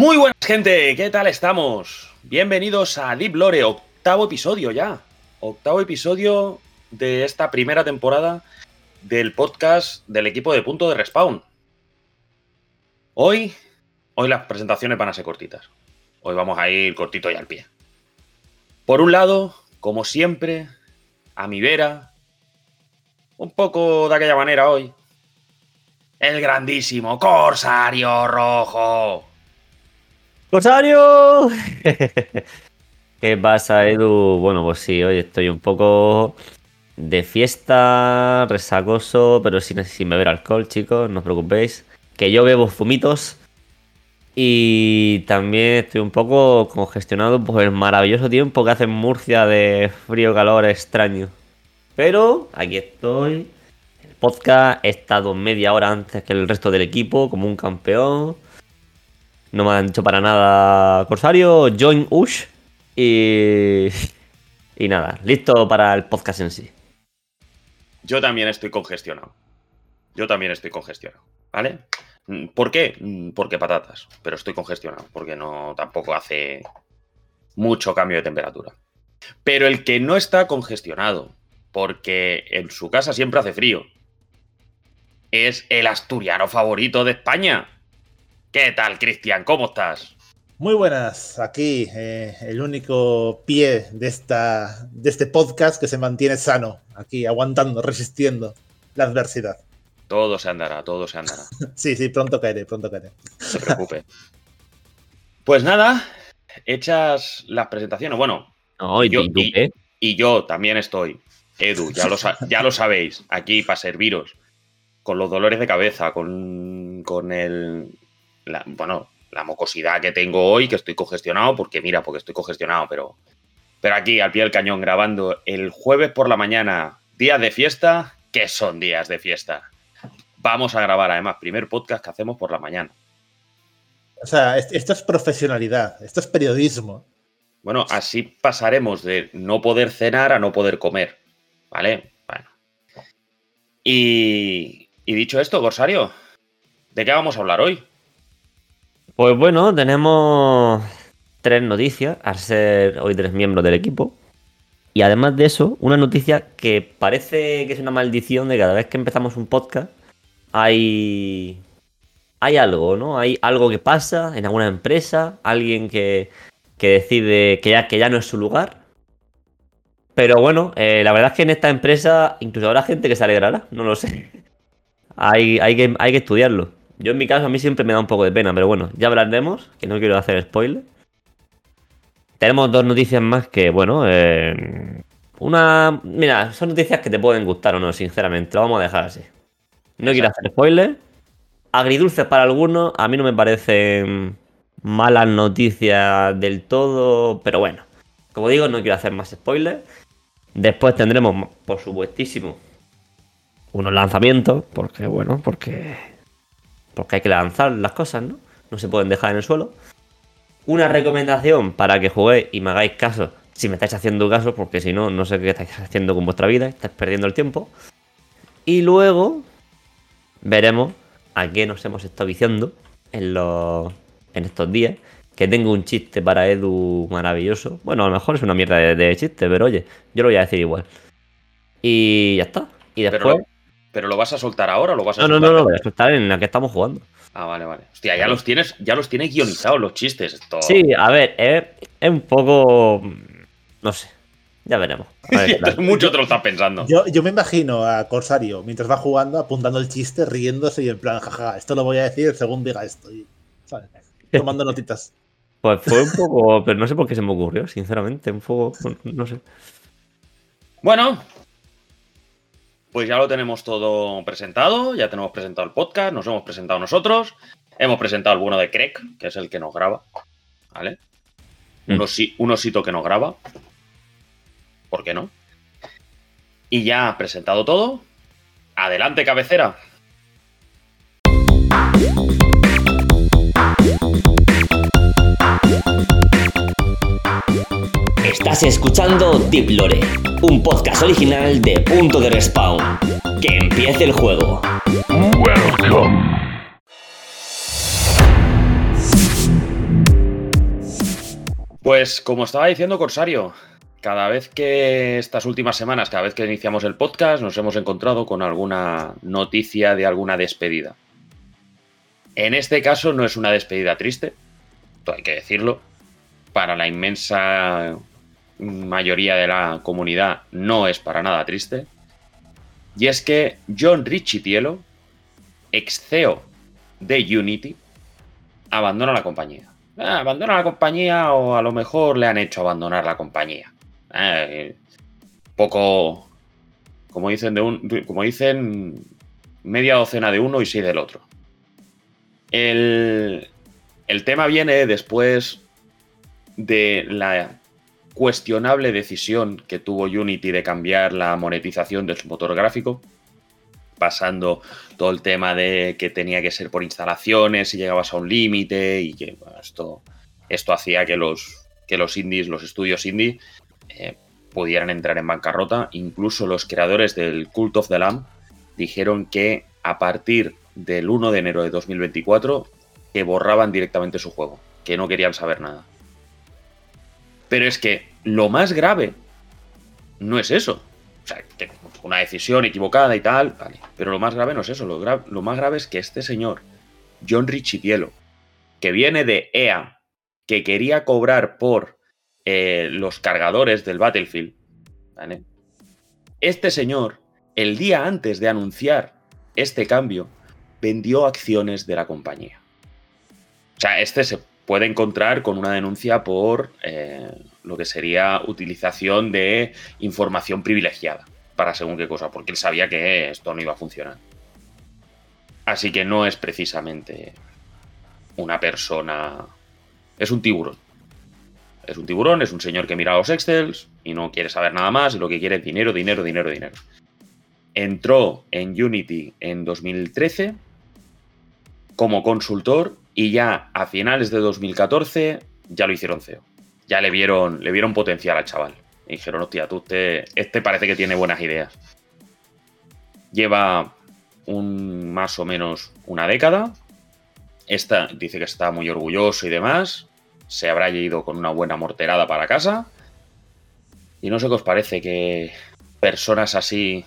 Muy buenas gente, ¿qué tal estamos? Bienvenidos a Deep Lore, octavo episodio ya. Octavo episodio de esta primera temporada del podcast del equipo de punto de respawn. Hoy, hoy las presentaciones van a ser cortitas. Hoy vamos a ir cortito y al pie. Por un lado, como siempre, a mi vera, un poco de aquella manera hoy, el grandísimo Corsario Rojo. ¡Corsario! ¿Qué pasa, Edu? Bueno, pues sí, hoy estoy un poco de fiesta, resacoso, pero sin, sin beber alcohol, chicos, no os preocupéis. Que yo bebo fumitos. Y también estoy un poco congestionado por el maravilloso tiempo que hace en Murcia de frío, calor extraño. Pero aquí estoy. El podcast he estado media hora antes que el resto del equipo, como un campeón. No me han dicho para nada Corsario, join Ush. Y. Y nada, listo para el podcast en sí. Yo también estoy congestionado. Yo también estoy congestionado, ¿vale? ¿Por qué? Porque patatas, pero estoy congestionado, porque no tampoco hace mucho cambio de temperatura. Pero el que no está congestionado, porque en su casa siempre hace frío, es el asturiano favorito de España. ¿Qué tal, Cristian? ¿Cómo estás? Muy buenas, aquí eh, el único pie de, esta, de este podcast que se mantiene sano, aquí aguantando, resistiendo la adversidad. Todo se andará, todo se andará. Sí, sí, pronto caeré, pronto caeré. No se preocupe. Pues nada, hechas las presentaciones. Bueno, No, ¿y Yo- tú y- qué? y yo también estoy. Edu, ya lo, ya lo sabéis, aquí para serviros. Con los dolores de cabeza, con, con el. La- bueno, la mocosidad que tengo hoy, que estoy congestionado, porque mira, porque estoy congestionado, pero. Pero aquí, al pie del cañón, grabando el jueves por la mañana, días de fiesta, que son días de fiesta. Vamos a grabar, además, primer podcast que hacemos por la mañana. O sea, es- esto es profesionalidad, esto es periodismo. Bueno, así pasaremos de no poder cenar a no poder comer. ¿Vale? Bueno. Y, y dicho esto, Corsario, ¿de qué vamos a hablar hoy? Pues bueno, tenemos tres noticias, al ser hoy tres miembros del equipo. Y además de eso, una noticia que parece que es una maldición de cada vez que empezamos un podcast, hay, hay algo, ¿no? Hay algo que pasa en alguna empresa, alguien que, que decide que ya, que ya no es su lugar. Pero bueno, eh, la verdad es que en esta empresa incluso habrá gente que se alegrará, no lo sé. Hay, hay, que, hay que estudiarlo. Yo en mi caso a mí siempre me da un poco de pena, pero bueno, ya hablaremos, que no quiero hacer spoiler. Tenemos dos noticias más que, bueno, eh, una... Mira, son noticias que te pueden gustar o no, sinceramente, lo vamos a dejar así. No quiero hacer spoiler. Agridulces para algunos, a mí no me parecen malas noticias del todo, pero bueno, como digo, no quiero hacer más spoilers. Después tendremos, por supuestísimo, unos lanzamientos, porque bueno, porque porque hay que lanzar las cosas, ¿no? No se pueden dejar en el suelo. Una recomendación para que juguéis y me hagáis caso, si me estáis haciendo caso, porque si no, no sé qué estáis haciendo con vuestra vida, estáis perdiendo el tiempo. Y luego veremos a qué nos hemos estado viciando en, los, en estos días. Que tengo un chiste para Edu maravilloso. Bueno, a lo mejor es una mierda de, de chiste, pero oye, yo lo voy a decir igual. Y ya está. Y después... ¿Pero lo vas a soltar ahora o lo vas a No, no, soltar? no, no, voy a soltar en la que estamos jugando. Ah, vale, vale. Hostia, ya los tienes, ya los tienes guionizados los chistes. Esto... Sí, a ver, es, es un poco. No sé. Ya veremos. Ver. Mucho te lo estás pensando. Yo, yo me imagino a Corsario mientras va jugando, apuntando el chiste, riéndose y en plan, jaja, esto lo voy a decir según diga esto. Y, ¿sabes? Tomando notitas. Pues fue un poco. Pero no sé por qué se me ocurrió, sinceramente. Un poco. No sé. Bueno, pues ya lo tenemos todo presentado, ya tenemos presentado el podcast, nos hemos presentado nosotros, hemos presentado el bueno de Craig, que es el que nos graba, ¿vale? Un, Mm. osi- un osito que nos graba, ¿por qué no? Y ya presentado todo, adelante cabecera. Estás escuchando Deep Lore, un podcast original de Punto de Respawn. Que empiece el juego. Pues como estaba diciendo Corsario, cada vez que estas últimas semanas, cada vez que iniciamos el podcast, nos hemos encontrado con alguna noticia de alguna despedida. En este caso no es una despedida triste, hay que decirlo. Para la inmensa mayoría de la comunidad no es para nada triste. Y es que John Richitielo, ex CEO de Unity, abandona la compañía. Ah, abandona la compañía o a lo mejor le han hecho abandonar la compañía. Eh, poco, como dicen, de un, como dicen, media docena de uno y seis del otro. El, el tema viene después de la cuestionable decisión que tuvo Unity de cambiar la monetización de su motor gráfico, pasando todo el tema de que tenía que ser por instalaciones y llegabas a un límite y que esto, esto hacía que los, que los indies, los estudios indie, eh, pudieran entrar en bancarrota. Incluso los creadores del Cult of the Lamb dijeron que a partir del 1 de enero de 2024 que borraban directamente su juego, que no querían saber nada. Pero es que lo más grave no es eso. O sea, que una decisión equivocada y tal, vale. Pero lo más grave no es eso. Lo, más grave es que este señor, John Richitielo, que viene de EA, que quería cobrar por eh, los cargadores del Battlefield, ¿vale? Este señor, el día antes de anunciar este cambio, vendió acciones de la compañía. O sea, este se puede encontrar con una denuncia por eh, lo que sería utilización de información privilegiada para según qué cosa, porque él sabía que esto no iba a funcionar. Así que no es precisamente una persona... Es un tiburón. Es un tiburón, es un señor que mira los Excels y no quiere saber nada más y lo que quiere es dinero, dinero, dinero, dinero. Entró en Unity en 2013 como consultor y ya a finales de 2014 ya lo hicieron CEO ya le vieron, le vieron potencial al chaval. Y dijeron, hostia, tú este, este parece que tiene buenas ideas. Lleva un, más o menos una década. Esta dice que está muy orgulloso y demás. Se habrá ido con una buena morterada para casa. Y no sé qué os parece que personas así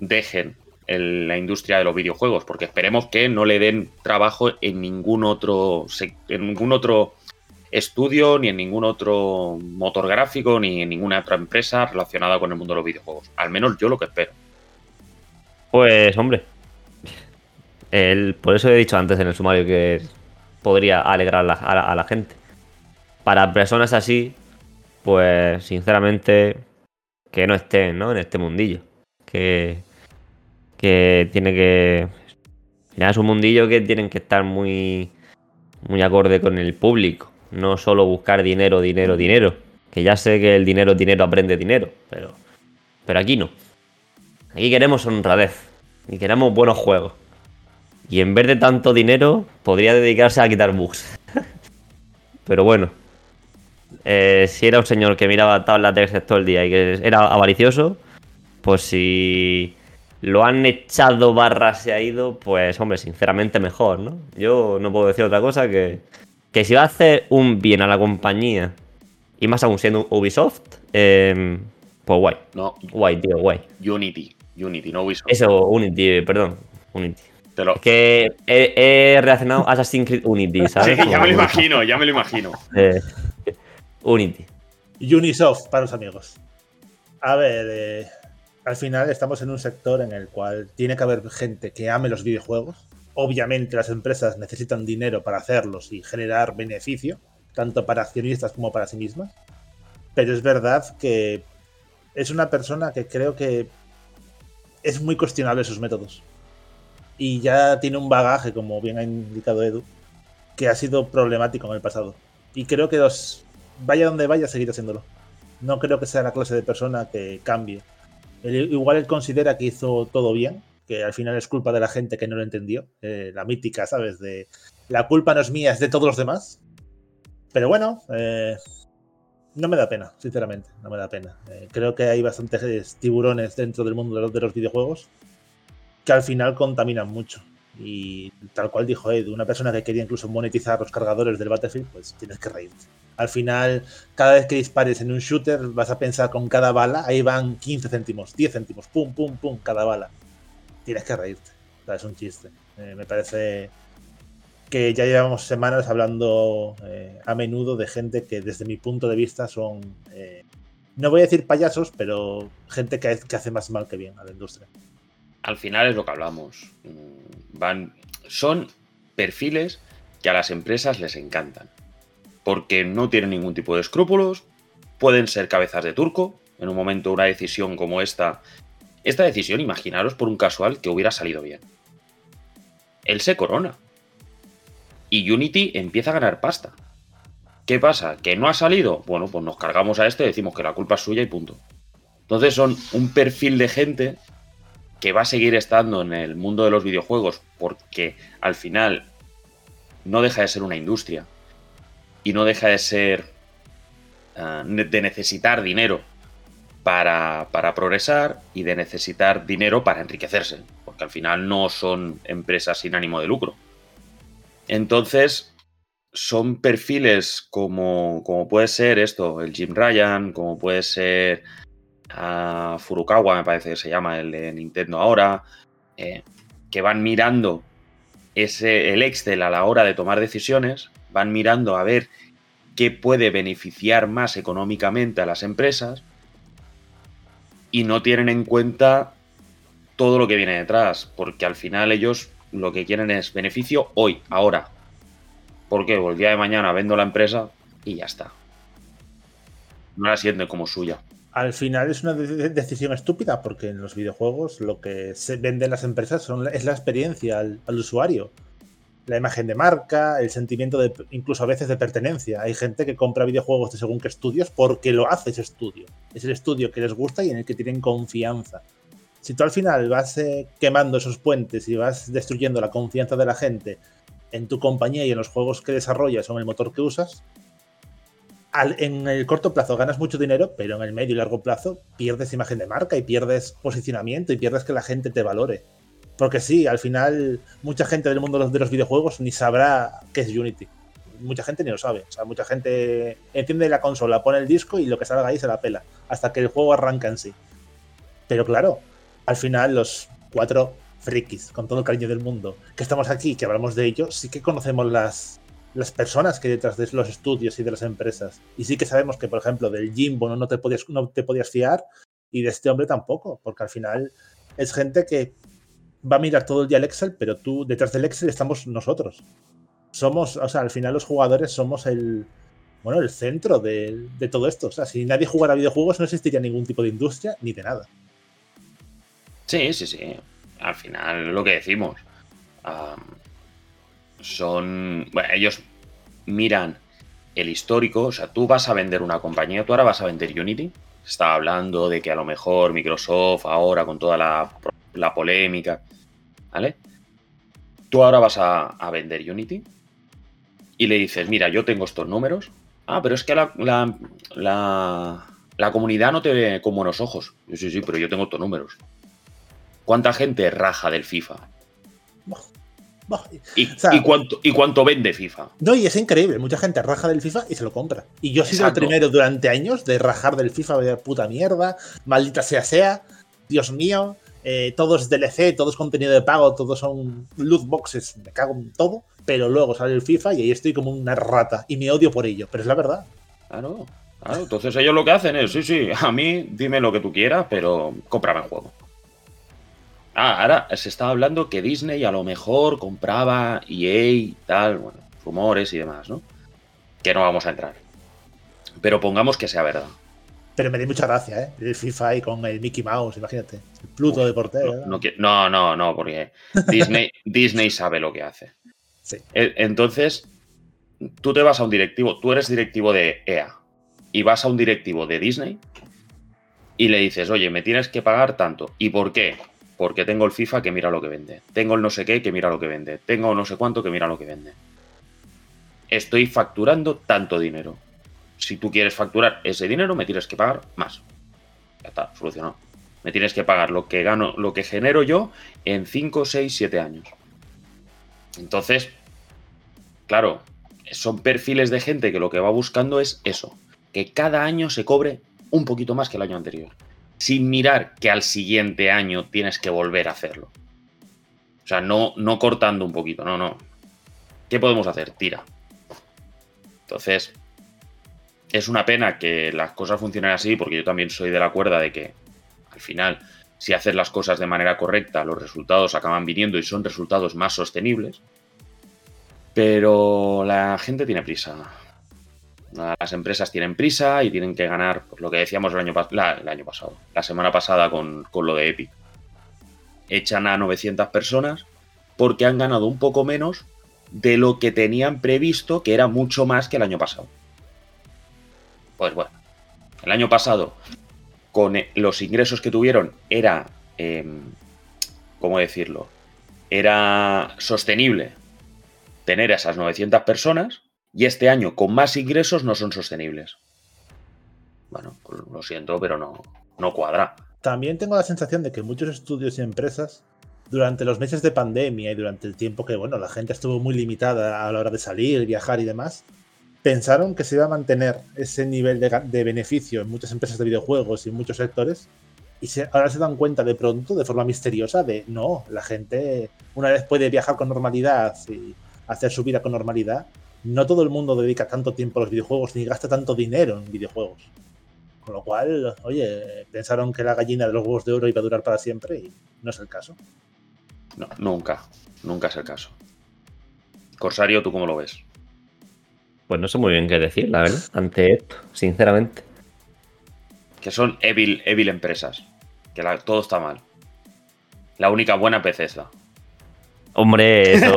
dejen la industria de los videojuegos, porque esperemos que no le den trabajo en ningún otro, en ningún otro estudio, ni en ningún otro motor gráfico, ni en ninguna otra empresa relacionada con el mundo de los videojuegos. Al menos yo lo que espero. Pues, hombre. El, por eso he dicho antes en el sumario que podría alegrar a, la, gente. Para personas así, pues sinceramente, que no estén ¿no? en este mundillo. Que, que tiene que. Es un mundillo que tienen que estar muy, muy acorde con el público no solo buscar dinero, dinero, dinero. Que ya sé que el dinero, dinero aprende dinero, pero, pero aquí no. Aquí queremos honradez y queremos buenos juegos. Y en vez de tanto dinero, podría dedicarse a quitar bugs. pero bueno, eh, si era un señor que miraba tablas de todo el día y que era avaricioso, pues si lo han echado barra se ha ido, pues hombre, sinceramente mejor, ¿no? Yo no puedo decir otra cosa que que si va a hacer un bien a la compañía, y más aún siendo Ubisoft, eh, pues guay. No. Guay, tío, guay. Unity. Unity, no Ubisoft. Eso, Unity, perdón. Unity. Es que he, reaccionado a Assassin's Creed Unity, ¿sabes? Sí, ya me lo imagino, ya me lo imagino. Eh, Unity. Unisoft, para los amigos. A ver, eh, al final estamos en un sector en el cual tiene que haber gente que ame los videojuegos Obviamente las empresas necesitan dinero para hacerlos y generar beneficio, tanto para accionistas como para sí mismas. Pero es verdad que es una persona que creo que es muy cuestionable sus métodos. Y ya tiene un bagaje, como bien ha indicado Edu, que ha sido problemático en el pasado. Y creo que los, vaya donde vaya, seguirá haciéndolo. No creo que sea la clase de persona que cambie. Igual él considera que hizo todo bien, que al final es culpa de la gente que no lo entendió. Eh, la mítica, ¿sabes? De la culpa no es mía, es de todos los demás. Pero bueno, eh, no me da pena, sinceramente, no me da pena. Eh, creo que hay bastantes tiburones dentro del mundo de los, de los, videojuegos que al final contaminan mucho. Y tal cual dijo Ed, una persona que quería incluso monetizar los cargadores del Battlefield, pues tienes que reírte. Al final, cada vez que dispares en un shooter, vas a pensar con cada bala, ahí van 15 céntimos, 10 céntimos, pum, pum, pum, cada bala. Tienes que reírte. O sea, es un chiste. Eh, me parece que ya llevamos semanas hablando eh, a menudo de gente que desde mi punto de vista son, eh, no voy a decir payasos, pero gente que, que hace más mal que bien a la industria. Al final es lo que hablamos. Mm, Van, son perfiles que a las empresas les encantan. Porque no tienen ningún tipo de escrúpulos, pueden ser cabezas de turco. En un momento una decisión como esta, esta decisión, imaginaros por un casual que hubiera salido bien. Él se corona. Y Unity empieza a ganar pasta. ¿Qué pasa? ¿Que no ha salido? Bueno, pues nos cargamos a este y decimos que la culpa es suya y punto. Entonces son un perfil de gente que va a seguir estando en el mundo de los videojuegos porque al final no deja de ser una industria y no deja de ser uh, de necesitar dinero para, para, progresar y de necesitar dinero para enriquecerse, porque al final no son empresas sin ánimo de lucro. Entonces, son perfiles como, como puede ser esto, el Jim Ryan, como puede ser uh, Furukawa, me parece que se llama el de Nintendo ahora, eh, que van mirando ese, el Excel a la hora de tomar decisiones, van mirando a ver qué puede beneficiar más económicamente a las empresas y no tienen en cuenta todo lo que viene detrás, porque al final ellos lo que quieren es beneficio hoy, ahora. Porque el día de mañana vendo la empresa y ya está. No la sienten como suya. Al final es una de decisión estúpida, porque en los videojuegos lo que se venden las empresas son, es la experiencia al usuario la imagen de marca, el sentimiento de incluso a veces de pertenencia. Hay gente que compra videojuegos de según qué estudios porque lo hace ese estudio. Es el estudio que les gusta y en el que tienen confianza. Si tú al final vas eh, quemando esos puentes y vas destruyendo la confianza de la gente en tu compañía y en los juegos que desarrollas o en el motor que usas, al, en el corto plazo ganas mucho dinero, pero en el medio y largo plazo pierdes imagen de marca y pierdes posicionamiento y pierdes que la gente te valore. Porque sí, al final mucha gente del mundo de los videojuegos ni sabrá qué es Unity. Mucha gente ni lo sabe. O sea, mucha gente entiende la consola, pone el disco y lo que salga ahí se la pela. Hasta que el juego arranca en sí. Pero claro, al final los cuatro frikis, con todo el cariño del mundo, que estamos aquí, que hablamos de ello, sí que conocemos las, las personas que hay detrás de los estudios y de las empresas. Y sí que sabemos que, por ejemplo, del Jimbo no, no, te, podías, no te podías fiar y de este hombre tampoco, porque al final es gente que va a mirar todo el día el Excel, pero tú, detrás del Excel estamos nosotros. Somos, o sea, al final los jugadores somos el, bueno, el centro de, todo esto. O sea, si nadie jugara videojuegos no existiría ningún tipo de industria ni de nada. Sí, sí, sí. Al final lo que decimos. Son. Bueno, ellos miran el histórico. O sea, tú vas a vender una compañía, tú ahora vas a vender Unity. Estaba hablando de que a lo mejor Microsoft ahora con toda la, la polémica, ¿vale? Tú ahora vas a, a, vender Unity y le dices, mira, yo tengo estos números. Ah, pero es que la, la, la, la comunidad no te ve con buenos ojos. Yo sí, sí, pero yo tengo estos números. ¿Cuánta gente raja del FIFA? ¿Y, o sea, ¿y, cuánto, ¿Y, cuánto, vende FIFA? No, y es increíble. Mucha gente raja del FIFA y se lo compra. Y yo he sido el primero durante años de rajar del FIFA de puta mierda. Maldita sea sea. Dios mío. Eh, todo es DLC, todo es contenido de pago, todos son loot boxes. Me cago en todo. Pero luego sale el FIFA y ahí estoy como una rata. Y me odio por ello. Pero es la verdad. Claro. Claro, entonces ellos lo que hacen es, sí, sí, a mí dime lo que tú quieras, pero cómprame el juego. Ah, ahora se estaba hablando que Disney a lo mejor compraba EA y tal, bueno, rumores y demás, ¿no? Que no vamos a entrar. Pero pongamos que sea verdad. Pero me di mucha gracia, ¿eh? El FIFA y con el Mickey Mouse, imagínate. El Pluto Uf, de portero. No, no, no, no, porque Disney, Disney sabe lo que hace. Sí. Entonces, tú te vas a un directivo, tú eres directivo de EA y vas a un directivo de Disney y le dices, oye, me tienes que pagar tanto. ¿Y por qué? porque tengo el FIFA que mira lo que vende, tengo el no sé qué que mira lo que vende, tengo no sé cuánto que mira lo que vende. Estoy facturando tanto dinero. Si tú quieres facturar ese dinero, me tienes que pagar más. Ya está, solucionado. Me tienes que pagar lo que gano, lo que genero yo en 5, 6, 7 años. Entonces, claro, son perfiles de gente que lo que va buscando es eso, que cada año se cobre un poquito más que el año anterior, sin mirar que al siguiente año tienes que volver a hacerlo. O sea, no, no cortando un poquito, no, no. ¿Qué podemos hacer? Tira. Entonces, es una pena que las cosas funcionen así, porque yo también soy de la cuerda de que al final, si haces las cosas de manera correcta, los resultados acaban viniendo y son resultados más sostenibles. Pero la gente tiene prisa. Las empresas tienen prisa y tienen que ganar, pues lo que decíamos el año, pasado, la semana pasada con, con lo de Epic. Echan a 900 personas porque han ganado un poco menos de lo que tenían previsto, que era mucho más que el año pasado. Pues bueno, el año pasado, con eh, los ingresos que tuvieron, era, eh, ¿cómo decirlo? Era sostenible tener a esas 900 personas y este año con más ingresos no son sostenibles. Bueno, pues lo siento, pero no, no cuadra. También tengo la sensación de que muchos estudios y empresas, durante los meses de pandemia y durante el tiempo que bueno, la gente estuvo muy limitada a la hora de salir, viajar y demás, pensaron que se iba a mantener ese nivel de, beneficio en muchas empresas de videojuegos y en muchos sectores. Y se, ahora se dan cuenta de pronto, de forma misteriosa, de no, la gente una vez puede viajar con normalidad y hacer su vida con normalidad, no todo el mundo dedica tanto tiempo a los videojuegos ni gasta tanto dinero en videojuegos. Con lo cual, oye, pensaron que la gallina de los huevos de oro iba a durar para siempre y no es el caso. No, nunca, nunca es el caso. Corsario, ¿tú cómo lo ves? Pues no sé muy bien qué decir, la verdad, ante esto, sinceramente. Que son evil, evil empresas. Que la, todo está mal. La única buena PC es la. Hombre, eso.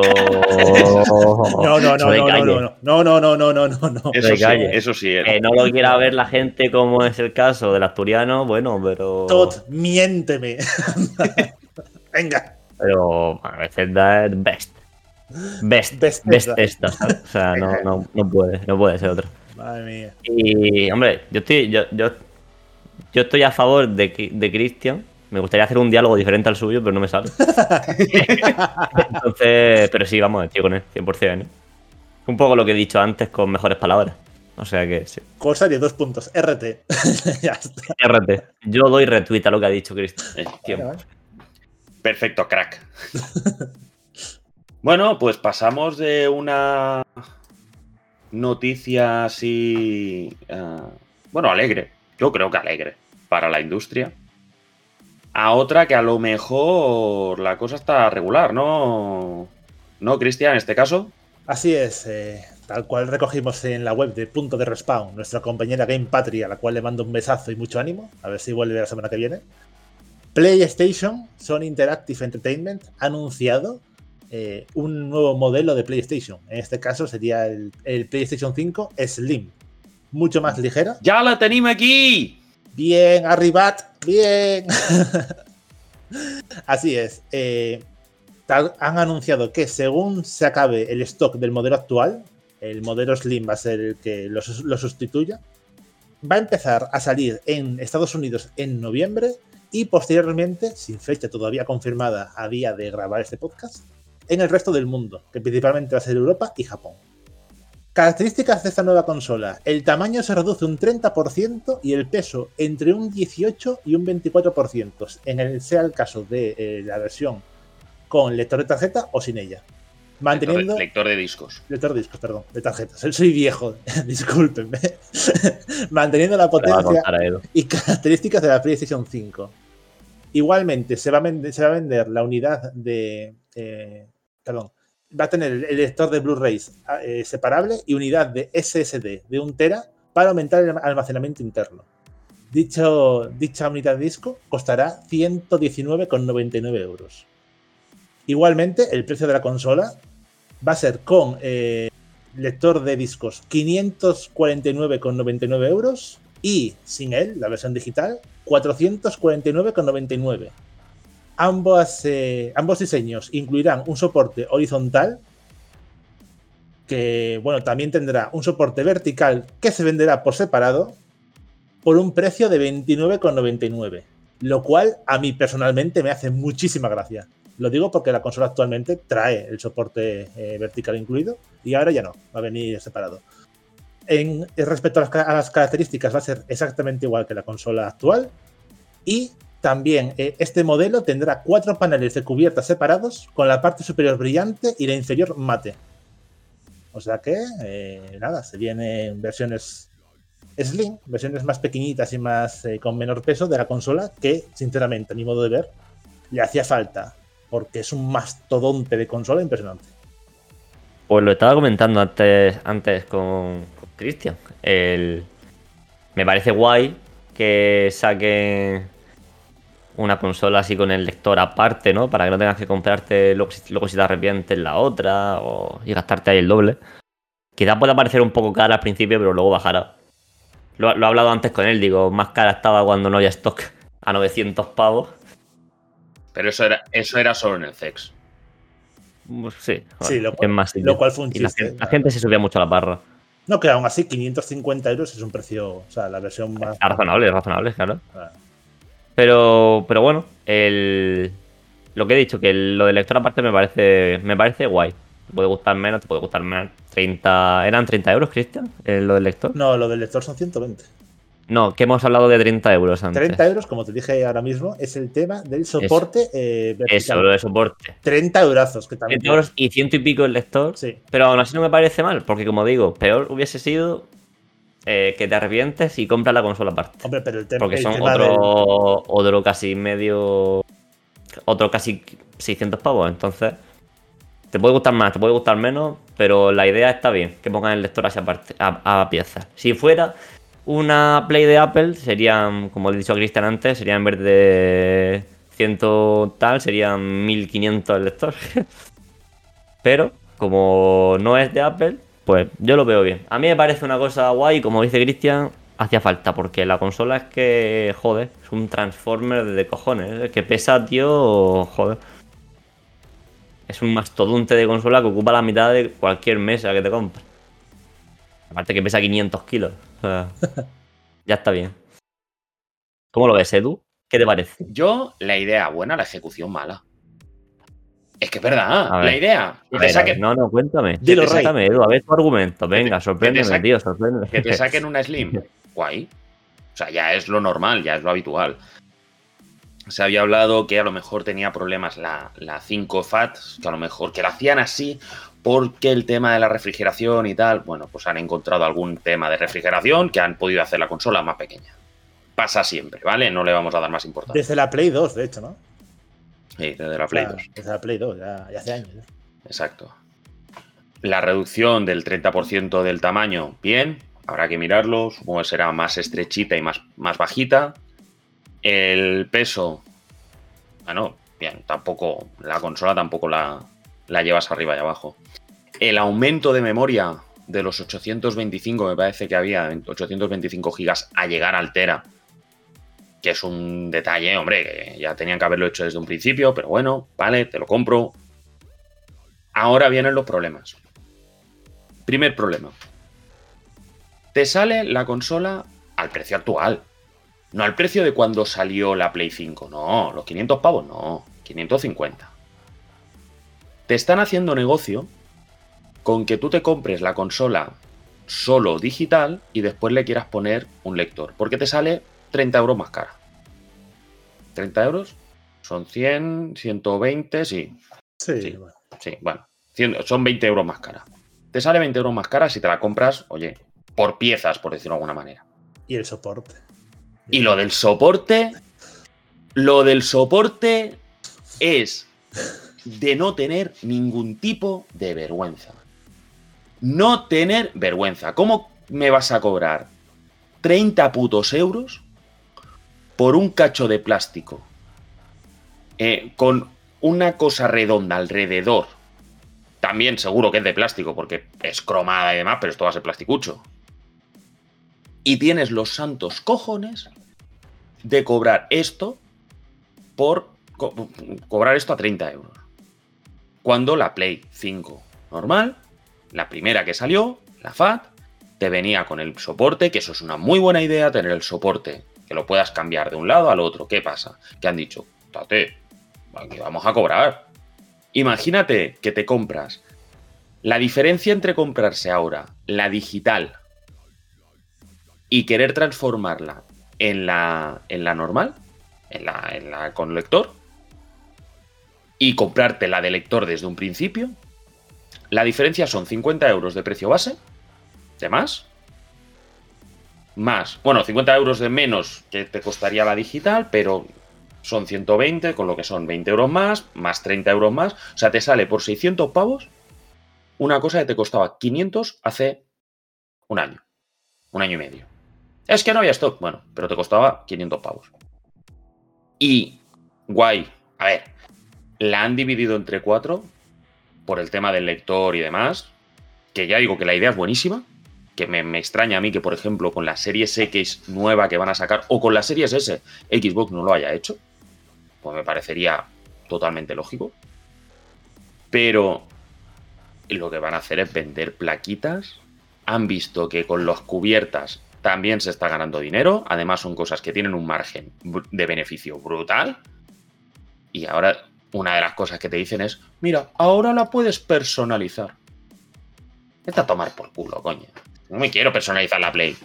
no, no, no, no, no, no, no, no, no, no, no, no. Eso sí, eso sí. Era. Que no lo quiera ver la gente como es el caso del asturiano, bueno, pero. Todd, miénteme. Venga. Pero a veces da el best. Best, best, best esta. O sea, no, no, no, puede, no puede ser otro. Madre mía. Y, hombre, yo estoy, yo, yo, yo estoy a favor de, de Christian. Me gustaría hacer un diálogo diferente al suyo, pero no me sale. Entonces, pero sí, vamos, estoy con él, 100%. ¿eh? Un poco lo que he dicho antes con mejores palabras. O sea que sí. Corsario, dos puntos. RT. ya está. RT. Yo doy retweet a lo que ha dicho vale. Perfecto, crack. bueno, pues pasamos de una noticia así. Uh, bueno, alegre. Yo creo que alegre para la industria. A otra que a lo mejor la cosa está regular, ¿no? ¿No, Cristian, en este caso? Así es. Eh, tal cual recogimos en la web de Punto de Respawn, nuestra compañera Game Patria, a la cual le mando un besazo y mucho ánimo. A ver si vuelve la semana que viene. PlayStation, Sony Interactive Entertainment, ha anunciado eh, un nuevo modelo de PlayStation. En este caso sería el, el, PlayStation 5 Slim. Mucho más ligera. ¡Ya la tenemos aquí! Bien, arribat, bien. Así es. Eh, han anunciado que según se acabe el stock del modelo actual, el modelo Slim va a ser el que lo, lo sustituya. Va a empezar a salir en Estados Unidos en noviembre y posteriormente, sin fecha todavía confirmada a día de grabar este podcast, en el resto del mundo, que principalmente va a ser Europa y Japón. Características de esta nueva consola. El tamaño se reduce un 30% y el peso entre un 18 y un 24%, en el sea el caso de eh, la versión con lector de tarjeta o sin ella. Manteniendo... Lector de, lector de discos. Lector de discos, perdón, de tarjetas. Soy viejo, discúlpenme. Manteniendo la potencia y características de la PlayStation 5. Igualmente, se va a vender, se va a vender la unidad de... Eh, perdón, va a tener el lector de Blu-rays eh, separable y unidad de SSD de 1 tera para aumentar el almacenamiento interno. Dicho, dicha unidad de disco costará 119,99 euros. Igualmente, el precio de la consola va a ser con eh, lector de discos 549,99 euros y sin él, la versión digital, 449,99 Ambos, eh, ambos diseños incluirán un soporte horizontal que, bueno, también tendrá un soporte vertical que se venderá por separado por un precio de 29,99, lo cual a mí personalmente me hace muchísima gracia. Lo digo porque la consola actualmente trae el soporte eh, vertical incluido y ahora ya no, va a venir separado. En, respecto a las, a las, características, va a ser exactamente igual que la consola actual. Y también eh, este modelo tendrá cuatro paneles de cubierta separados, con la parte superior brillante y la inferior mate. O sea que, eh, nada, se vienen versiones Slim, versiones más pequeñitas y más eh, con menor peso de la consola, que sinceramente, a mi modo de ver, le hacía falta, porque es un mastodonte de consola impresionante. Pues lo estaba comentando antes, antes con, Cristian. Me parece guay que saquen una consola así con el lector aparte, ¿no? Para que no tengas que comprarte luego, si te arrepientes la otra o, y gastarte ahí el doble. Quizás pueda parecer un poco cara al principio, pero luego bajará. Lo, he hablado antes con él, digo, más cara estaba cuando no había stock a 900 pavos. Pero eso era, eso era solo en el CEX. Pues sí, sí lo, cual, más lo cual fue un chiste. La, gente, se subía mucho a la barra. No, que aún así 550 euros es un precio, o sea, la versión más... Es razonable, es razonable, claro. Ah. Pero, pero bueno, el, lo que he dicho, que lo del lector aparte me parece, me parece guay. Te puede gustar menos, te puede gustar menos. 30, ¿Eran 30 euros, Cristian? ¿Lo del lector? No, lo del lector son 120. No, que hemos hablado de 30 euros antes. 30 euros, como te dije ahora mismo, es el tema del soporte Eso, eh, Eso lo de soporte. 30 eurazos. Que también 30 euros y ciento y pico el lector. Sí. Pero aún así no me parece mal, porque como digo, peor hubiese sido eh, que te arrepientes y compras la consola aparte. Hombre, pero el tema Porque son otro, otro casi medio. Otro casi 600 pavos. Entonces, te puede gustar más, te puede gustar menos, pero la idea está bien, que pongan el lector así aparte, a, a piezas. Si fuera una Play de Apple serían, como he dicho a Cristian antes, serían en vez de 100 tal, serían 1500 el lector. Pero, como no es de Apple, pues yo lo veo bien. A mí me parece una cosa guay, como dice Cristian, hacía falta, porque la consola es que, joder, es un Transformer de cojones. Es que pesa, tío, joder. Es un mastodonte de consola que ocupa la mitad de cualquier mesa que te compres. Aparte que pesa 500 kilos. ya está bien. ¿Cómo lo ves, Edu? ¿Qué te parece? Yo, la idea buena, la ejecución mala. Es que es verdad, la idea. no, no, cuéntame. Dilo, cuéntame, Edu, a ver tu argumento. Venga, sorpréndeme, tío, sorpréndeme. Que te saquen una Slim. Guay. O sea, ya es lo normal, ya es lo habitual. Se había hablado que a lo mejor tenía problemas la, la 5 FAT, que a lo mejor que la hacían así porque el tema de la refrigeración y tal, bueno, pues han encontrado algún tema de refrigeración que han podido hacer la consola más pequeña. Pasa siempre, ¿vale? No le vamos a dar más importancia. Desde la Play 2, de hecho, ¿no? Sí, desde la Play 2. Desde la Play 2, ya, hace años. Exacto. La reducción del 30% del tamaño, bien, habrá que mirarlo, supongo que será más estrechita y más, más bajita. El peso, bueno, bien, tampoco, la consola tampoco la, la llevas arriba y abajo. El aumento de memoria de los 825, me parece que había 825 gigas a llegar al Tera, que es un detalle, hombre, que ya tenían que haberlo hecho desde un principio, pero bueno, vale, te lo compro. Ahora vienen los problemas. Primer problema. Te sale la consola al precio actual. No al precio de cuando salió la Play 5. No, los 500 pavos, no. 550 te están haciendo negocio con que tú te compres la consola solo digital y después le quieras poner un lector, porque te sale 30 euros más cara. 30 euros son 100, 120, sí. Sí, sí, bueno. Sí, bueno son 20 euros más cara. Te sale 20 euros más cara si te la compras, oye, por piezas, por decirlo de alguna manera. Y el soporte. Y lo del soporte, lo del soporte es de no tener ningún tipo de vergüenza. No tener vergüenza. ¿Cómo me vas a cobrar 30 putos euros por un cacho de plástico? Eh, con una cosa redonda alrededor. También seguro que es de plástico porque es cromada y demás, pero esto va a ser plasticucho. Y tienes los santos cojones de cobrar esto por cobrar esto a 30 euros cuando la Play 5 normal, la primera que salió, la FAT, te venía con el soporte, que eso es una muy buena idea, tener el soporte, que lo puedas cambiar de un lado al otro. ¿Qué pasa? Que han dicho, tate, aquí vamos a cobrar. imagínate que te compras. La diferencia entre comprarse ahora la digital y querer transformarla en la, en la normal, en la, en la con lector, y comprarte la de lector desde un principio, la diferencia son 50 euros de precio base, de más, más, bueno, 50 euros de menos que te costaría la digital, pero son 120, con lo que son 20 euros más, más 30 euros más, o sea, te sale por 600 pavos una cosa que te costaba 500 hace un año, un año y medio. Es que no había stock, bueno, pero te costaba 500 pavos. Y, guay, a ver, la han dividido entre cuatro por el tema del lector y demás, que ya digo que la idea es buenísima, que me, extraña a mí que, por ejemplo, con la Series X nueva que van a sacar, o con la Series S, Xbox no lo haya hecho, pues me parecería totalmente lógico. Pero lo que van a hacer es vender plaquitas. Han visto que con las cubiertas también se está ganando dinero. Además, son cosas que tienen un margen de beneficio brutal. Y ahora una de las cosas que te dicen es, mira, ahora la puedes personalizar. Vete a tomar por culo, coño. No me quiero personalizar la Play.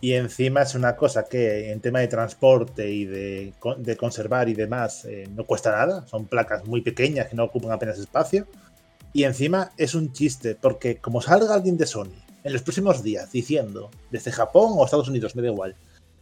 Y encima es una cosa que en tema de transporte y de, conservar y demás eh, no cuesta nada. Son placas muy pequeñas que no ocupan apenas espacio. Y encima es un chiste, porque como salga alguien de Sony en los próximos días diciendo, desde Japón o Estados Unidos, me da igual,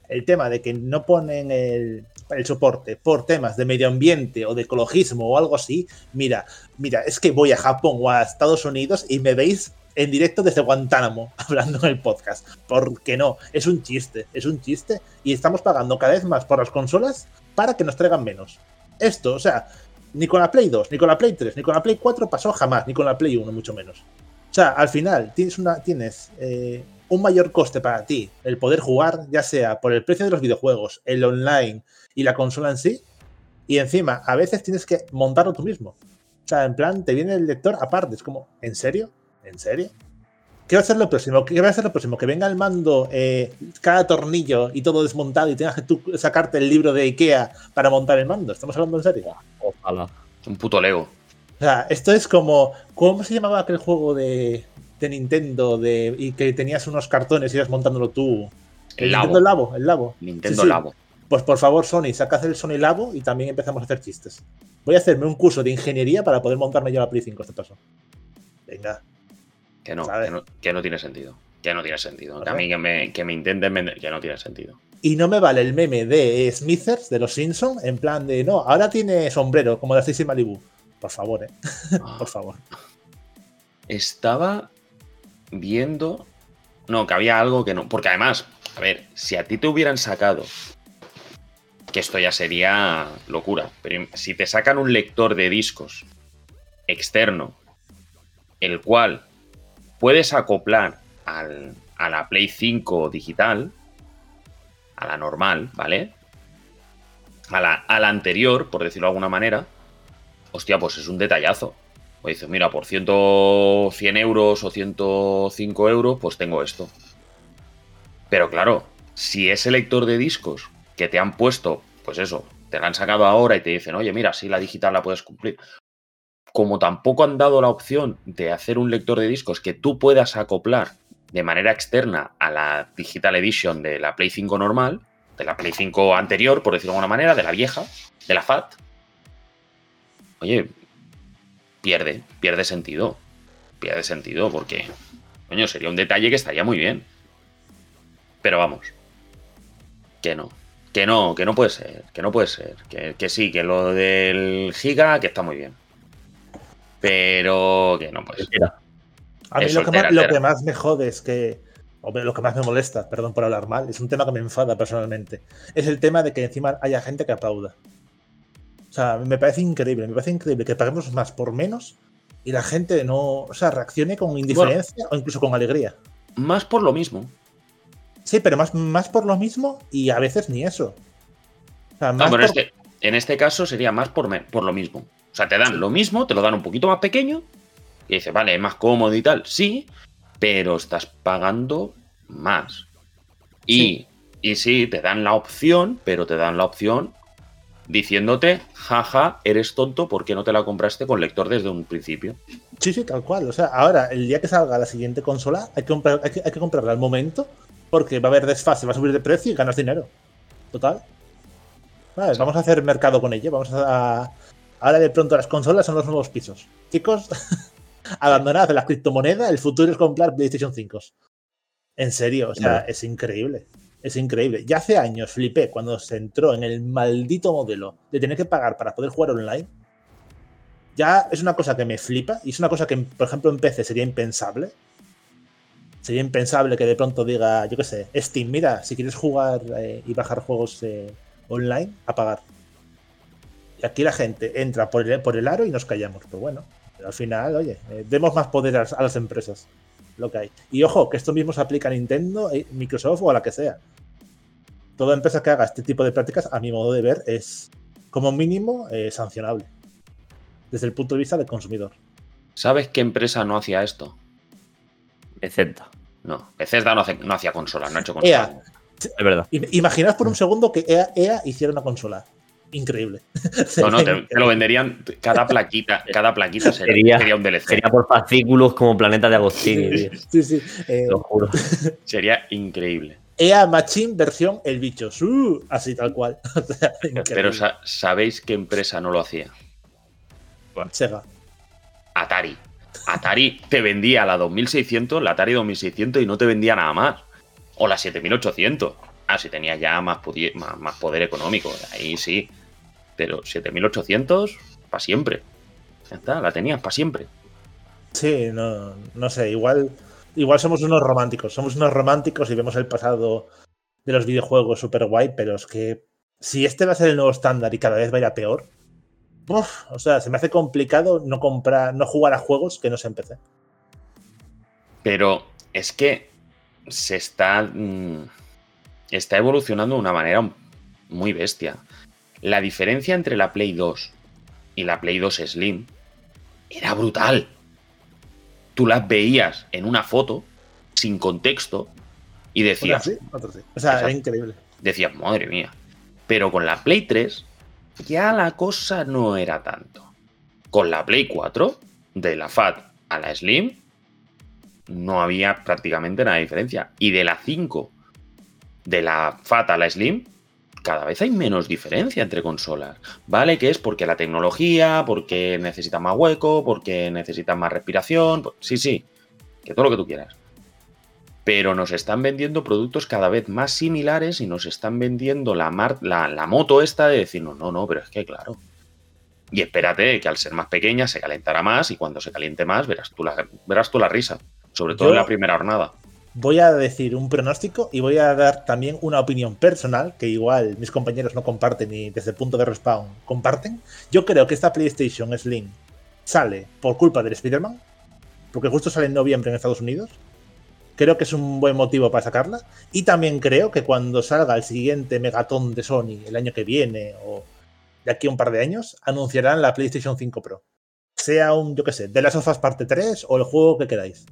el tema de que no ponen el, el soporte por temas de medio ambiente o de ecologismo o algo así, mira, mira, es que voy a Japón o a Estados Unidos y me veis en directo desde Guantánamo hablando en el podcast. ¿Por qué no? Es un chiste, es un chiste y estamos pagando cada vez más por las consolas para que nos traigan menos. Esto, o sea, ni con la Play 2, ni con la Play 3, ni con la Play 4 pasó jamás, ni con la Play 1 mucho menos. O sea, al final tienes una tienes eh, un mayor coste para ti el poder jugar, ya sea por el precio de los videojuegos, el online y la consola en sí, y encima a veces tienes que montarlo tú mismo. O sea, en plan, te viene el lector aparte, es como, ¿en serio? ¿En serio? ¿Qué va a ser lo próximo? ¿Qué va a ser lo próximo? Que venga el mando, eh, cada tornillo y todo desmontado y tengas que tú sacarte el libro de Ikea para montar el mando. ¿Estamos hablando en serio? Ojalá. Un puto Lego. O sea, esto es como. ¿Cómo se llamaba aquel juego de, de Nintendo de, y que tenías unos cartones y ibas montándolo tú. El, Nintendo Labo, el Labo. Nintendo Labo. Pues por favor, Sony, sacad el Sony Labo y también empezamos a hacer chistes. Voy a hacerme un curso de ingeniería para poder montarme yo la Play 5 este paso. Venga. Que no, que no, tiene sentido. Que no tiene sentido. Que a mí que me, que me intenten vender, que no tiene sentido. Y no me vale el meme de Smithers, de los Simpsons, en plan de, no, ahora tiene sombrero, como de Stacy Malibu. Por favor, eh. por favor. Estaba viendo. No, que había algo que no. Porque además, a ver, si a ti te hubieran sacado. Que esto ya sería locura. Pero si te sacan un lector de discos externo, el cual puedes acoplar al, a la Play 5 digital, a la normal, ¿vale? A la, a la anterior, por decirlo de alguna manera, hostia, pues es un detallazo. O dices, mira, por 100, 100 euros o 105 euros, pues tengo esto. Pero claro, si ese lector de discos que te han puesto, pues eso, te lo han sacado ahora y te dicen, oye, mira, si la digital la puedes cumplir. Como tampoco han dado la opción de hacer un lector de discos que tú puedas acoplar de manera externa a la Digital Edition de la Play 5 normal, de la Play 5 anterior, por decirlo de alguna manera, de la vieja, de la FAT. Oye, pierde, pierde sentido. Pierde sentido porque, coño, sería un detalle que estaría muy bien. Pero vamos, que no, que no, que no puede ser, que no puede ser. Que, sí, que lo del giga, que está muy bien. Pero que no puede ser. A mí lo, que más, lo que más me jode es que, o lo que más me molesta, perdón por hablar mal, es un tema que me enfada personalmente. Es el tema de que encima haya gente que aplauda. O sea, me parece increíble, me parece increíble que paguemos más por menos y la gente no, o sea, reaccione con indiferencia o incluso con alegría. Más por lo mismo. Sí, pero más, más por lo mismo y a veces ni eso. no, pero en este caso sería más por, por lo mismo. O sea, te dan lo mismo, te lo dan un poquito más pequeño y dices, vale, es más cómodo y tal, sí, pero estás pagando más. Y sí. y sí, te dan la opción, pero te dan la opción diciéndote, jaja, eres tonto, ¿por qué no te la compraste con lector desde un principio? Sí, sí, tal cual. O sea, ahora, el día que salga la siguiente consola, hay que, comprar, hay que, hay que comprarla al momento, porque va a haber desfase, va a subir de precio y ganas dinero. Total. Vale, Vamos a hacer mercado con ello. Vamos a. Ahora de pronto las consolas son los nuevos pisos. Chicos, abandonad la criptomoneda, el futuro es comprar PlayStation 5. En serio, o sea, es increíble. Es increíble. Ya hace años flipé cuando se entró en el maldito modelo de tener que pagar para poder jugar online. Ya es una cosa que me flipa y es una cosa que, por ejemplo, en PC sería impensable. Sería impensable que de pronto diga, yo qué sé, Steam, mira, si quieres jugar eh, y bajar juegos eh, online, a pagar. Y aquí la gente entra por el, por el aro y nos callamos. Pero bueno, pero al final, oye, eh, demos más poder a, a las empresas. Lo que hay. Y ojo, que esto mismo se aplica a Nintendo, eh, Microsoft o a la que sea. Toda empresa que haga este tipo de prácticas, a mi modo de ver, es como mínimo eh, sancionable. Desde el punto de vista del consumidor. ¿Sabes qué empresa no hacía esto? Bethesda. No, Bethesda no, hace- no hacía consolas, no ha hecho consolas. EA. Es verdad. Im- Imaginaos por un segundo que EA, EA hiciera una consola. Increíble. No, no, te, te lo venderían cada plaquita, cada plaquita sería, Sería- sería un DLC. Sería por fascículos como Planeta de Agostini, tío. Sí, sí. eh, lo juro. Sería increíble. EA Machine versión El Bicho. ¡Su! Así tal cual. Pero sa- ¿sabéis qué empresa no lo hacía? Sega. Atari. Atari te vendía la 2600, la Atari 2600 y no te vendía nada más. O la 7800. Ah, si tenía ya más, más poder económico. Ahí sí. Pero 7800, para siempre. Ya está, la tenías para siempre. Sí, no, no sé, igual, igual somos unos románticos, somos unos románticos y vemos el pasado de los videojuegos super guay, pero es que si este va a ser el nuevo estándar y cada vez va a ir a peor, uf, o sea, se me hace complicado no comprar, no jugar a juegos que no se empecé. Pero es que se está. mm, está evolucionando de una manera muy bestia. La diferencia entre la Play 2 y la Play 2 Slim era brutal. Tú las veías en una foto, sin contexto, y decías, sí. O sea, era increíble. decías, madre mía. Pero con la Play 3 ya la cosa no era tanto. Con la Play 4, de la FAT a la Slim, no había prácticamente nada de diferencia. Y de la 5, de la FAT a la Slim, cada vez hay menos diferencia entre consolas. Vale que es porque la tecnología, porque necesitan más hueco, porque necesitan más respiración. po- Sí, sí, que todo lo que tú quieras pero nos están vendiendo productos cada vez más similares y nos están vendiendo la, mar- la, la moto esta de decir, no, no, no, pero es que claro. Y espérate que al ser más pequeña se calentará más y cuando se caliente más verás tú la, verás tú la risa, sobre todo Yo- en la primera jornada. Voy a decir un pronóstico y voy a dar también una opinión personal que igual mis compañeros no comparten y desde el punto de respawn comparten. Yo creo que esta PlayStation Slim sale por culpa del Spider-Man, porque justo sale en noviembre en Estados Unidos. Creo que es un buen motivo para sacarla. Y también creo que cuando salga el siguiente megatón de Sony el año que viene o de aquí a un par de años, anunciarán la PlayStation 5 Pro. Sea un, yo qué sé, de las Us parte 3 o el juego que queráis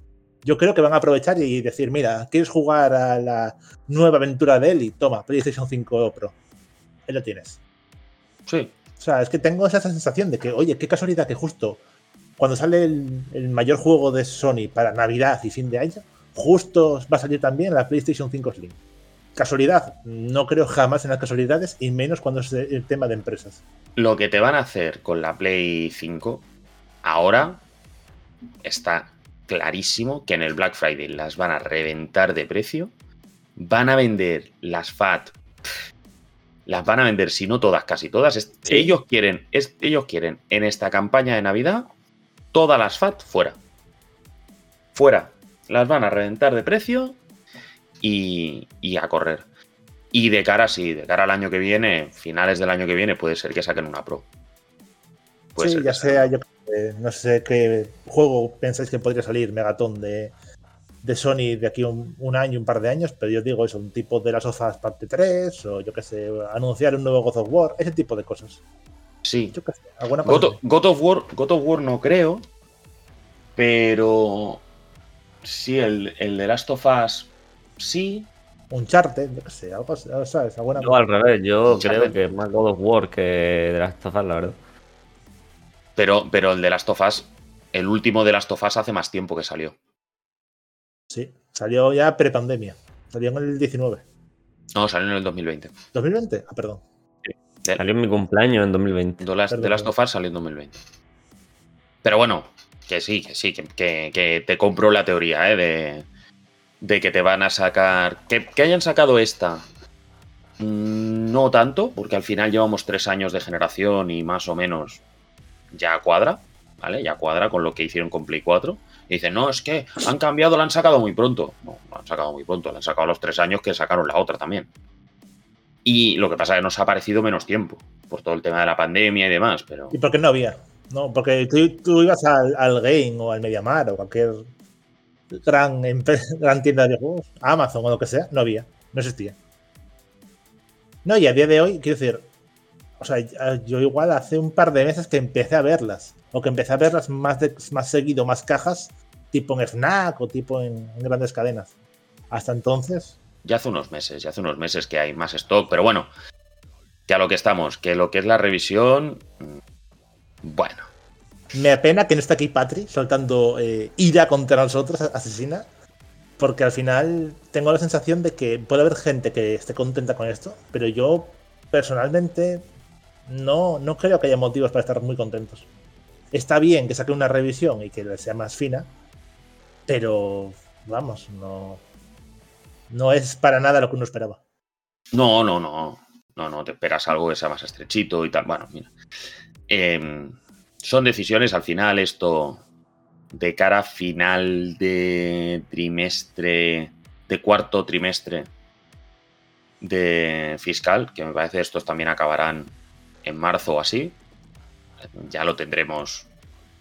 yo creo que van a aprovechar y decir, mira, ¿quieres jugar a la nueva aventura de Eli? Toma, PlayStation 5 Pro. Ahí lo tienes. Sí, O sea, es que tengo esa sensación de que, oye, qué casualidad que justo cuando sale el, el mayor juego de Sony para Navidad y fin de año, justo va a salir también la PlayStation 5 Slim. Casualidad, no creo jamás en las casualidades y menos cuando es el tema de empresas. lo que te van a hacer con la Play 5 ahora está clarísimo que en el Black Friday las van a reventar de precio. Van a vender las FAT. pff, Las van a vender, si no todas, casi todas. Sí. Ellos quieren, es- ellos quieren en esta campaña de Navidad todas las FAT fuera. Fuera. Las van a reventar de precio y, y a correr. Y de cara, sí, de cara al año que viene, finales del año que viene, puede ser que saquen una Pro. Puede sí, ya sea, yo eh, no sé qué juego pensáis que podría salir Megatón de, de Sony de aquí un, un año, un par de años, pero yo digo eso, un tipo de las sofás parte 3, o yo qué sé, anunciar un nuevo God of War, ese tipo de cosas. Sí. Yo qué sé, alguna cosa. God, of War, God of War no creo, pero sí, el, el de Last of Us sí, Un charter, yo qué sé, algo, así, ¿sabes? Alguna Yo al revés, yo creo que es más God of War que de las tofas, la verdad. Pero, pero el de las tofas, el último de las tofas hace más tiempo que salió. Sí, salió ya prepandemia. Salió en el 19. No, salió en el 2020. ¿2020? Ah, perdón. Salió en mi cumpleaños en 2020. de las, de Perdón, las perdón. tofas salió en 2020. Pero bueno, que sí, que sí, que, que- que te compro la teoría, ¿eh? De, de que te van a sacar. Que, que hayan sacado esta. mm, No tanto, porque al final llevamos tres años de generación y más o menos ya cuadra, ¿vale? Ya cuadra con lo que hicieron con Play 4. Y dicen, no, es que han cambiado, la han sacado muy pronto. No, lo han sacado muy pronto, la han sacado los tres años que sacaron la otra también. Y lo que pasa es que nos ha parecido menos tiempo, por todo el tema de la pandemia y demás, pero... ¿Y por qué no había? No, porque tú, ibas al, Game o al Mediamar o cualquier gran, gran tienda de juegos, Amazon o lo que sea, no había, no existía. No, y a día de hoy, quiero decir, o sea, yo igual hace un par de meses que empecé a verlas, o que empecé a verlas más, de, más seguido, más cajas, tipo en Fnac o tipo en, en grandes cadenas. Hasta entonces, Ya hace unos meses, ya hace unos meses que hay más stock, pero bueno, que a lo que estamos, que lo que es la revisión, mm, bueno, Me apena que no esté aquí Patri soltando eh, ira contra nosotros, asesina. Porque al final tengo la sensación de que puede haber gente que esté contenta con esto, pero yo personalmente no, no creo que haya motivos para estar muy contentos. Está bien que saque una revisión y que sea más fina, pero vamos, no, no es para nada lo que uno esperaba. no, no, no, no, no, te esperas algo que sea más estrechito y tal, bueno, mira. Em, son decisiones al final esto de cara a final de trimestre, de cuarto trimestre de fiscal, que me parece estos también acabarán en marzo o así. Ya lo tendremos.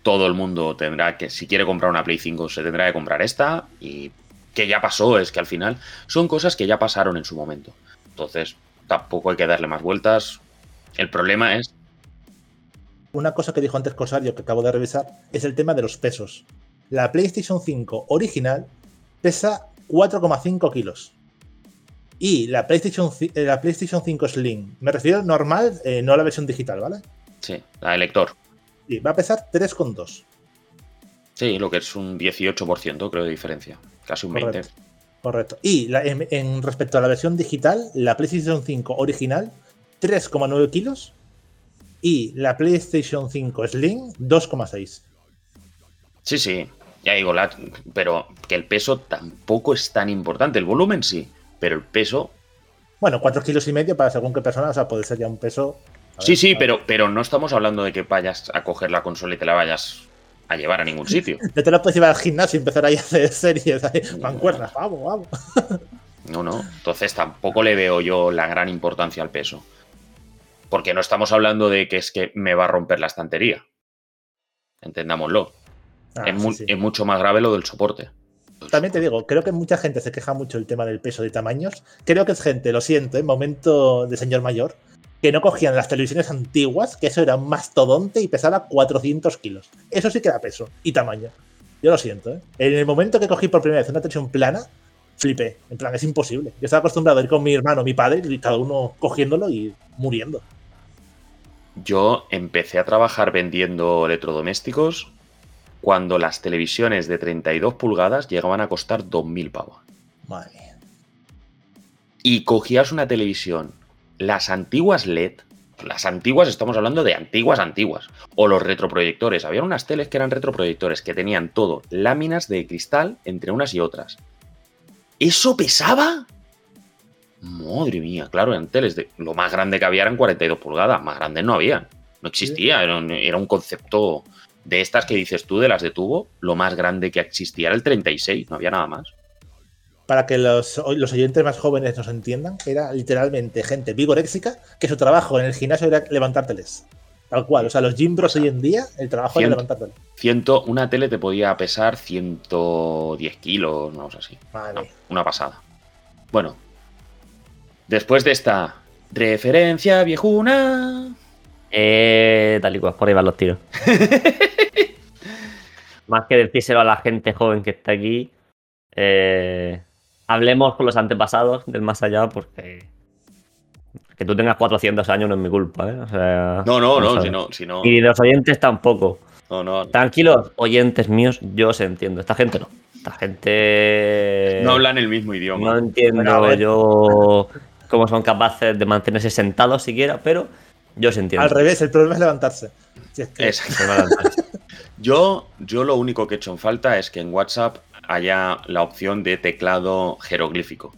Todo el mundo tendrá que, si quiere comprar una Play 5, se tendrá que comprar esta. Y que ya pasó, es que al final son cosas que ya pasaron en su momento. Entonces, tampoco hay que darle más vueltas. El problema es. Una cosa que dijo antes Cosario, que acabo de revisar, es el tema de los pesos. La PlayStation 5 original pesa 4,5 kilos. Y la PlayStation, eh, la PlayStation 5 Slim, me refiero normal, eh, no a la versión digital, ¿vale? Sí, la de lector. Y va a pesar 3,2. Sí, lo que es un 18%, creo, de diferencia. Casi un 20%. Correcto. Correcto. Y la- en, en respecto a la versión digital, la PlayStation 5 original, 3,9 kilos. Y la PlayStation 5 Slim, 2,6. Sí, sí. Ya digo, la- pero que el peso tampoco es tan importante. El volumen sí, pero el peso. Bueno, 4 kilos y medio para según qué persona, o sea, puede ser ya un peso. Sí, sí, pero, pero no estamos hablando de que vayas a coger la consola y te la vayas a llevar a ningún sitio. No te lo puedes llevar al gimnasio y empezar ahí a hacer series, ahí, mancuernas, vamos, vamos. No, no. Entonces tampoco le veo yo la gran importancia al peso. Porque no estamos hablando de que es que me va a romper la estantería. Entendámoslo. Ah, es, sí, mu- sí. es mucho más grave lo del soporte. También te digo, creo que mucha gente se queja mucho del tema del peso de tamaños. Creo que es gente, lo siento, en momento de señor mayor, que no cogían las televisiones antiguas, que eso era un mastodonte y pesaba 400 kilos. Eso sí que era peso y tamaño. Yo lo siento, ¿eh? En el momento que cogí por primera vez una televisión plana, flipé. En plan, es imposible. Yo estaba acostumbrado a ir con mi hermano, mi padre, y cada uno cogiéndolo y muriendo. Yo empecé a trabajar vendiendo electrodomésticos cuando las televisiones de 32 pulgadas llegaban a costar 2.000 pavos. Madre mía. Y cogías una televisión, las antiguas LED, las antiguas estamos hablando de antiguas antiguas, o los retroproyectores. Había unas teles que eran retroproyectores que tenían todo láminas de cristal entre unas y otras. ¿Eso pesaba? Madre mía, claro, eran teles de. Lo más grande que había eran 42 pulgadas, más grandes no había. No existía, era un, era un concepto de estas que dices tú, de las de tubo. Lo más grande que existía era el 36, no había nada más. Para que los, los oyentes más jóvenes nos entiendan, era literalmente gente vigoréxica que su trabajo en el gimnasio era levantárteles. Tal cual. O sea, los gym bros hoy en día, el trabajo era Cien- levantárteles. Ciento, una tele te podía pesar 110 kilos, no sé así. No, mía. una pasada. Bueno, después de esta referencia viejuna. Eh, tal y cual, por ahí van los tiros. Más que decírselo a la gente joven que está aquí, eh, hablemos con los antepasados del más allá, porque que tú tengas 400 años no es mi culpa, ¿eh? O sea, No, no, no, si no, si no. Y de los oyentes tampoco. No, no. Tranquilos, oyentes míos, yo os entiendo. Esta gente no. Esta gente. No hablan el mismo idioma. No entiendo Bueno, yo cómo son capaces de mantenerse sentados siquiera, pero yo os entiendo. Al revés, el problema es levantarse. Si es que- Exacto. Yo, yo lo único que he hecho en falta es que en WhatsApp haya la opción de teclado jeroglífico.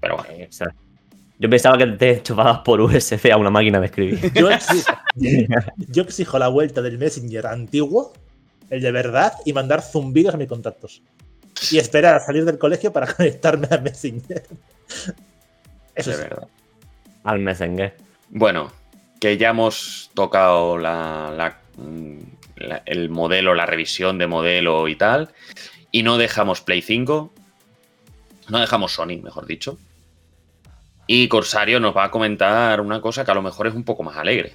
Pero bueno, Exacto. Yo pensaba que te enchufabas por USB a una máquina de escribir. Yo, exi- yo exijo la vuelta del Messenger antiguo, el de verdad, y mandar zumbidos a mis contactos. Y esperar a salir del colegio para conectarme a Messenger. Eso de es. verdad. Al Messenger. Bueno, que ya hemos tocado la, la- mm, la- el modelo, la revisión de modelo y tal, y no dejamos Play 5, no dejamos Sony, mejor dicho. Y Corsario nos va a comentar una cosa que a lo mejor es un poco más alegre.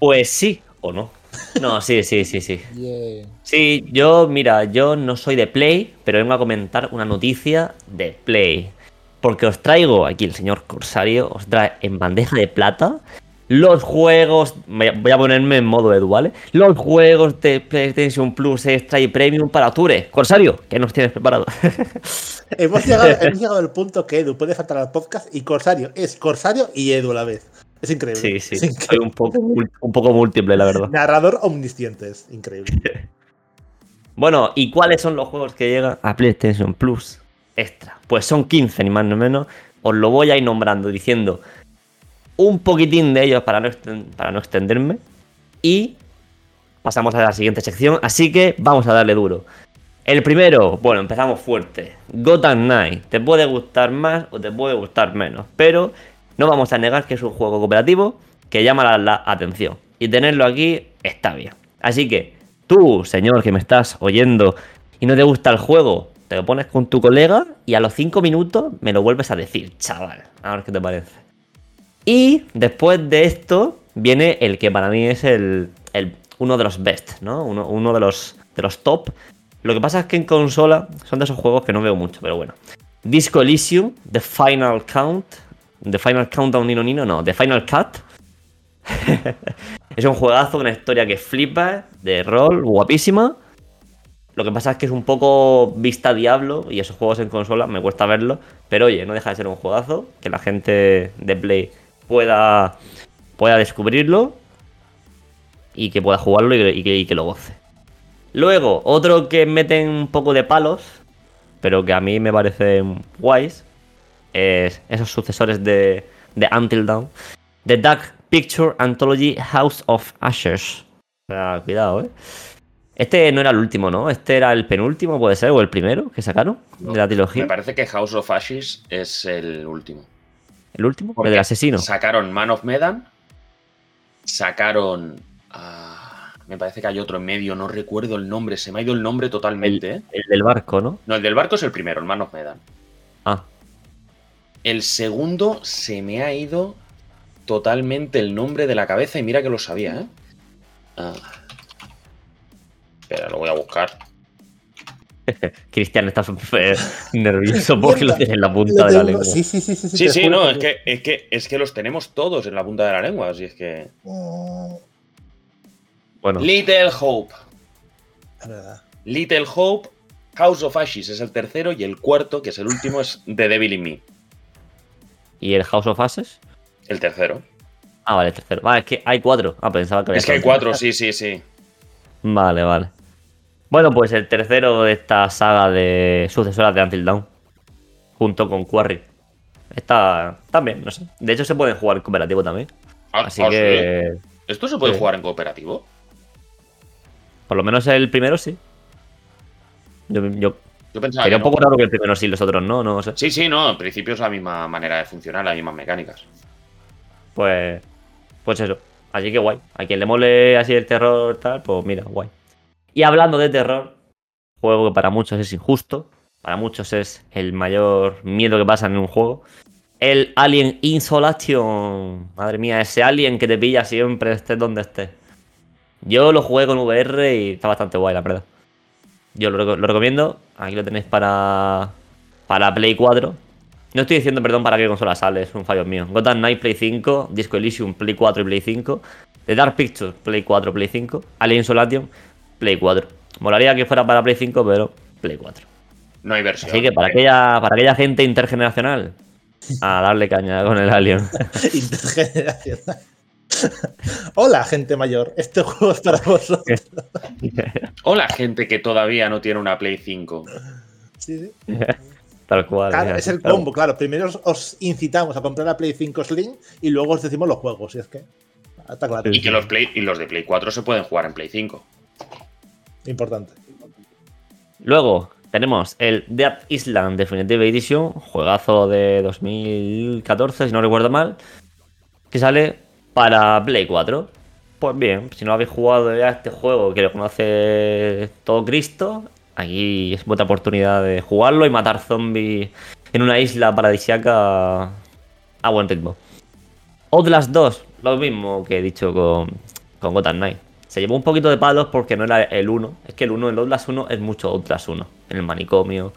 Pues sí o no. No, sí, sí, sí, sí. Yeah. Sí, yo, mira, yo no soy de Play, pero vengo a comentar una noticia de Play. Porque os traigo aquí el señor Corsario, os trae en bandeja de plata los juegos. Voy a ponerme en modo Edu, ¿vale? Los juegos de PlayStation Plus Extra y Premium para Ture. Corsario, ¿qué nos tienes preparado? Hemos llegado, hemos llegado al punto que Edu puede faltar al podcast y Corsario es Corsario y Edu a la vez. Es increíble. sí, sí, Es soy increíble. un poco, un poco múltiple, la verdad. Narrador omnisciente, es increíble. Bueno, ¿y cuáles son los juegos que llegan a PlayStation Plus Extra? Pues son 15, ni más ni menos. Os lo voy a ir nombrando diciendo un poquitín de ellos para no, para no extenderme. Y pasamos a la siguiente sección. Así que vamos a darle duro. El primero, bueno, empezamos fuerte. Gotham Knight. Te puede gustar más o te puede gustar menos. Pero no vamos a negar que es un juego cooperativo que llama la, la atención. Y tenerlo aquí está bien. Así que tú, señor, que me estás oyendo y no te gusta el juego, te lo pones con tu colega y a los 5 minutos me lo vuelves a decir, chaval. A ver qué te parece. Y después de esto viene el que para mí es el, el- uno de los best, ¿no? Uno, uno de, los, de los top. Lo que pasa es que en consola son de esos juegos que no veo mucho, pero bueno. Disco Elysium, The Final Count. The Final Countdown Nino Nino, no, The Final Cut. es un juegazo, una historia que flipa, de rol, guapísima. Lo que pasa es que es un poco vista diablo y esos juegos en consola me cuesta verlo. Pero oye, no deja de ser un juegazo que la gente de Play pueda, pueda descubrirlo y que pueda jugarlo y, que, que lo goce. Luego, otro que meten un poco de palos, pero que a mí me parece guays, es esos sucesores de, de Until Dawn. The Dark Picture Anthology House of Ashes. O sea, cuidado, ¿eh? Este no era el último, ¿no? Este era el penúltimo, puede ser, o el primero que sacaron de la trilogía. Me parece que House of Ashes es el último. ¿El último? Porque El del asesino. Sacaron Man of Medan. Sacaron. ah, me parece que hay otro en medio, no recuerdo el nombre. Se me ha ido el nombre totalmente. ¿eh? El del barco, ¿no? No, el del barco es el primero, el Man of Medan. Ah, El segundo se me ha ido totalmente el nombre de la cabeza y mira que lo sabía, ¿eh? Ah. Espera, lo voy a buscar. Cristian está súper nervioso porque lo tiene en la punta de la lengua. Sí, sí, sí, sí. Sí, sí, no, es que, es, que, es que los tenemos todos en la punta de la lengua, así es que... Mm, Bueno, Little Hope. Verdad. Little Hope, House of Ashes es el tercero y el cuarto, que es el último, es The Devil in Me. ¿y el House of Ashes? El tercero. Ah, vale, el tercero. Vale, es que hay cuatro. Ah, pensaba que había Es que hay cuatro, sí, sí, sí. Vale, vale. Bueno, pues el tercero de esta saga de sucesoras de Until Dawn. Junto con Quarry. Está también, no sé. De hecho, se pueden jugar en cooperativo también. Ah, Así ah, ¿sí? que. ¿Esto se puede Sí. jugar en cooperativo? Por lo menos el primero sí. Yo, yo Yo pensaba sería que un poco no. raro que el primero sí, los otros no, no sé. Sí, sí, no, en principio es la misma manera de funcionar, las mismas mecánicas. Pues. Pues eso. Así que guay. A quien le mole así el terror tal, pues mira, guay. Y hablando de terror, juego que para muchos es injusto. Para muchos es el mayor miedo que pasa en un juego. El Alien Insolation. Madre mía, ese alien que te pilla siempre, estés donde estés. Yo lo jugué con VR y está bastante guay, la verdad. Yo lo, reco- lo recomiendo. Aquí lo tenéis para, para Play 4. No estoy diciendo, perdón, para qué consola sale, es un fallo mío. Gotham Knight Play 5, Disco Elysium Play 4 y Play 5, The Dark Pictures Play 4, Play 5, Alien Isolation Play 4. Molaría que fuera para Play 5, pero Play 4. No hay versión. Así que para aquella, para aquella gente intergeneracional, a darle caña con el Alien. Intergeneracional. Hola, gente mayor. Este juego es para vosotros. Hola, gente que todavía no tiene una Play 5. Sí, sí. Tal cual. Claro, es el combo, claro. Primero os, os incitamos a comprar la Play 5 Slim y luego os decimos los juegos. Y es que. Está claro. Y que los, Play, y los de Play 4 se pueden jugar en Play 5. Importante. Luego tenemos el Dead Island Definitive Edition, juegazo de 2014, si no recuerdo mal, que sale para Play 4. Pues bien, si no habéis jugado ya este juego que lo conoce todo Cristo, aquí es buena oportunidad de jugarlo y matar zombies en una isla paradisiaca a buen ritmo. Outlast 2, lo mismo que he dicho con, con Gotham Knight. Se llevó un poquito de palos porque no era el 1. Es que el 1, el Outlast 1 es mucho Outlast 1, en el manicomio.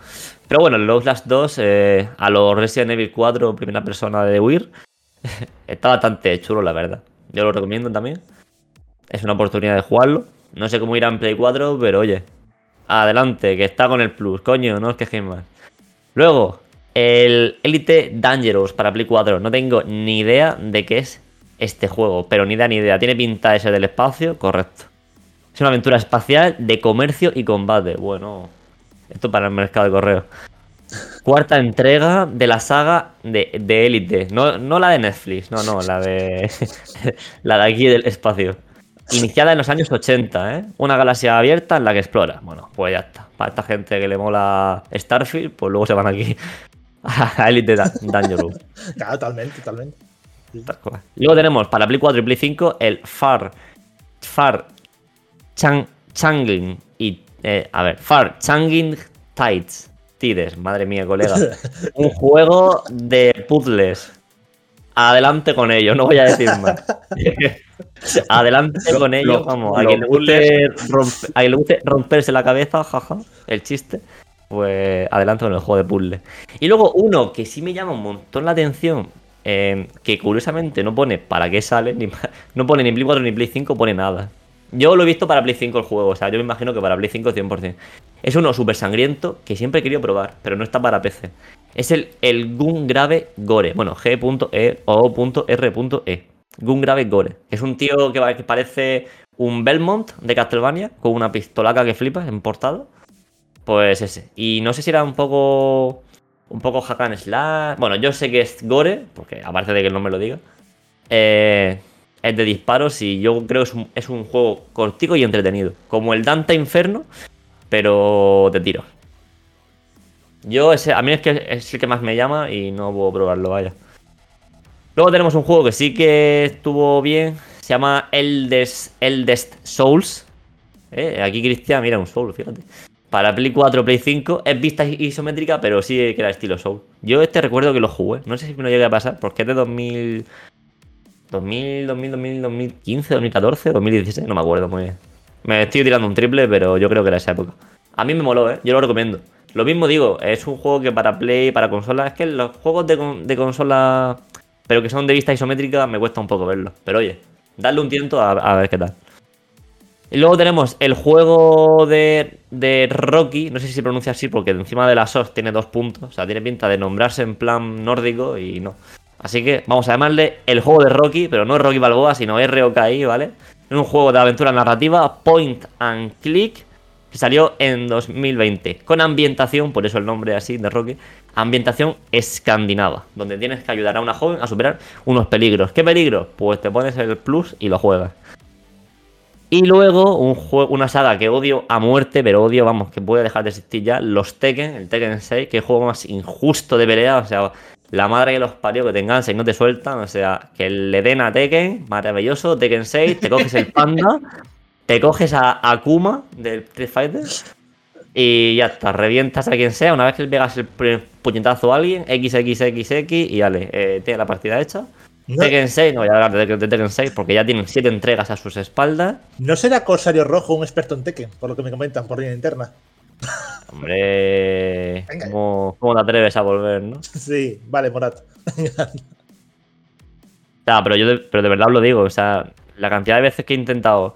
Pero bueno, el Outlast 2, eh, a los Resident Evil 4, primera persona de Wii, está bastante chulo, la verdad. Yo lo recomiendo también. Es una oportunidad de jugarlo. No sé cómo irá en Play 4, pero oye, adelante, que está con el Plus, coño, no os quejéis más. Luego, el Elite Dangerous para Play 4. No tengo ni idea de qué es este juego, pero ni idea ni idea. Tiene pinta de ser del espacio, correcto. Es una aventura espacial de comercio y combate. Bueno, esto para el mercado de correo. Cuarta entrega de la saga de, Elite. No, no la de Netflix, no, no, la de. la de aquí del espacio. Iniciada en los años 80, ¿eh? Una galaxia abierta en la que explora. Bueno, pues ya está. Para esta gente que le mola Starfield, pues luego se van aquí a Elite Da- Dangerous. Claro, totalmente, totalmente. Tal cual. Luego tenemos para Play 4 y Play 5 el Far. Far. Chang, Changing. Y. eh, a ver, Far Changing Tides. Tides, madre mía, colega. Un juego de puzzles. Adelante con ello, no voy a decir más. Adelante con ello, lo- vamos. A quien, le guste rompe- a quien le guste romperse la cabeza, jaja, el chiste. Pues adelante con el juego de puzzles. Y luego uno que sí me llama un montón la atención, eh, que curiosamente no pone para qué sale, ni no pone ni Play 4 ni Play 5, pone nada. Yo lo he visto para Play 5 el juego, o sea, yo me imagino que para Play 5 100%. Es uno súper sangriento que siempre he querido probar, pero no está para PC. Es el, el Gun Grave Gore, bueno, G.E o .R.E. Gun Grave Gore, es un tío que, parece un Belmont de Castlevania, con una pistolaca que flipas en portada. Pues ese. Y no sé si era un poco. Un poco hack and slash. Bueno, yo sé que es Gore, porque aparte de que el nombre lo diga. eh, es de disparos y yo creo que es un, es un juego cortico y entretenido. Como el Dante Inferno, pero de tiros. Yo, ese, a mí es que es el que más me llama y no puedo probarlo, vaya. Luego tenemos un juego que sí que estuvo bien. Se llama Eldest, Eldest Souls. Eh, Aquí Cristian, mira, un Soul, fíjate. Para Play 4, Play 5, es vista isométrica, pero sí que era estilo Soul. Yo este recuerdo que lo jugué. No sé si me lo llegué a pasar, porque es de 2000. 2000, 2000, 2000, 2015, 2014, 2016, no me acuerdo muy bien. Me estoy tirando un triple, pero yo creo que era esa época. A mí me moló, ¿eh? Yo lo recomiendo. Lo mismo digo, es un juego que para Play, para consola, es que los juegos de, con- de consola, pero que son de vista isométrica, me cuesta un poco verlos. Pero oye, darle un tiento a ver qué tal. Y luego tenemos el juego de, de Rocky, no sé si se pronuncia así porque encima de la SOS tiene dos puntos, o sea, tiene pinta de nombrarse en plan nórdico y no. Así que vamos a llamarle el juego de Rocky, pero no es Rocky Balboa, sino ROKI, ¿vale? Es un juego de aventura narrativa, point and click, que salió en 2020, con ambientación, por eso el nombre así de Rocky, ambientación escandinava, donde tienes que ayudar a una joven a superar unos peligros. ¿Qué peligros? Pues te pones el plus y lo juegas. Y luego un jue- una saga que odio a muerte, pero odio, vamos, que puede dejar de existir ya, los Tekken, el Tekken 6, que es el juego más injusto de pelea, o sea, la madre que los parió que te enganchan y no te sueltan, o sea, que le den a Tekken, maravilloso, Tekken 6, te coges el panda, te coges a Akuma del Street Fighter y ya está, revientas a quien sea, una vez que le pegas el puñetazo a alguien, XXXX y vale, eh, tiene la partida hecha. No, Tekken 6, no voy a hablar de, de Tekken 6 porque ya tienen 7 entregas a sus espaldas. no será Corsario Rojo un experto en Tekken, por lo que me comentan por línea interna. Hombre. ¿cómo, cómo te atreves a volver, no? Sí, vale, Morat. Sea, pero yo de, pero de verdad os lo digo, o sea, la cantidad de veces que he intentado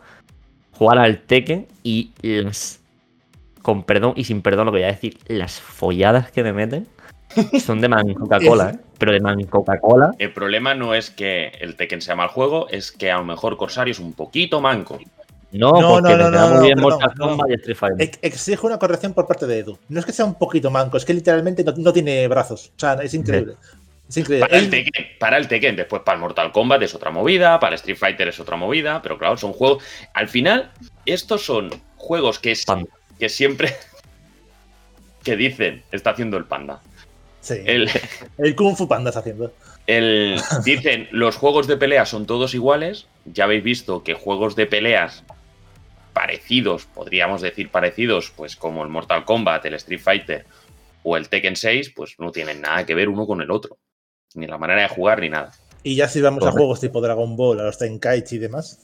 jugar al Tekken y las, con perdón y sin perdón lo que voy a decir, las folladas que me meten son de man Coca-Cola, ¿eh? Pero de man Coca-Cola. El problema no es que el Tekken sea mal juego, es que a lo mejor Corsario es un poquito manco. No, No, porque no, no, muy bien no, Mortal no. Kombat y Street Fighter. Ex- Exijo una corrección por parte de Edu. No es que sea un poquito manco, es que literalmente no, no tiene brazos. O sea, es increíble. Es increíble. Para el, Tekken, para el Tekken, después para el Mortal Kombat es otra movida, para el Street Fighter es otra movida, pero claro, son juegos. Al final, estos son juegos que, es- que siempre. que dicen, está haciendo el panda. Sí, el, El, Kung Fu Panda está haciendo. el- dicen, los juegos de pelea son todos iguales. Ya habéis visto que juegos de peleas parecidos, podríamos decir parecidos, pues como el Mortal Kombat, el Street Fighter o el Tekken 6, pues no tienen nada que ver uno con el otro. Ni la manera de jugar ni nada. Y ya si vamos a juegos tipo Dragon Ball, a los Tenkaichi y demás.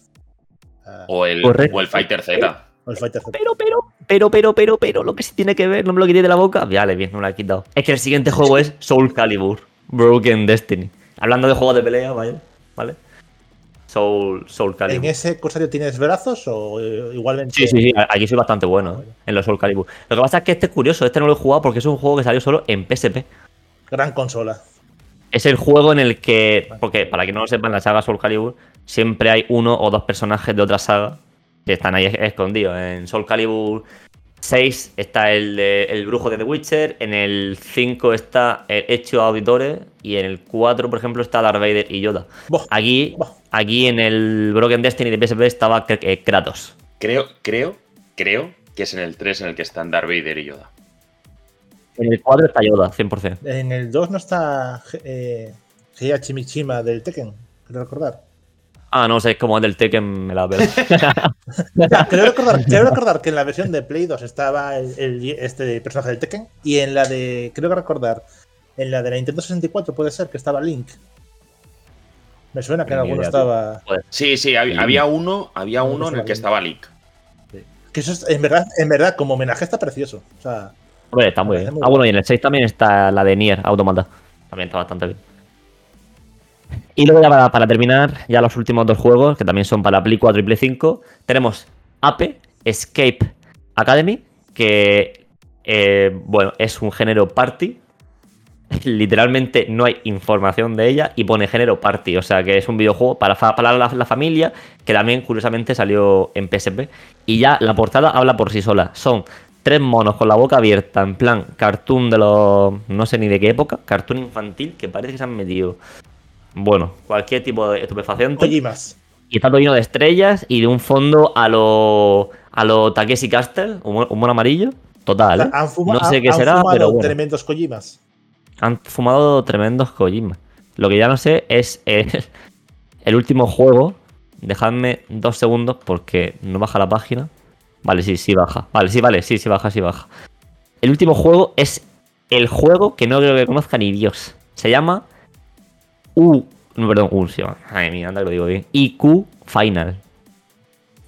ah, O el, o el Fighter Z. o el Fighter Z. Pero, pero, pero, pero, pero, pero, lo que sí tiene que ver, no me lo quité de la boca. Vale, bien, no me lo he quitado. Es que el siguiente juego es Soul Calibur, Broken Destiny. Hablando de juegos de pelea, vaya, ¿vale? Soul, Soul ¿En Calibur. ese Corsario tienes brazos o eh, igualmente? Sí, sí, sí, aquí soy bastante bueno, ¿eh? en los Soul Calibur. Lo que pasa es que este es curioso, este no lo he jugado porque es un juego que salió solo en PSP. Gran consola. Es el juego en el que, porque para que no lo sepan, en la saga Soul Calibur siempre hay uno o dos personajes de otra saga que están ahí es- escondidos. En Soul Calibur 6 está el, de- el brujo de The Witcher, en el 5 está el Hecho Auditores y en el 4, por ejemplo, está Darth Vader y Yoda. Aquí, aquí en el Broken Destiny de PSP estaba eh, Kratos. Creo, creo, creo que es en el 3 en el que están Darth Vader y Yoda. En el 4 está Yoda, 100%. En el 2 no está eh, Heihachi Mishima del Tekken, creo recordar. Ah, no sé, es como el del Tekken me la pela. Creo, recordar, creo recordar que en la versión de Play 2 estaba el, el- este personaje del Tekken y en la de, creo que recordar, en la de la Nintendo 64 puede ser que estaba Link. Me suena que en alguno idea, estaba... Sí, sí, hab- Sí. había uno, había No, uno en el que estaba Link. Que eso es, en verdad, en verdad, como homenaje está precioso. O sea, Hombre, está muy bien. muy Ah, bueno, y en el 6 también está la de Nier Automata. También está bastante bien. Y luego ya para, terminar, ya los últimos dos juegos, que también son para Play 4 y Play 5, tenemos Ape Escape Academy, que, eh, bueno, es un género party. Literalmente no hay información de ella y pone género party, o sea que es un videojuego para, para la, la familia, que también curiosamente salió en PSP. Y ya la portada habla por sí sola. Son tres monos con la boca abierta, en plan cartoon de los. no sé ni de qué época, cartoon infantil, que parece que se han metido. Bueno, cualquier tipo de estupefaciente. Kojimas. Y está todo lleno de estrellas y de un fondo a lo. a lo Takeshi Castle, humor, humor amarillo. Total. ¿eh? Han, fuma- no sé qué han será, fumado pero bueno. tremendos Kojimas. Han fumado tremendos Kojima. Lo que ya no sé es el, el último juego. Dejadme dos segundos porque no baja la página. Vale, sí, sí baja. Vale, sí, vale, sí, sí baja, sí baja. El último juego es el juego que no creo que conozca ni Dios. Se llama U. No, perdón, U se llama. Ay, mía, anda que lo digo bien. IQ Final.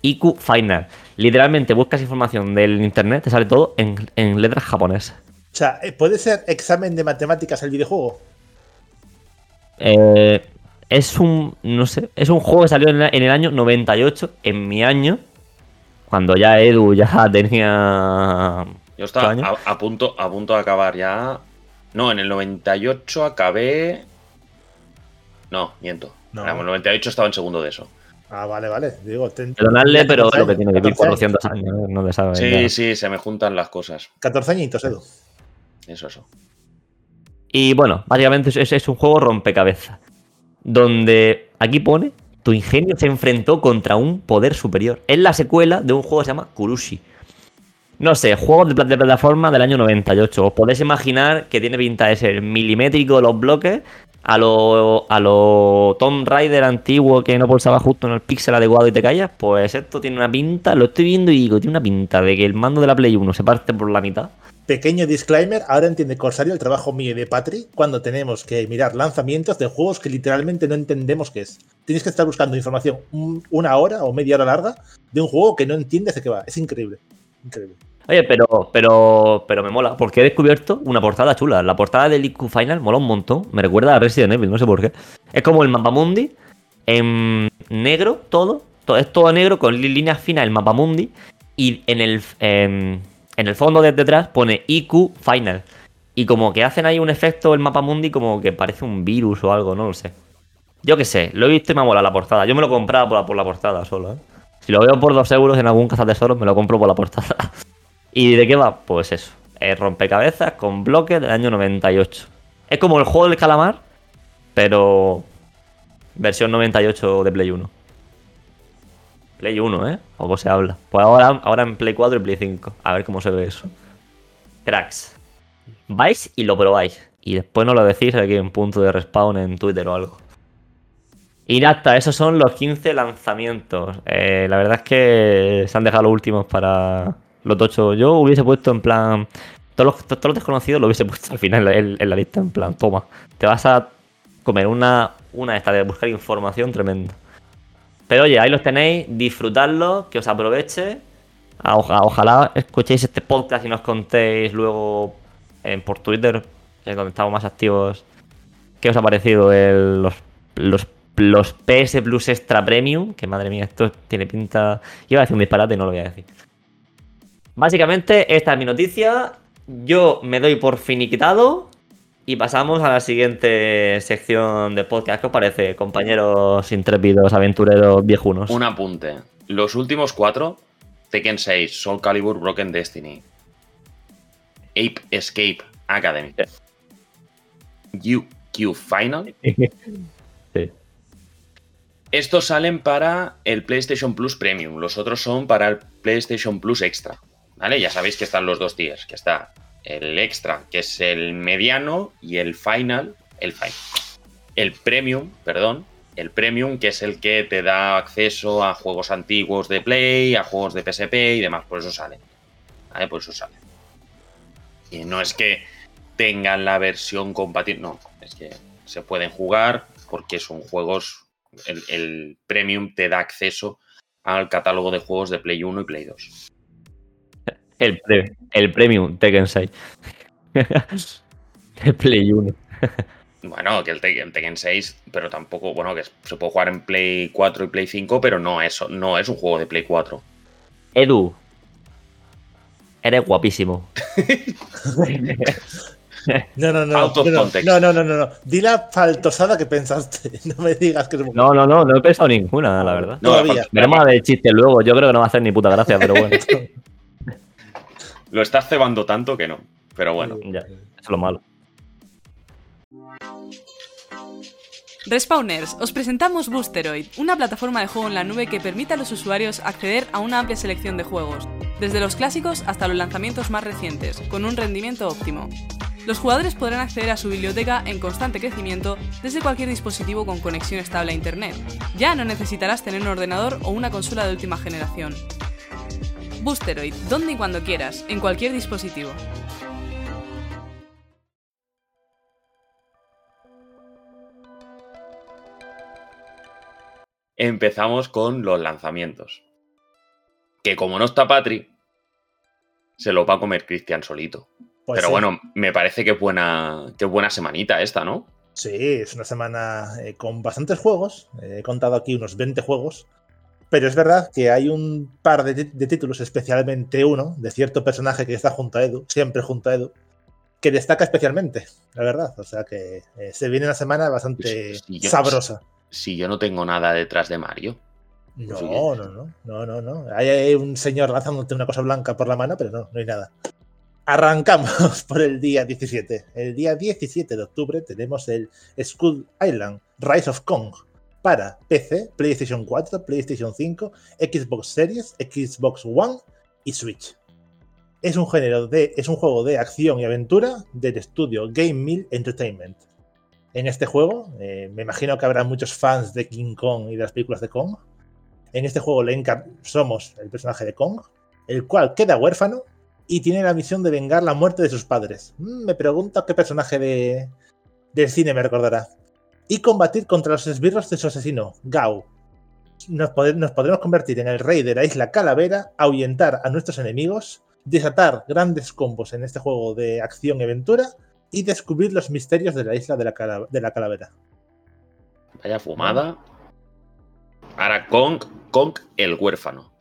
IQ Final. Literalmente buscas información del internet, te sale todo en, en letras japonesas. O sea, eh, ¿puede ser examen de matemáticas el videojuego? Eh, es un, no sé, es un juego que salió en, el año 98, en mi año, cuando ya Edu ya tenía... Yo estaba a punto, a punto de acabar ya. No, en el 98 acabé. No, miento. No. En el 98 estaba en segundo de eso. Ah, vale, vale. Digo, ten- Perdonadle, pero 14 lo que tiene que vivir 14 400 años, ¿eh? no le sabe. Sí, ya. sí, se me juntan las cosas. 14 añitos, Edu. Eso, eso. Y bueno, básicamente es, es- un juego rompecabezas. Donde aquí pone, tu ingenio se enfrentó contra un poder superior. Es la secuela de un juego que se llama Kurushi. No sé, juego de, de plataforma del año 98. Os podéis imaginar que tiene pinta de ser milimétrico los bloques. A lo, a lo Tomb Raider antiguo que no pulsaba justo en el píxel adecuado y te callas. Pues esto tiene una pinta, lo estoy viendo y digo, tiene una pinta de que el mando de la Play 1 se parte por la mitad. Pequeño disclaimer, ahora entiende Corsario el trabajo mío y de Patri cuando tenemos que mirar lanzamientos de juegos que literalmente no entendemos qué es. Tienes que estar buscando información un- una hora o media hora larga de un juego que no entiendes de qué va. Es increíble. Increíble. Oye, pero, pero, pero me mola, porque he descubierto una portada chula. La portada del IQ Final mola un montón. Me recuerda a Resident Evil, no sé por qué. Es como el Mapamundi en negro, todo. todo es todo negro con líneas finas el Mapamundi. Y en el, en el fondo de detrás pone IQ Final. Y como que hacen ahí un efecto el Mapamundi como que parece un virus o algo, no lo sé. Yo qué sé, lo he visto y me ha molado la portada. Yo me lo compraba por la, por la portada solo, ¿eh? Si lo veo por dos euros en algún cazatesoros, me lo compro por la portada. ¿Y de qué va? Pues eso. Es rompecabezas con bloques del año 98. Es como el juego del calamar, pero versión 98 de Play 1. Play 1, ¿eh? Poco se habla. Pues ahora, ahora en Play 4 y Play 5. A ver cómo se ve eso. Cracks. Vais y lo probáis. Y después nos lo decís aquí en punto de respawn en Twitter o algo. Y está, esos son los 15 lanzamientos. Eh, la verdad es que se han dejado los últimos para los tochos. Yo hubiese puesto en plan. Todos los, todos los desconocidos lo hubiese puesto al final en, la lista. En plan, toma. Te vas a comer una, una esta de buscar información tremenda. Pero oye, ahí los tenéis. Disfrutadlos, que os aproveche. Oja- ojalá escuchéis este podcast y nos contéis luego eh, por Twitter, que es donde estamos más activos. ¿Qué os ha parecido el- los, los, los PS Plus Extra Premium? Que madre mía, esto tiene pinta. Iba a decir un disparate y no lo voy a decir. Básicamente, esta es mi noticia. Yo me doy por finiquitado. Y pasamos a la siguiente sección de podcast. ¿Qué os parece, compañeros intrépidos, aventureros, viejunos? Un apunte. Los últimos cuatro, Tekken 6, Soul Calibur, Broken Destiny, Ape Escape Academy, UQ Final. Sí. Estos salen para el PlayStation Plus Premium, los otros son para el PlayStation Plus Extra. ¿Vale? Ya sabéis que están los dos tiers, que está el Extra, que es el mediano, y el Final, el Final. El Premium, perdón, el Premium, que es el que te da acceso a juegos antiguos de Play, a juegos de PSP y demás, por eso salen. ¿Vale? Por eso salen. Y no es que tengan la versión compatible, no, es que se pueden jugar porque son juegos, el, el Premium te da acceso al catálogo de juegos de Play 1 y Play 2. El, pre- el Premium Tekken 6. el Play 1. Bueno, que el Tekken, Tekken 6, pero tampoco, bueno, que se puede jugar en Play 4 y Play 5, pero no es, no es un juego de Play 4. Edu. Eres guapísimo. No, no, no. Out of no, no, context. no, no, no, no, no. Di la faltosada que pensaste. No me digas que es. No, no, no, no he pensado ninguna, la verdad. No, Todavía. aparte- Veremos a ver chiste luego. Yo creo que no va a hacer ni puta gracia, pero bueno. Lo estás cebando tanto que no. Pero bueno. ya, es lo malo. Respawners, os presentamos Boosteroid, una plataforma de juego en la nube que permite a los usuarios acceder a una amplia selección de juegos, desde los clásicos hasta los lanzamientos más recientes, con un rendimiento óptimo. Los jugadores podrán acceder a su biblioteca en constante crecimiento desde cualquier dispositivo con conexión estable a Internet. Ya no necesitarás tener un ordenador o una consola de última generación. Boosteroid, donde y cuando quieras, en cualquier dispositivo. Empezamos con los lanzamientos. Que como no está Patri, se lo va a comer Cristian solito. Pues Pero sí. bueno, me parece que es buena, que buena semanita esta, ¿no? Sí, es una semana eh, con bastantes juegos. Eh, he contado aquí unos 20 juegos. Pero es verdad que hay un par de, títulos, especialmente uno, de cierto personaje que está junto a Edu, siempre junto a Edu, que destaca especialmente, la verdad. O sea que eh, se viene una semana bastante yo- sabrosa. Si yo no tengo nada detrás de Mario. No, no, no, no, no, no. Hay, hay un señor lanzándote una cosa blanca por la mano, pero no, no hay nada. Arrancamos por el día 17. El día 17 de octubre tenemos el Skull Island Rise of Kong para PC, PlayStation 4, PlayStation 5, Xbox Series, Xbox One y Switch. Es un género de, es un juego de acción y aventura del estudio Game Mill Entertainment. En este juego, eh, me imagino que habrá muchos fans de King Kong y de las películas de Kong. En este juego le encar- somos el personaje de Kong, el cual queda huérfano y tiene la misión de vengar la muerte de sus padres. Mm, me pregunto qué personaje de, del cine me recordará. Y combatir contra los esbirros de su asesino, Gao. Nos, nos podremos convertir en el rey de la isla Calavera, ahuyentar a nuestros enemigos desatar grandes combos en este juego de acción y aventura y descubrir los misterios de la isla de la, cala- de la calavera. Vaya fumada. Ahora Kong, Kong el huérfano.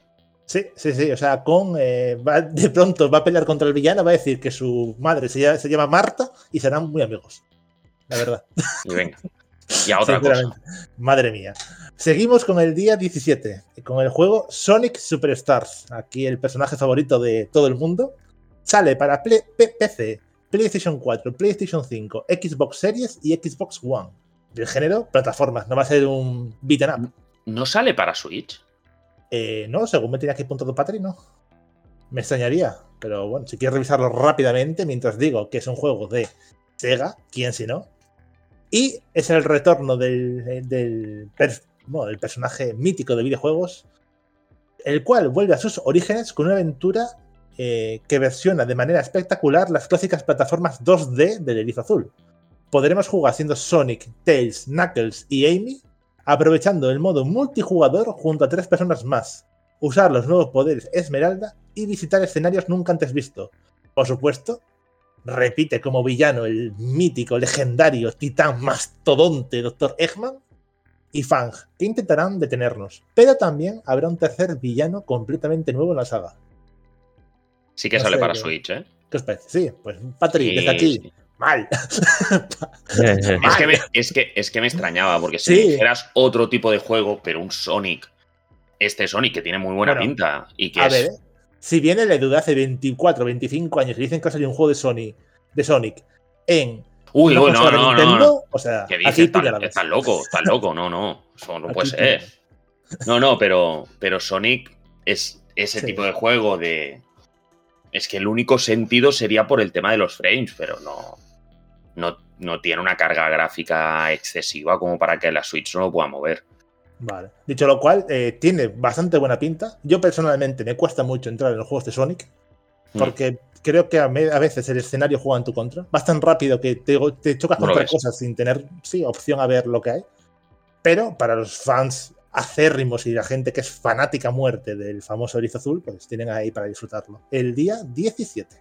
Sí, sí, sí. O sea, Kong eh, va- de pronto va a pelear contra el villano, va a decir que su madre se llama, se llama Marta y serán muy amigos. La verdad. Y venga. Y a otra cosa. Madre mía. Seguimos con el día 17, con el juego Sonic Superstars. Aquí el personaje favorito de todo el mundo. Sale para Play- PC, PlayStation 4, PlayStation 5, Xbox Series y Xbox One. Del género plataformas, no va a ser un beat'em up. ¿No sale para Switch? Eh, no, según me tenía aquí apuntado Patri, no. Me extrañaría. Pero bueno, si quieres revisarlo rápidamente, mientras digo que es un juego de Sega, ¿quién si no? Y es el retorno del, del, personaje mítico de videojuegos, el cual vuelve a sus orígenes con una aventura eh, que versiona de manera espectacular las clásicas plataformas 2D del Erizo Azul. Podremos jugar siendo Sonic, Tails, Knuckles y Amy, aprovechando el modo multijugador junto a tres personas más, usar los nuevos poderes Esmeralda y visitar escenarios nunca antes visto. Por supuesto, repite como villano el mítico, legendario, titán mastodonte Dr. Eggman y Fang, que intentarán detenernos. Pero también habrá un tercer villano completamente nuevo en la saga. Sí que No sale sé, para Switch, ¿eh? ¿Qué os parece? Sí, pues Patri, Sí, desde aquí, sí. mal. Es que, me, es, que, es que me extrañaba, porque si Sí. dijeras otro tipo de juego, pero un Sonic, este Sonic que tiene muy buena Bueno, pinta y que A es. ver, ¿eh? Si viene la duda hace 24, 25 años y dicen que va a salir un juego de Sonic, de Sonic en Uy, uy, no, no, no, Nintendo, no. o sea, ¿Qué dices? Estás, loco, estás loco, no, no. Eso no Aquí puede ser. No, no, pero, pero Sonic es ese Sí. tipo de juego de. Es que el único sentido sería por el tema de los frames, pero no. No, no tiene una carga gráfica excesiva como para que la Switch no lo pueda mover. Vale. Dicho lo cual, eh, tiene bastante buena pinta. Yo personalmente me cuesta mucho entrar en los juegos de Sonic, Mm. porque creo que a, veces el escenario juega en tu contra. Vas tan rápido que te, te chocas No contra cosas sin tener sí, opción a ver lo que hay. Pero para los fans acérrimos y la gente que es fanática muerte del famoso erizo azul, pues tienen ahí para disfrutarlo. El día 17,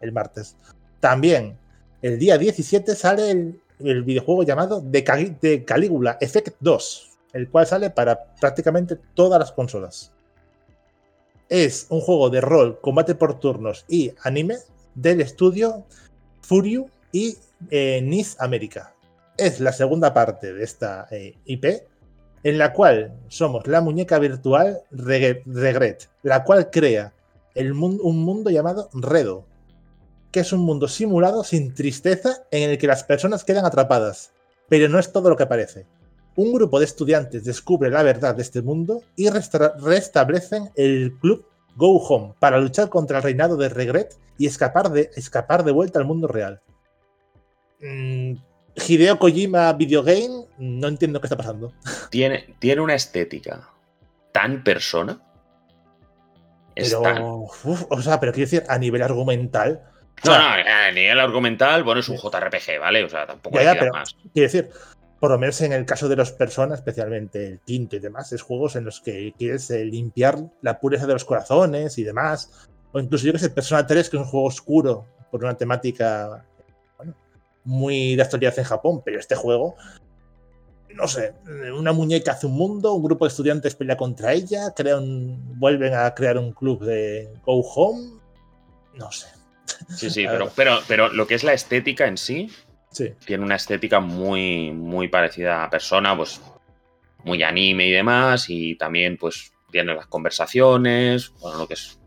el martes. También, el día 17 sale el, el videojuego llamado The, Cali- The Calígula Effect 2, el cual sale para prácticamente todas las consolas. Es un juego de rol, combate por turnos y anime del estudio Furyu y eh, Nice América. Es la segunda parte de esta eh, IP, en la cual somos la muñeca virtual Reg- Regret, la cual crea un mundo llamado Redo, que es un mundo simulado sin tristeza en el que las personas quedan atrapadas. Pero no es todo lo que parece. Un grupo de estudiantes descubre la verdad de este mundo y restablecen el club Go Home para luchar contra el reinado de Regret y escapar de, escapar de vuelta al mundo real. Mm, Hideo Kojima Videogame, no entiendo qué está pasando. Tiene, tiene una estética tan persona. Es Pero, tan- uf, o sea, pero quiero decir, a nivel argumental, No, no, a nivel argumental, bueno, es un JRPG, ¿vale? O sea, tampoco Ya, hay ya, pero- más. Quiero decir, por lo menos en el caso de los personas, especialmente el quinto y demás, es juegos en los que quieres eh, limpiar la pureza de los corazones y demás. O incluso yo que sé, Persona 3, que es un juego oscuro por una temática bueno, muy de actualidad en Japón, pero este juego, no sé, una muñeca hace un mundo, un grupo de estudiantes pelea contra ella, crean, vuelven a crear un club de Go Home, no sé. Sí, sí, pero, pero, pero lo que es la estética en sí, Sí, tiene una estética muy, muy parecida a Persona, pues muy anime y demás, y también pues tiene las conversaciones, bueno, lo que es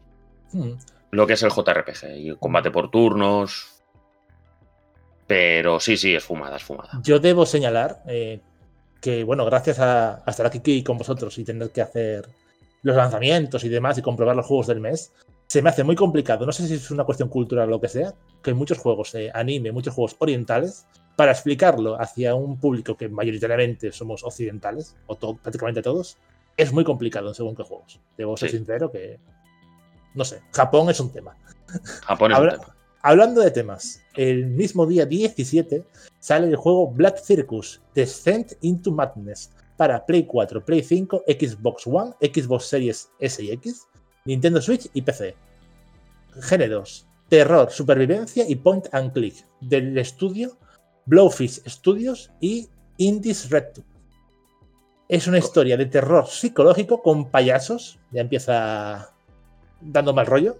Mm. lo que es el JRPG y el combate por turnos. Pero sí, sí, es fumada, es fumada. Yo debo señalar eh, que, bueno, gracias a, a estar aquí con vosotros y tener que hacer los lanzamientos y demás y comprobar los juegos del mes, se me hace muy complicado. No sé si es una cuestión cultural o lo que sea, que muchos juegos eh, anime, muchos juegos orientales, para explicarlo hacia un público que mayoritariamente somos occidentales, o to- prácticamente todos, es muy complicado según qué juegos. Debo ser Sí. sincero que, no sé, Japón es un tema. Japón es Habla- un tema. Hablando de temas, el mismo día 17 sale el juego Black Circus Descent into Madness para Play 4, Play 5, Xbox One, Xbox Series S y X, Nintendo Switch y PC. géneros, terror, supervivencia y point and click, del estudio Blowfish Studios y Indies Red. Es una historia de terror psicológico con payasos, ya empieza dando mal rollo,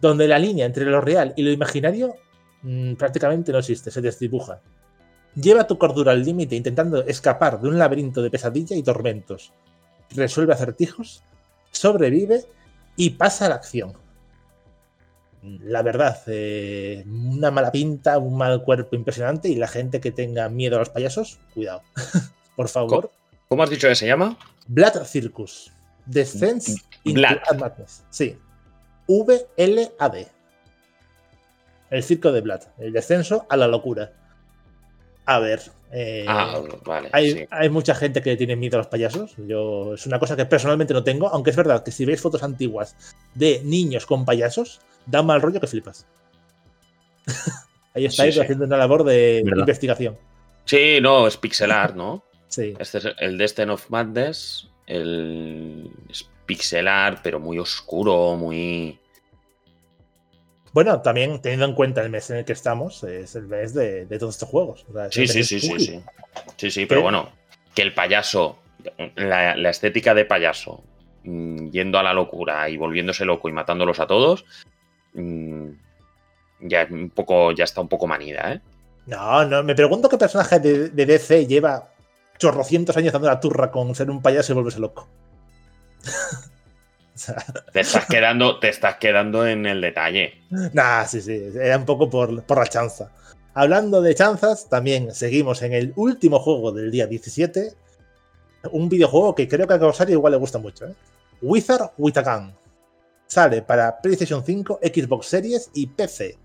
donde la línea entre lo real y lo imaginario mm, prácticamente no existe, se desdibuja. Lleva tu cordura al límite intentando escapar de un laberinto de pesadilla y tormentos. Resuelve acertijos, sobrevive y pasa a la acción. La verdad, eh, una mala pinta, un mal cuerpo impresionante y la gente que tenga miedo a los payasos, cuidado. Por favor. ¿Cómo has dicho que se llama? Blood Circus. Descent into Blood. Madness. Sí. V-L-A-D. El circo de Blood. El descenso a la locura. A ver. eh, Ah, vale. hay, sí. hay mucha gente que le tiene miedo a los payasos. Yo, es una cosa que personalmente no tengo, aunque es verdad que si veis fotos antiguas de niños con payasos, da mal rollo que flipas. Ahí estáis Sí, sí. haciendo una labor de Verdad. investigación. Sí, no, es pixel art, ¿no? Sí. Este es el Destin of Madness. El es pixel art, pero muy oscuro, muy. Bueno, también teniendo en cuenta el mes en el que estamos, es el mes de, de todos estos juegos. O sea, es Sí, sí, sí, sí, sí. Sí, sí, pero ¿Qué? bueno, que el payaso, la, la estética de payaso, mm, yendo a la locura y volviéndose loco y matándolos a todos, mm, ya un poco, ya está un poco manida, ¿eh? No, no, me pregunto qué personaje de, de DC lleva chorrocientos años dando la turra con ser un payaso y volverse loco. Te estás quedando, te estás quedando en el detalle. Nah, sí, sí, era un poco por, por la chanza. Hablando de chanzas, también seguimos en el último juego del día 17. Un videojuego que creo que a Rosario igual le gusta mucho. ¿eh? Wizard with a Gun. Sale para PlayStation 5, Xbox Series y PC.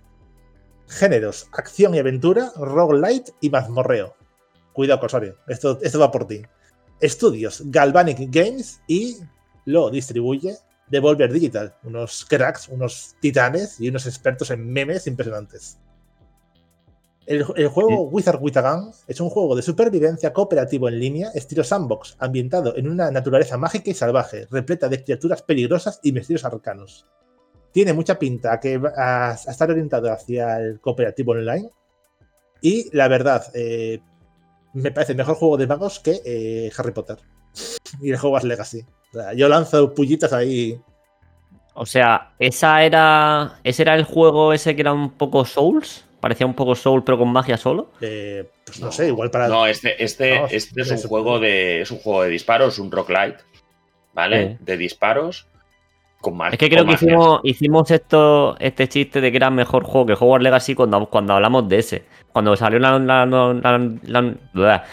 Géneros, acción y aventura, roguelite y mazmorreo. Cuidado, Rosario, esto, esto va por ti. Estudios, Galvanic Games y lo distribuye Devolver Digital. Unos cracks, unos titanes y unos expertos en memes impresionantes. El, el juego Wizard with a Gun es un juego de supervivencia cooperativo en línea, estilo sandbox, ambientado en una naturaleza mágica y salvaje, repleta de criaturas peligrosas y misterios arcanos. Tiene mucha pinta a, que a, a estar orientado hacia el cooperativo online. Y la verdad, eh, me parece mejor juego de magos que eh, Harry Potter y el Hogwarts Legacy. O sea, yo lanzo pullitas ahí. O sea, esa era. Ese era el juego ese que era un poco Souls. Parecía un poco Soul, pero con magia solo. eh, pues no, No. sé, igual para. No, este, este, No, este es un juego de. Es un juego de disparos, un roguelite. ¿Vale? Sí. De disparos. Con más. Es que creo que hicimos, hicimos esto, este chiste de que era mejor juego que Hogwarts Legacy cuando, cuando hablamos de ese. Cuando salió la, la, la- la- la-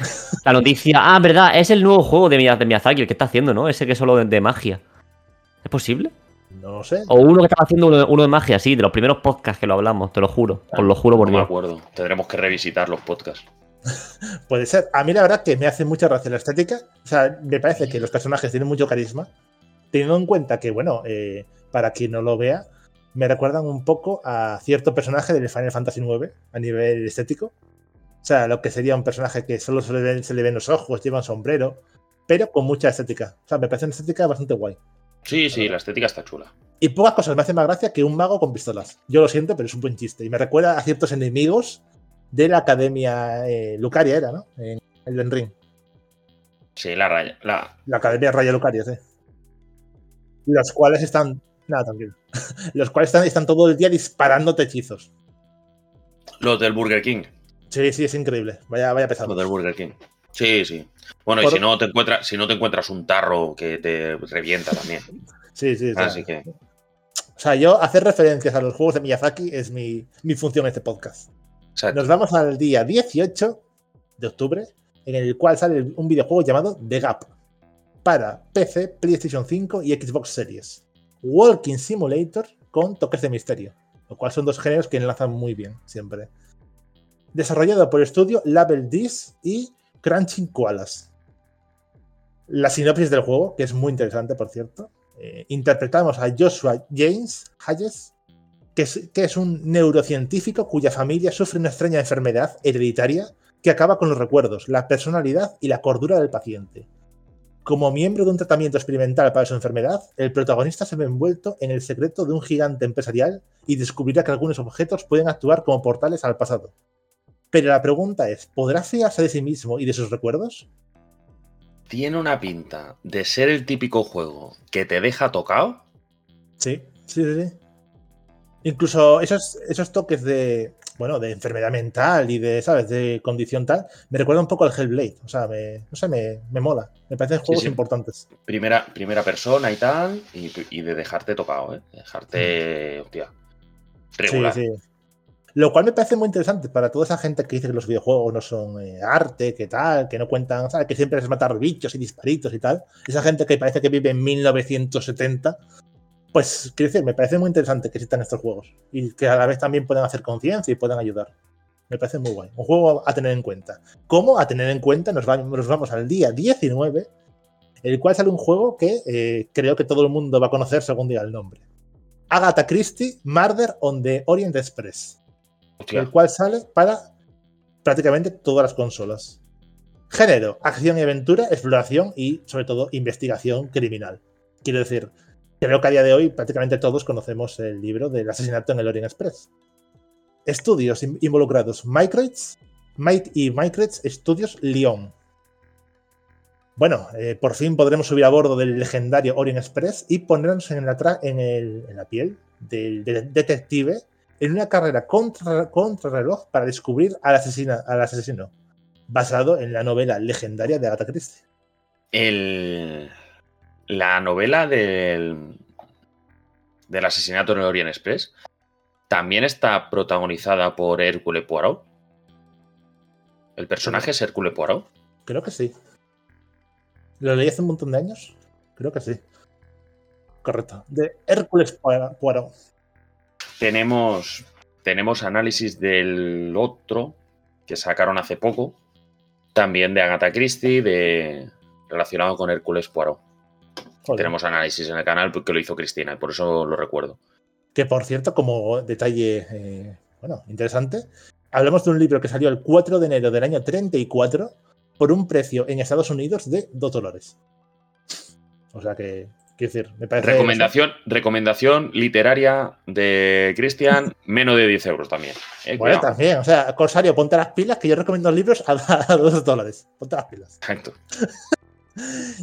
la noticia. Ah, verdad, es el nuevo juego de, de Miyazaki, el que está haciendo, ¿no? Ese que es solo de, de magia. ¿Es posible? No lo sé. O uno que estaba haciendo uno, de- uno de magia, sí, de los primeros podcasts que lo hablamos, te lo juro. Os lo juro por No me Dios. acuerdo. Tendremos que revisitar los podcasts. Puede ser. A mí la verdad que me hace mucha gracia la estética. O sea, me parece que los personajes tienen mucho carisma. Teniendo en cuenta que, bueno, eh, para quien no lo vea, me recuerdan un poco a cierto personaje del Final Fantasy IX a nivel estético. O sea, lo que sería un personaje que solo se le, ven, se le ven los ojos, lleva un sombrero, pero con mucha estética. O sea, me parece una estética bastante guay. Sí, sí, la estética está chula. Y pocas cosas me hacen más gracia que un mago con pistolas. Yo lo siento, pero es un buen chiste. Y me recuerda a ciertos enemigos de la academia eh, Lucaria, era, ¿no? En Elden Ring. Sí, la raya. La... La Academia Raya Lucaria, sí. Los cuales están. Nada, tranquilo. Los cuales están, están todo el día disparándote hechizos. Los del Burger King. Sí, sí, es increíble. Vaya, vaya pesado. Los del Burger King. Sí, sí. Bueno, y si no te encuentras, si no te encuentras un tarro que te revienta también. Sí, sí. sea, Así que. O sea, yo hacer referencias a los juegos de Miyazaki es mi, mi función en este podcast. exacto. Nos vamos al día 18 de octubre, en el cual sale un videojuego llamado The Gap para PC, PlayStation 5 y Xbox Series. Walking Simulator con toques de misterio, lo cual son dos géneros que enlazan muy bien siempre. Desarrollado por el estudio Label This y Crunching Koalas. La sinopsis del juego, que es muy interesante, por cierto. eh, interpretamos a Joshua James Hayes, que es, que es un neurocientífico cuya familia sufre una extraña enfermedad hereditaria que acaba con los recuerdos, la personalidad y la cordura del paciente. Como miembro de un tratamiento experimental para su enfermedad, el protagonista se ve envuelto en el secreto de un gigante empresarial y descubrirá que algunos objetos pueden actuar como portales al pasado. Pero la pregunta es, ¿podrá fiarse de sí mismo y de sus recuerdos? Tiene una pinta de ser el típico juego que te deja tocado. Sí, sí, sí. sí. Incluso esos, esos toques de, bueno, de enfermedad mental y de, ¿sabes?, de condición tal, me recuerda un poco al Hellblade. O sea, me, no sé, me, me mola. Me parecen juegos sí. importantes. Primera, primera persona y tal, y, y de dejarte tocado, ¿eh? Dejarte, hostia, regular. Sí, sí. Lo cual me parece muy interesante para toda esa gente que dice que los videojuegos no son eh, arte, que tal, que no cuentan, ¿sabes? que siempre es matar bichos y disparitos y tal. Esa gente que parece que vive en 1970. Pues, quiero decir, me parece muy interesante que existan estos juegos y que a la vez también puedan hacer conciencia y puedan ayudar. Me parece muy guay. Un juego a tener en cuenta. ¿Cómo? A tener en cuenta, nos, va, nos vamos al día 19, el cual sale un juego que eh, creo que todo el mundo va a conocer según diga el nombre. Agatha Christie, Murder on the Orient Express. Hostia. el cual sale para prácticamente todas las consolas. Género, acción y aventura, exploración y sobre todo investigación criminal. Quiero decir, creo que a día de hoy prácticamente todos conocemos el libro del asesinato en el Orient Express. Estudios in- involucrados, Microids, Might y Microids Studios Lyon. Bueno, eh, por fin podremos subir a bordo del legendario Orient Express y ponernos en la, piel del, detective en una carrera contra, reloj para descubrir al, al asesino, basado en la novela legendaria de Agatha Christie. El, la novela del, del asesinato en el Orient Express también está protagonizada por Hércule Poirot. El personaje es Hércule Poirot. Creo que sí. ¿Lo leí hace un montón de años? Creo que sí. Correcto. De Hércules Poirot. Tenemos, tenemos análisis del otro que sacaron hace poco, también de Agatha Christie, de, relacionado con Hércules Poirot. Joder. Tenemos análisis en el canal porque lo hizo Cristina y por eso lo recuerdo. Que por cierto, como detalle eh, bueno, interesante, hablamos de un libro que salió el 4 de enero del año 34 por un precio en Estados Unidos de 2 dólares. O sea que, quiero decir, me parece. Recomendación, recomendación literaria de Cristian, menos de 10 euros también. Eh, Bueno, cuidado. también, o sea, Corsario, ponte las pilas, que yo recomiendo libros a, a 2 dólares. Ponte las pilas. Exacto.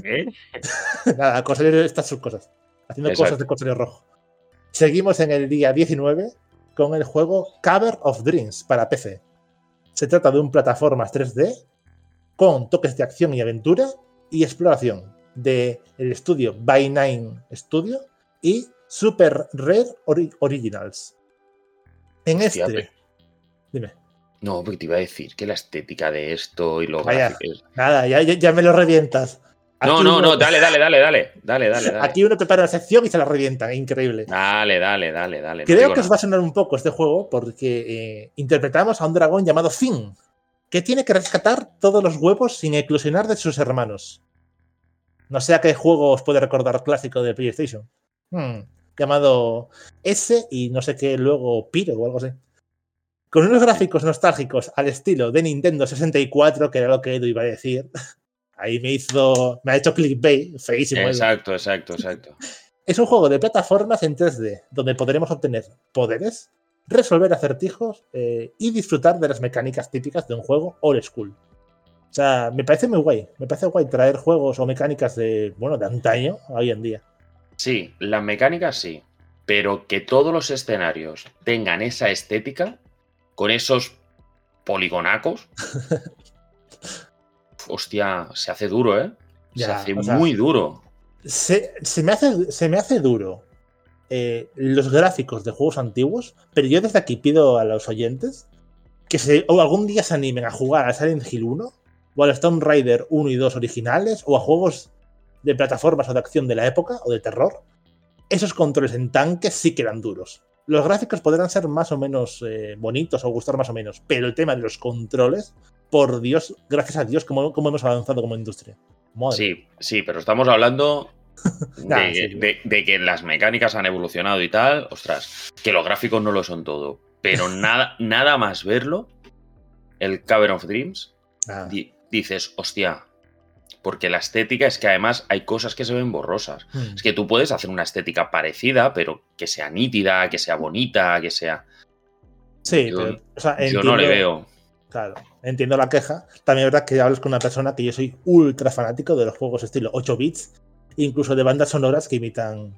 ¿Eh? Nada, Corsario está sus cosas. Haciendo Exacto. cosas de Corsario rojo. Seguimos en el día 19 con el juego Cover of Dreams para PC. Se trata de un plataformas 3D con toques de acción y aventura y exploración de el estudio By Nine Studio y Super Rare Ori- Originals. En este, Fíjate. dime, No, porque te iba a decir que la estética de esto y lo Vaya. gráfico. nada, ya, ya- me lo revientas. No, Aquí no, uno- no, dale, dale, dale, dale. Dale, dale. Aquí uno prepara una sección y se la revientan, increíble. Dale, dale, dale, dale. Creo que os va a sonar un poco este juego porque eh, interpretamos a un dragón llamado Finn, que tiene que rescatar todos los huevos sin eclosionar de sus hermanos. No sé a qué juego os puede recordar clásico de PlayStation. Hmm, llamado S y no sé qué luego Piro o algo así. Con unos gráficos nostálgicos al estilo de Nintendo 64, que era lo que Edu iba a decir. Ahí me hizo. Me ha hecho clickbait, feísimo. Exacto, exacto, exacto. Es un juego de plataformas en 3D, donde podremos obtener poderes, resolver acertijos eh, y disfrutar de las mecánicas típicas de un juego old school. O sea, me parece muy guay. Me parece guay traer juegos o mecánicas de, bueno, de antaño a hoy en día. Sí, las mecánicas sí, pero que todos los escenarios tengan esa estética, con esos poligonacos. Hostia, se hace duro, ¿eh? se Ya, hace sea, muy duro. Se, se me, hace, se me hace duro eh, los gráficos de juegos antiguos, pero yo desde aquí pido a los oyentes que se, o algún día se animen a jugar a Silent Hill 1 o al Tomb Raider 1 y 2 originales o a juegos de plataformas o de acción de la época o de terror. Esos controles en tanques sí que eran duros. Los gráficos podrán ser más o menos eh, bonitos o gustar más o menos, pero el tema de los controles, por Dios, gracias a Dios, cómo, cómo hemos avanzado como industria. Madre Sí, sí, pero estamos hablando de, Nah, sí, sí. de- de que las mecánicas han evolucionado y tal. Ostras, que los gráficos no lo son todo. Pero nada, nada más verlo, el Cavern of Dreams, Ah, di- dices, hostia, Porque la estética es que además hay cosas que se ven borrosas. Hmm. Es que tú puedes hacer una estética parecida, pero que sea nítida, que sea bonita, que sea. Sí, Yo- pero, o sea, Yo no le entiendo- veo. Claro, entiendo la queja. También es verdad que hablas con una persona que yo soy ultra fanático de los juegos estilo 8 bits, incluso de bandas sonoras que imitan,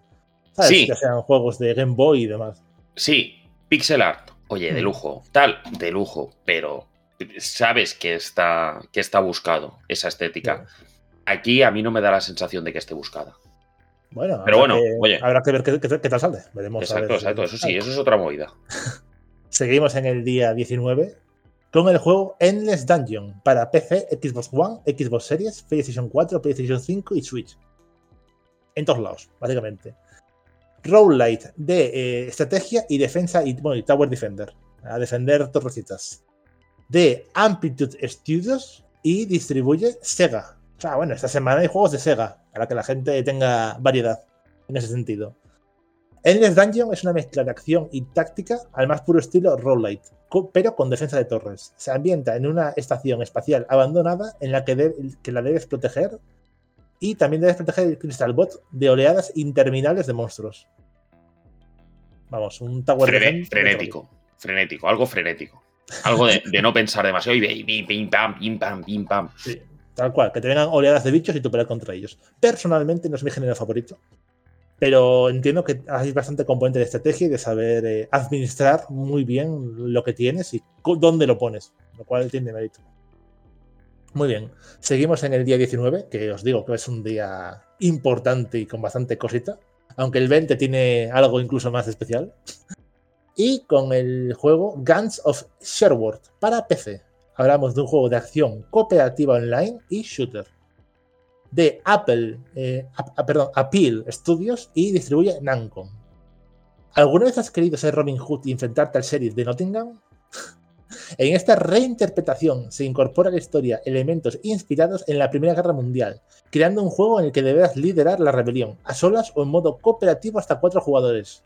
¿sabes? Sí. Que sean juegos de Game Boy y demás. Sí, pixel art. Oye, de Hmm. lujo. Tal, de lujo. Pero sabes que está, que está buscado esa estética. Aquí a mí no me da la sensación de que esté buscada. Bueno, Pero habrá bueno, que- oye. habrá que ver qué, qué- qué tal sale. Veremos. a Exacto, ver si-. Eso sí, eso es otra movida. Seguimos en el día 19 con el juego Endless Dungeon para PC, Xbox One, Xbox Series, PlayStation 4, PlayStation 5 y Switch. En todos lados, básicamente. Roguelite de eh, estrategia y defensa y, bueno, y Tower Defender. A defender torrecitas. De Amplitude Studios y distribuye Sega. O sea, bueno, esta semana hay juegos de Sega para que la gente tenga variedad en ese sentido. Endless Dungeon es una mezcla de acción y táctica al más puro estilo roguelite, pero con defensa de torres. Se ambienta en una estación espacial abandonada en la que, de- que la debes proteger y también debes proteger el Crystal Bot de oleadas interminables de monstruos. Vamos, un Tower Frene- frenético. Frenético, algo frenético. Algo de, de no pensar demasiado y y pim, pim, pam, pim, pam, pim, pam. Sí, tal cual, que te vengan oleadas de bichos y tú peleas contra ellos. Personalmente no es mi género favorito, pero entiendo que hay bastante componente de estrategia y de saber eh, administrar muy bien lo que tienes y dónde lo pones, lo cual tiene mérito. Muy bien, seguimos en el día 19, que os digo que es un día importante y con bastante cosita, aunque el 20 tiene algo incluso más especial. Y con el juego Guns of Sherwood para PC. Hablamos de un juego de acción cooperativa online y shooter. De Apple, eh, a- a- perdón, Appeal Studios y distribuye Namco. ¿Alguna vez has querido ser Robin Hood y enfrentarte al sheriff de Nottingham? En esta reinterpretación se incorpora a la historia elementos inspirados en la Primera Guerra Mundial, creando un juego en el que deberás liderar la rebelión, a solas o en modo cooperativo hasta cuatro jugadores.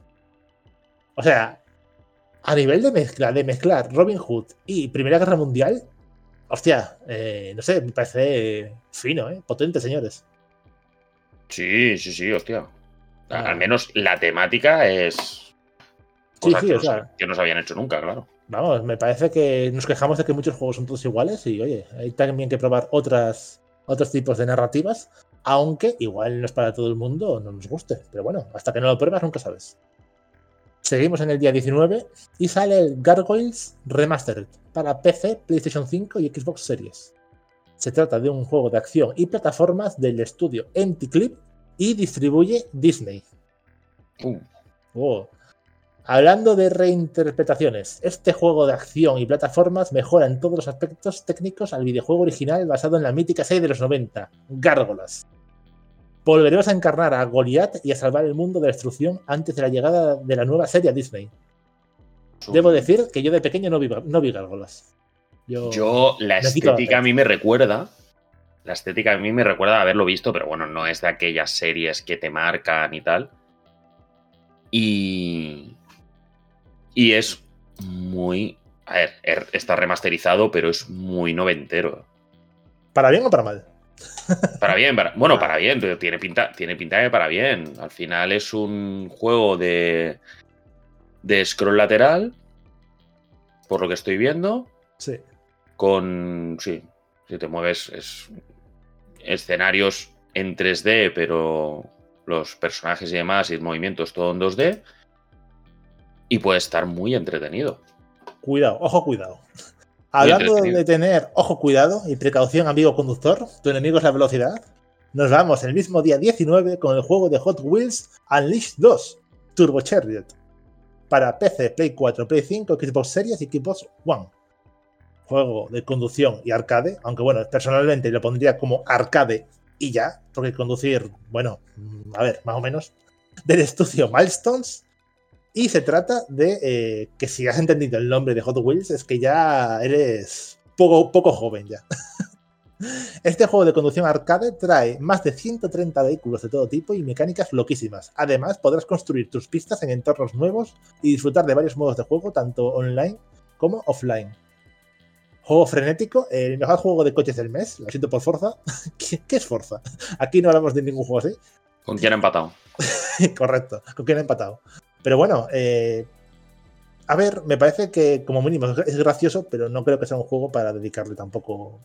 O sea, a nivel de mezcla, de mezclar Robin Hood y Primera Guerra Mundial, hostia, eh, no sé, me parece fino, ¿eh? Potente, señores. Sí, sí, sí, hostia. Ah. Al menos la temática es. Cosas sí, que, o no sea. se, que no se habían hecho nunca, claro. Vamos, me parece que nos quejamos de que muchos juegos son todos iguales y, oye, hay también que probar otras, otros tipos de narrativas, aunque igual no es para todo el mundo no nos guste. Pero bueno, hasta que no lo pruebas nunca sabes. Seguimos en el día 19 y sale el Gargoyles Remastered para PC, PlayStation 5 y Xbox Series. Se trata de un juego de acción y plataformas del estudio Empty Clip y distribuye Disney. Uh, Oh. Hablando de reinterpretaciones, este juego de acción y plataformas mejora en todos los aspectos técnicos al videojuego original basado en la mítica serie de los 90, Gárgolas. Volveremos a encarnar a Goliath y a salvar el mundo de la destrucción antes de la llegada de la nueva serie a Disney. Debo decir que yo de pequeño no vi, no vi Gárgolas. Yo, Yo, la estética a mí me recuerda. La estética a mí me recuerda haberlo visto, pero bueno, no es de aquellas series que te marcan y tal. Y. Y es muy. A ver, er- está remasterizado, pero es muy noventero. ¿Para bien o para mal? Para bien, para- bueno, para bien, tiene pinta, tiene pinta de para bien. Al final es un juego de. de scroll lateral. Por lo que estoy viendo. Sí. con. Sí, si te mueves, es escenarios en 3D, pero los personajes y demás y el movimiento es todo en 2D. Y puede estar muy entretenido. Cuidado, ojo, cuidado. Hablando de tener ojo, cuidado y precaución, amigo conductor, tu enemigo es la velocidad. Nos vamos el mismo día 19 con el juego de Hot Wheels Unleashed 2, Turbo Chariot, para PC, Play 4, Play 5, Xbox Series y Xbox One. Juego de conducción y arcade, aunque bueno, personalmente lo pondría como arcade y ya, porque conducir, bueno, mm, a ver, más o menos, del estudio Milestones. Y se trata de eh, que si has entendido el nombre de Hot Wheels, es que ya eres poco, poco joven ya. Este juego de conducción arcade trae más de 130 vehículos de todo tipo y mecánicas loquísimas. Además, podrás construir tus pistas en entornos nuevos y disfrutar de varios modos de juego, tanto online como offline. Juego frenético, el mejor juego de coches del mes, lo siento por Forza. ¿Qué, qué es Forza? Aquí no hablamos de ningún juego así. ¿Con quién ha empatado? Correcto, con quién ha empatado. Pero bueno, eh, a ver, me parece que como mínimo es gracioso, pero no creo que sea un juego para dedicarle tampoco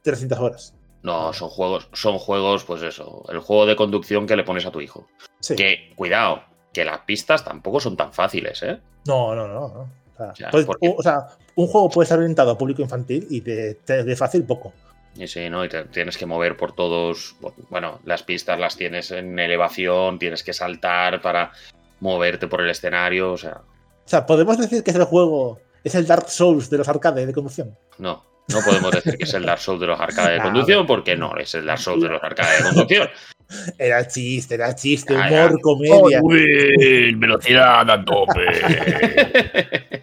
300 horas. No, son juegos, son juegos, pues eso, el juego de conducción que le pones a tu hijo. Sí. Que, cuidado, que las pistas tampoco son tan fáciles, ¿eh? No, no, no. no. O, sea, pues, porque- o sea, un juego puede estar orientado a público infantil y de, de- de fácil poco. Y sí, ¿no? Y te tienes que mover por todos. Bueno, las pistas las tienes en elevación, tienes que saltar para moverte por el escenario. O sea, O sea, podemos decir que es el juego, es el Dark Souls de los arcades de conducción. no. No podemos decir que es el Dark Souls de los arcades de No, conducción, porque no es el Dark Souls de los arcades de conducción. Era chiste, era chiste, Ya, humor, ya. comedia. Will, velocidad a tope.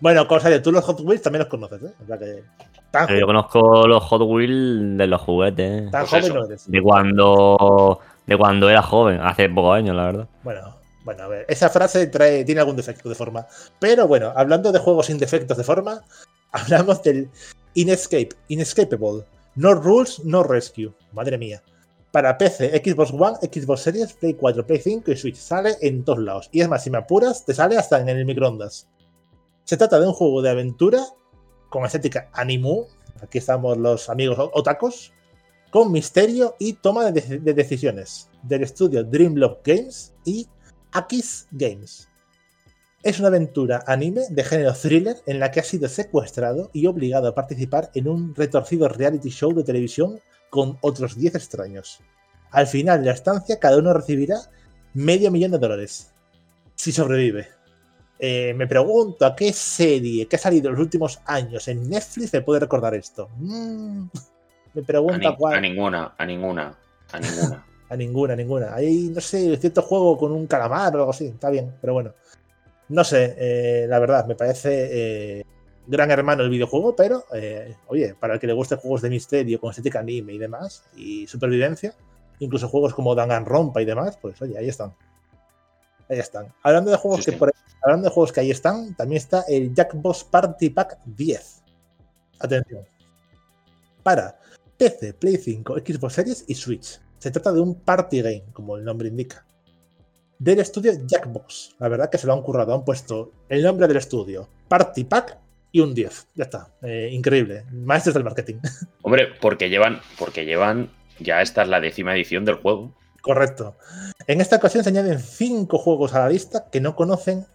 Bueno, Corsario, tú los Hot Wheels también los conoces, ¿eh? O sea que tan, Pero yo conozco los Hot Wheels de los juguetes. tan Pues joven eso. no eres. De cuando. De cuando era joven, hace pocos años, la verdad. Bueno, bueno, a ver, esa frase trae, tiene algún defecto de forma. Pero bueno, hablando de juegos sin defectos de forma, hablamos del Inescape, Inescapable. No Rules, No Rescue. Madre mía. Para PC, Xbox One, Xbox Series, Play 4, Play 5 y Switch. Sale en todos lados. Y es más, si me apuras, te sale hasta en el microondas. Se trata de un juego de aventura con estética animu. Aquí estamos los amigos otacos. Con misterio y toma de decisiones. Del estudio Dreamlock Games y Akis Games. Es una aventura anime de género thriller en la que ha sido secuestrado y obligado a participar en un retorcido reality show de televisión con otros 10 extraños. Al final de la estancia, cada uno recibirá medio millón de dólares. Si sobrevive. Eh, me pregunto a qué serie que ha salido en los últimos años en Netflix me puede recordar esto. Mm, me A, pregunta ni- cuál. a ninguna, a ninguna, a ninguna. A ninguna, ninguna. Hay, no sé, cierto juego con un calamar o algo así. Está bien, pero bueno. No sé, eh, la verdad, me parece eh, gran hermano el videojuego, pero eh, oye, para el que le guste juegos de misterio con estética anime y demás, y supervivencia, incluso juegos como Danganronpa y demás, pues oye, ahí están. Ahí están. Hablando de juegos Sí, que por ahí- hablando de juegos que ahí están, también está el Jackbox Party Pack 10. Atención. Para PC, Play 5, Xbox Series y Switch. Se trata de un party game, como el nombre indica. Del estudio Jackbox. La verdad que se lo han currado. Han puesto el nombre del estudio, Party Pack y un 10. Ya está. Eh, increíble. Maestros del marketing. Hombre, porque llevan, porque llevan, ya esta es la décima edición del juego. Correcto. En esta ocasión se añaden cinco juegos a la lista que no conocen.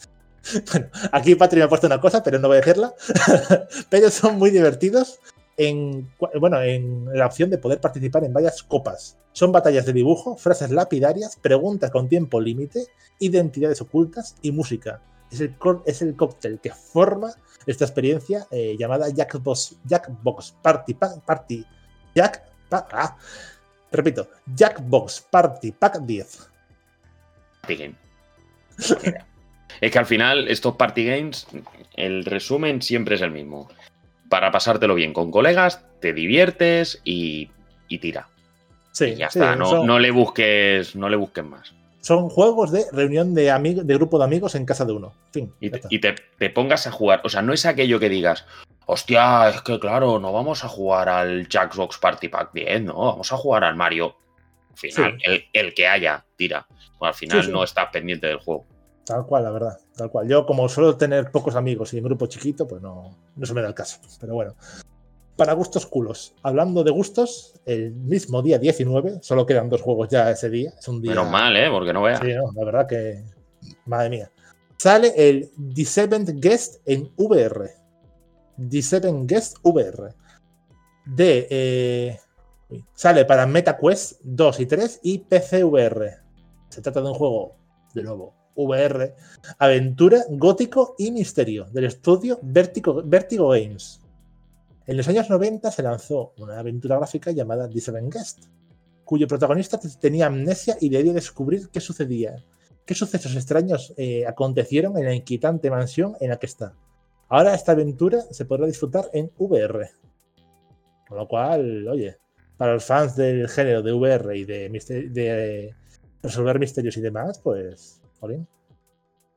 bueno, aquí Patri me ha puesto una cosa, pero no voy a decirla. pero son muy divertidos. En, bueno, en la opción de poder participar en varias copas. Son batallas de dibujo, frases lapidarias, preguntas con tiempo límite, identidades ocultas y música. Es el, es el cóctel que forma esta experiencia eh, llamada Jackbox, Jackbox Party Pack. Party, Jack, pa- ah, repito, Jackbox Party Pack 10. Party game. es que al final, estos party games, el resumen siempre es el mismo. Para pasártelo bien con colegas, te diviertes y, y tira. Sí, Y ya sí, está. No, son, no le busques, no le busques más. son juegos de reunión de, de grupo de amigos en casa de uno. Fin. Y, te, está. y te- te pongas a jugar. O sea, no es aquello que digas, hostia, es que claro, no vamos a jugar al Jackbox Party Pack 10, no, vamos a jugar al Mario. Al final, Sí. el, el que haya, tira. Bueno, al final no estás pendiente del juego. Tal cual, la verdad. Tal cual. Yo, como suelo tener pocos amigos y en grupo chiquito, pues no, no se me da el caso. Pero bueno. Para gustos culos. Hablando de gustos, el mismo día 19, solo quedan dos juegos ya ese día. Es un día. Menos mal, ¿eh? Porque no veas. Sí, no, la verdad que. Madre mía. Sale el The Seventh Guest en VR. The Seventh Guest VR. De. eh, sale para MetaQuest 2 y 3 y PC VR. Se trata de un juego, de nuevo, VR, aventura, gótico y misterio, del estudio Vertigo, Games. En los años 90 se lanzó una aventura gráfica llamada The Guest, cuyo protagonista tenía amnesia y debía descubrir qué sucedía, qué sucesos extraños eh, acontecieron en la inquietante mansión en la que está. Ahora esta aventura se podrá disfrutar en VR. Con lo cual, oye, para los fans del género de VR y de, de resolver misterios y demás, pues,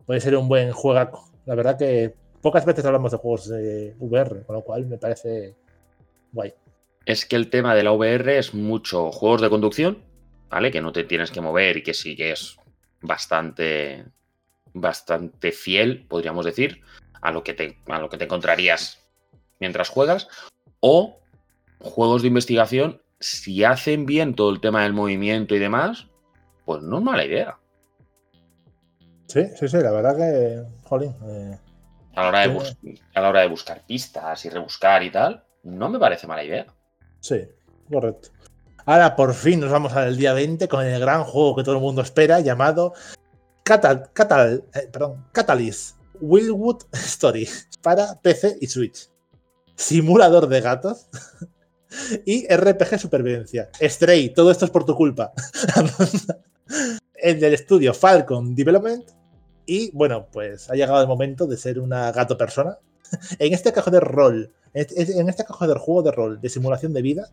puede ser un buen juegaco. La verdad que pocas veces hablamos de juegos de VR, con lo cual me parece guay. Es que el tema de la VR es mucho juegos de conducción, ¿vale? Que no te tienes que mover y que sí que es bastante, bastante fiel, podríamos decir, a lo que te, a lo que te encontrarías mientras juegas. O juegos de investigación, si hacen bien todo el tema del movimiento y demás, pues no es mala idea. Sí, sí, sí, la verdad que, jolín. eh, A la, hora de Sí. bus- a la hora de buscar pistas y rebuscar y tal, no me parece mala idea. sí, correcto. Ahora por fin nos vamos al día 20 con el gran juego que todo el mundo espera llamado Catal, Catal, eh, perdón, Catalyst Willwood Story para PC y Switch. Simulador de gatos y RPG supervivencia. Stray, todo esto es por tu culpa. el del estudio Falcon Development. Y bueno, pues ha llegado el momento de ser una gato persona. En este cajo de rol, en este- este cajo de juego de rol de simulación de vida,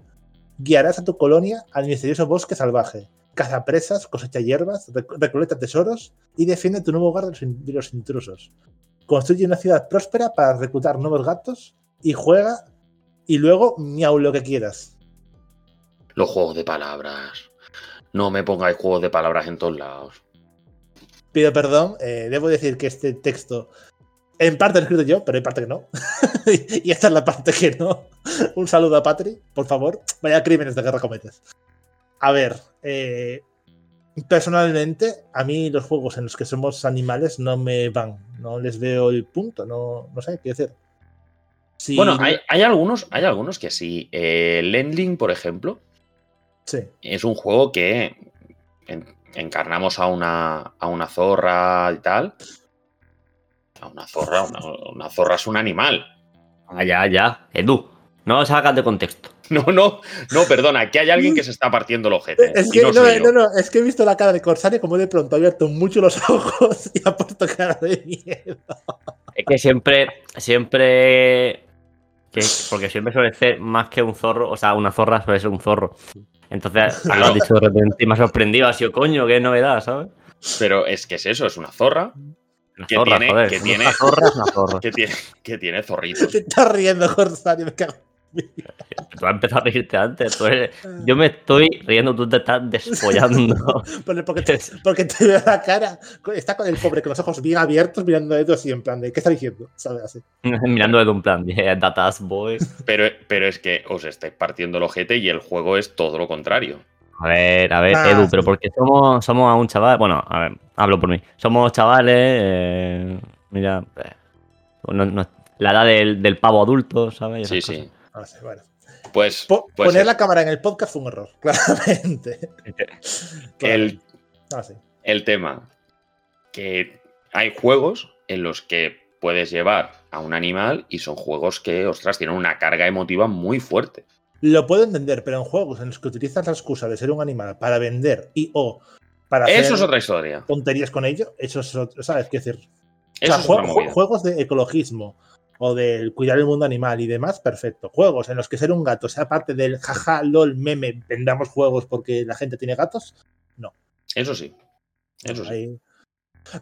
guiarás a tu colonia al misterioso bosque salvaje. Caza presas, cosecha hierbas, rec- recolecta tesoros y defiende tu nuevo hogar de los, de los intrusos. Construye una ciudad próspera para reclutar nuevos gatos y juega y luego miau lo que quieras. Los juegos de palabras. No me pongáis juegos de palabras en todos lados. Pido perdón, eh, debo decir que este texto en parte lo he escrito yo, pero hay parte que no. y esta es la parte que no. Un saludo a Patri, por favor. Vaya crímenes de guerra cometes. A ver, eh, personalmente, a mí los juegos en los que somos animales no me van. No les veo el punto, no, no sé qué decir. Si- Bueno, hay, hay algunos, hay algunos que sí. Eh, Lendling, por ejemplo, Sí, es un juego que en- encarnamos a una, a una zorra y tal. A una zorra, una, una zorra es un animal. Ah, ya, ya. Edu, no lo sacas de contexto. No, no, no, perdona, aquí hay alguien que se está partiendo el ojete. Es que, no no, no, es que he visto la cara de Corsario como de pronto ha abierto mucho los ojos y ha puesto cara de miedo. Es que siempre, siempre. que- porque siempre suele ser más que un zorro, o sea, una zorra suele ser un zorro. Entonces, lo has dicho de repente y me ha sorprendido, ha sido coño, qué novedad, ¿sabes? Pero es que es eso, es una zorra Una Que zorra, tiene- joder. que una tiene- zorra es una zorra. que tiene, que tiene zorritos. Te estás riendo, Corsario, me cago. Tú has empezado a reírte antes. tú eres- Yo me estoy riendo, tú te estás despollando. Porque te, porque te veo la cara. Está con el pobre con los ojos bien abiertos mirando a Edu así en plan de ¿qué está diciendo? ¿Sabes? Así. Mirando de un plan, yeah, datas boys. Pero, pero es que os estáis partiendo el ojete y el juego es todo lo contrario. A ver, a ver, Ah, Edu, pero porque somos, somos a un chaval. Bueno, a ver, hablo por mí. Somos chavales. eh, mira, eh, no- no- la edad del, del pavo adulto, ¿sabes? Sí, Esas sí. Ah, sí, bueno. Pues, Po- pues poner es- la cámara en el podcast fue un error, claramente. el, Ah, sí. el tema que hay juegos en los que puedes llevar a un animal y son juegos que, ostras, tienen una carga emotiva muy fuerte. Lo puedo entender, pero en juegos en los que utilizas la excusa de ser un animal para vender y o para hacer Eso es otra historia. tonterías con ello, eso es otro, ¿sabes? Quiero decir, O Eso sea, es jue- jue- juegos de ecologismo o del cuidar el mundo animal y demás, perfecto. Juegos en los que ser un gato sea parte del jaja, lol, meme, vendamos juegos porque la gente tiene gatos. Eso sí. Eso sí. Ahí,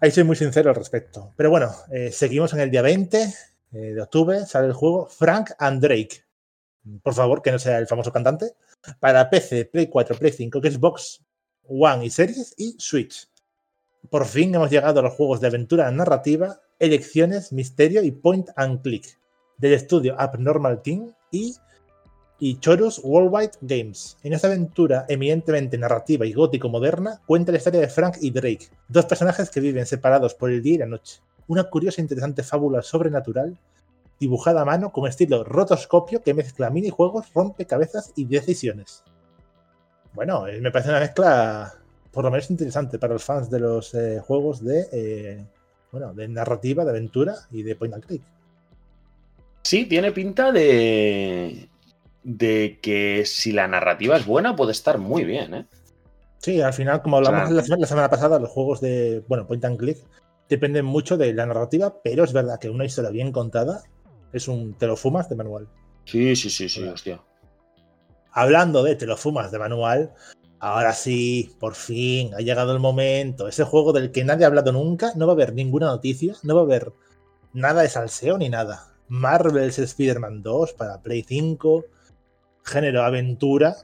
ahí soy muy sincero al respecto. Pero bueno, eh, seguimos en el día 20 eh, de octubre, sale el juego Frank and Drake. Por favor, que no sea el famoso cantante. Para PC, Play 4, Play 5, Xbox One y Series y Switch. Por fin hemos llegado a los juegos de aventura narrativa, elecciones, misterio y point and click del estudio Abnormal Team y, y Chorus Worldwide Games. En esta aventura eminentemente narrativa y gótico moderna, cuenta la historia de Frank y Drake, dos personajes que viven separados por el día y la noche. Una curiosa e interesante fábula sobrenatural dibujada a mano con estilo rotoscopio que mezcla minijuegos, rompecabezas y decisiones. Bueno, eh, me parece una mezcla por lo menos interesante para los fans de los eh, juegos de, eh, bueno, de narrativa, de aventura y de point and click. Sí, tiene pinta de. de que si la narrativa es buena, puede estar muy bien, ¿eh? Sí, al final, como hablamos Claro. la, semana, la semana pasada, los juegos de, bueno, point and click dependen mucho de la narrativa, pero es verdad que una historia bien contada es un te lo fumas de manual. Sí, sí, sí, sí, hostia. Hablando de te lo fumas de manual, ahora sí, por fin, ha llegado el momento. Ese juego del que nadie ha hablado nunca, no va a haber ninguna noticia, no va a haber nada de salseo ni nada. Marvel's Spider-Man 2 para Play 5, género aventura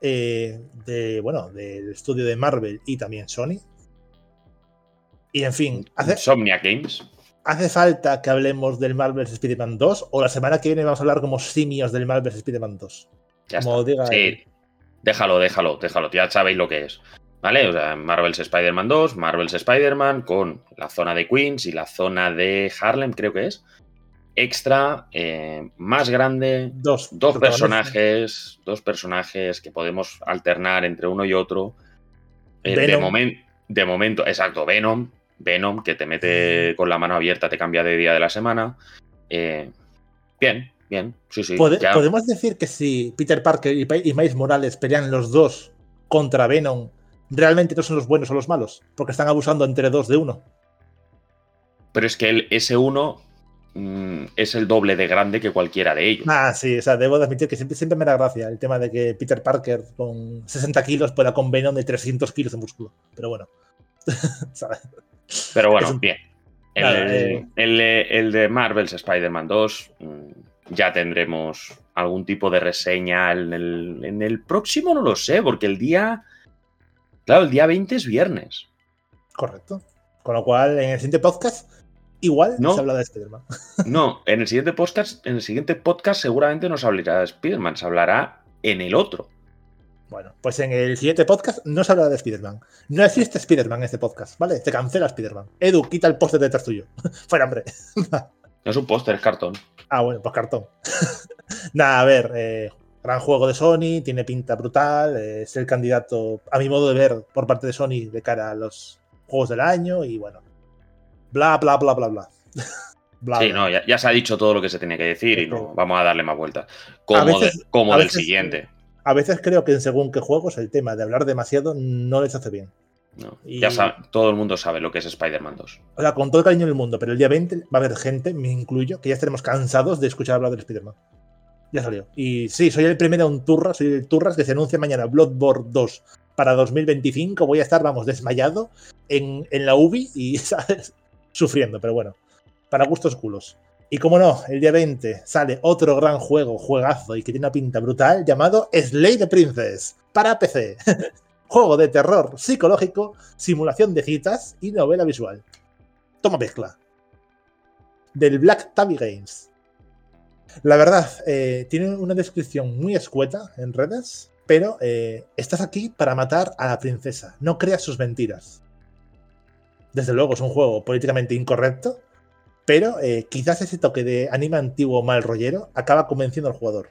eh, de, bueno, del estudio de Marvel y también Sony. Y en fin, hace, Insomnia Games. ¿hace falta que hablemos del Marvel's Spider-Man 2 o la semana que viene vamos a hablar como simios del Marvel's Spider-Man 2? Ya Como está. diga Sí. Déjalo, déjalo, déjalo. Ya sabéis lo que es. ¿Vale? O sea, Marvel's Spider-Man 2, Marvel's Spider-Man con la zona de Queens y la zona de Harlem, creo que es. Extra, eh, más grande, Dos, dos personajes, dos personajes que podemos alternar entre uno y otro. Eh, de, momen- de momento, exacto, Venom, Venom, que te mete con la mano abierta, te cambia de día de la semana. Eh, bien, bien, sí, sí. ¿Pode- ya- ¿Podemos decir que si Peter Parker y, y Miles Morales pelean los dos contra Venom, realmente no son los buenos o los malos? Porque están abusando entre dos de uno. Pero es que el S1 mm, es el doble de grande que cualquiera de ellos. Ah, sí, o sea, debo de admitir que siempre, siempre me da gracia el tema de que Peter Parker con 60 kilos pueda con Venom de 300 kilos de músculo. Pero bueno. Pero bueno, un- bien. El, eh. el de- el de Marvel's Spider-Man 2 mm, ya tendremos algún tipo de reseña en el, en el próximo, no lo sé, porque el día... Claro, el día 20 es viernes. Correcto. Con lo cual, en el siguiente podcast, igual No. se habla de Spider-Man. No, en el siguiente podcast, en el siguiente podcast seguramente no se hablará de Spider-Man, se hablará en el otro. Bueno, pues en el siguiente podcast no se habla de Spider-Man. No existe Spider-Man en este podcast, ¿vale? Te cancela Spider-Man. Edu, quita el póster detrás tuyo. Fuera, hombre. No es un póster, es cartón. Ah, bueno, pues cartón. Nada, a ver, eh, gran juego de Sony, tiene pinta brutal, eh, es el candidato, a mi modo de ver, por parte de Sony de cara a los juegos del año y bueno, bla, bla, bla, bla, bla. Bla, Sí, bla. no, ya, ya se ha dicho todo lo que se tenía que decir y no vamos a darle más vueltas. Como, veces- de- como del veces- siguiente. A veces creo que en según qué juegos el tema de hablar demasiado no les hace bien. No, y- Ya sabe- todo el mundo sabe lo que es Spider-Man 2. O sea, con todo el cariño del mundo, pero el día 20 va a haber gente, me incluyo, que ya estaremos cansados de escuchar hablar del Spider-Man. Ya salió. Y sí, soy el primero un turras, soy el turras que se anuncia mañana Bloodborne 2 para 2025. Voy a estar, vamos, desmayado en, en la UBI y, ¿sabes? Sufriendo, pero bueno. Para gustos culos. Y como no, el día 20 sale otro gran juego, juegazo y que tiene una pinta brutal llamado Slay the Princess para PC. Juego de terror psicológico, simulación de citas y novela visual. Toma mezcla. Del Black Tabby Games. La verdad, eh, tiene una descripción muy escueta en redes, pero eh, estás aquí para matar a la princesa. No creas sus mentiras. Desde luego es un juego políticamente incorrecto, pero eh, quizás ese toque de anime antiguo mal rollero acaba convenciendo al jugador.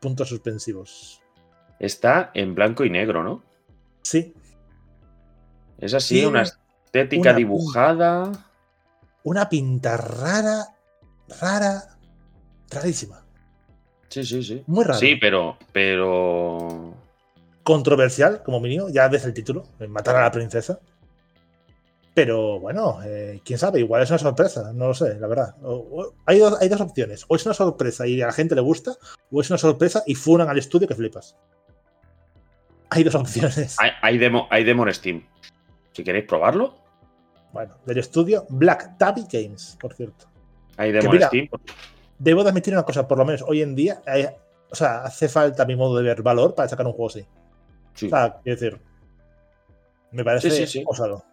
Puntos suspensivos. Está en blanco y negro, ¿no? Sí, Es así, una estética una dibujada. una pinta rara, rara, rarísima. Sí, sí, sí. Muy raro. Sí, pero. Pero. Controversial, como mínimo, ya ves el título, matar a la princesa. Pero bueno, eh, quién sabe, igual es una sorpresa, no lo sé, la verdad. O- o- hay, dos, hay dos opciones, o es una sorpresa y a la gente le gusta, o es una sorpresa y funan al estudio que flipas. Hay dos opciones. Hay, hay demo, hay demo en Steam. Si queréis probarlo, Bueno, del estudio Black Tabby Games, por cierto. hay demo mira, en Steam. Debo de admitir una cosa, por lo menos hoy en día, eh, o sea, hace falta a mi modo de ver valor para sacar un juego así. Sí. O sea, quiero decir, me parece Sí, sí, sí. osado.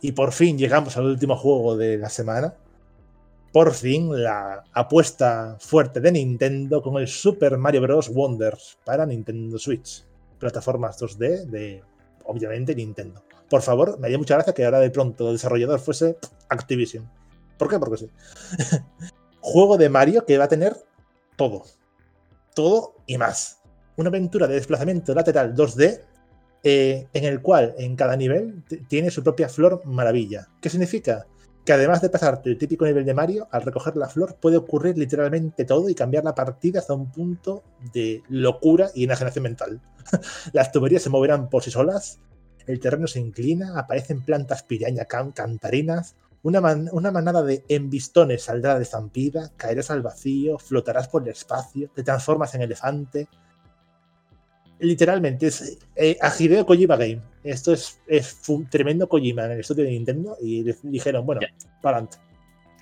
Y por fin llegamos al último juego de la semana. Por fin la apuesta fuerte de Nintendo con el Super Mario Bros. Wonders para Nintendo Switch. Plataformas 2D de, obviamente, Nintendo. Por favor, me haría mucha gracia que ahora de pronto el desarrollador fuese Activision. ¿Por qué? Porque sí. Juego de Mario que va a tener todo. Todo y más. Una aventura de desplazamiento lateral 2D eh, en el cual en cada nivel tiene su propia flor maravilla. ¿Qué significa? Que además de pasarte el típico nivel de Mario, al recoger la flor puede ocurrir literalmente todo y cambiar la partida hasta un punto de locura y enajenación mental. Las tuberías se moverán por sí solas, el terreno se inclina, aparecen plantas piraña can- cantarinas, una, una manada de embistones saldrá de estampida, caerás al vacío, flotarás por el espacio, te transformas en elefante. Literalmente es eh, a Hideo Kojima Game. Esto es, es fu- tremendo Kojima en el estudio de Nintendo y le dijeron, bueno, Ya. para adelante.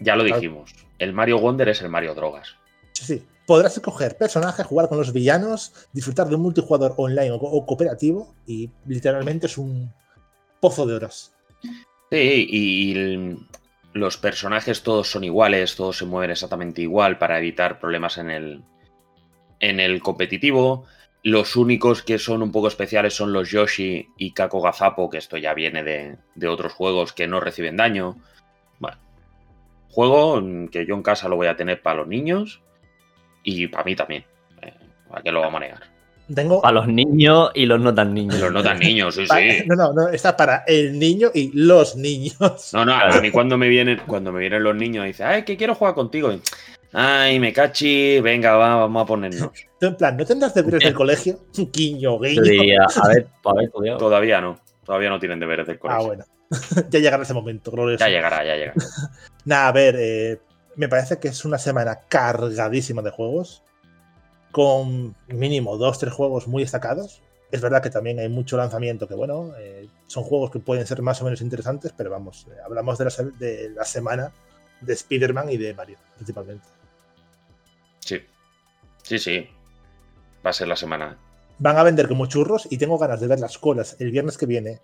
Ya lo dijimos. El Mario Wonder es el Mario Drogas. Sí, sí. Podrás escoger personaje, jugar con los villanos, disfrutar de un multijugador online o, co- o cooperativo y literalmente es un pozo de horas. Sí, y el- los personajes todos son iguales, todos se mueven exactamente igual para evitar problemas en el, en el competitivo. Los únicos que son un poco especiales son los Yoshi y Kako Gazapo, que esto ya viene de, de otros juegos que no reciben daño. Bueno, juego que yo en casa lo voy a tener para los niños y para mí también. Eh, ¿Para qué lo vamos a negar? Tengo. Para los niños y los no tan niños. los no tan niños, sí, sí. No, no, no, está para el niño y los niños. No, no, a mí cuando me vienen, cuando me vienen los niños y dicen, ay, que quiero jugar contigo. Y, ay, me cachi, venga, va, vamos a ponernos. Tú, en plan, ¿no tendrás deberes del colegio? Guiño, Yo guiño. diría, a ver, a ver, cuidado. Todavía no, todavía no tienen deberes del Ah, colegio. bueno. ya llegará ese momento, glorioso. Ya llegará, ya llegará. Nada, a ver, eh, me parece que es una semana cargadísima de juegos, con mínimo dos, tres juegos muy destacados. Es verdad que también hay mucho lanzamiento que, bueno, eh, son juegos que pueden ser más o menos interesantes, pero vamos, eh, hablamos de la, de la semana de Spider-Man y de Mario, principalmente. Sí, sí. Va a ser la semana. Van a vender como churros y tengo ganas de ver las colas el viernes que viene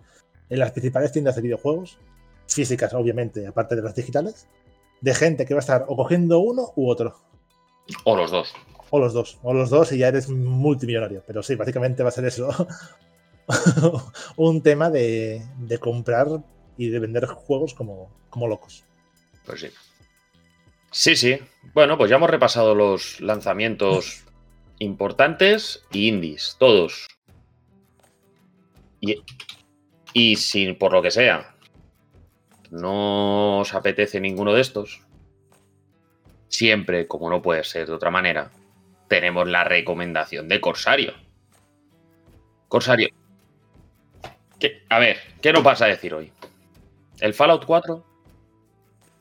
en las principales tiendas de videojuegos, físicas obviamente, aparte de las digitales, de gente que va a estar o cogiendo uno u otro. O los dos. O los dos, o los dos y ya eres multimillonario. Pero sí, básicamente va a ser eso. Un tema de, de comprar y de vender juegos como, como locos. Pues sí. Sí, sí. Bueno, pues ya hemos repasado los lanzamientos importantes y indies, todos. Y, y si por lo que sea no os apetece ninguno de estos, siempre, como no puede ser de otra manera, tenemos la recomendación de Corsario. Corsario. ¿Qué- a ver, ¿qué nos vas a decir hoy? ¿El Fallout 4?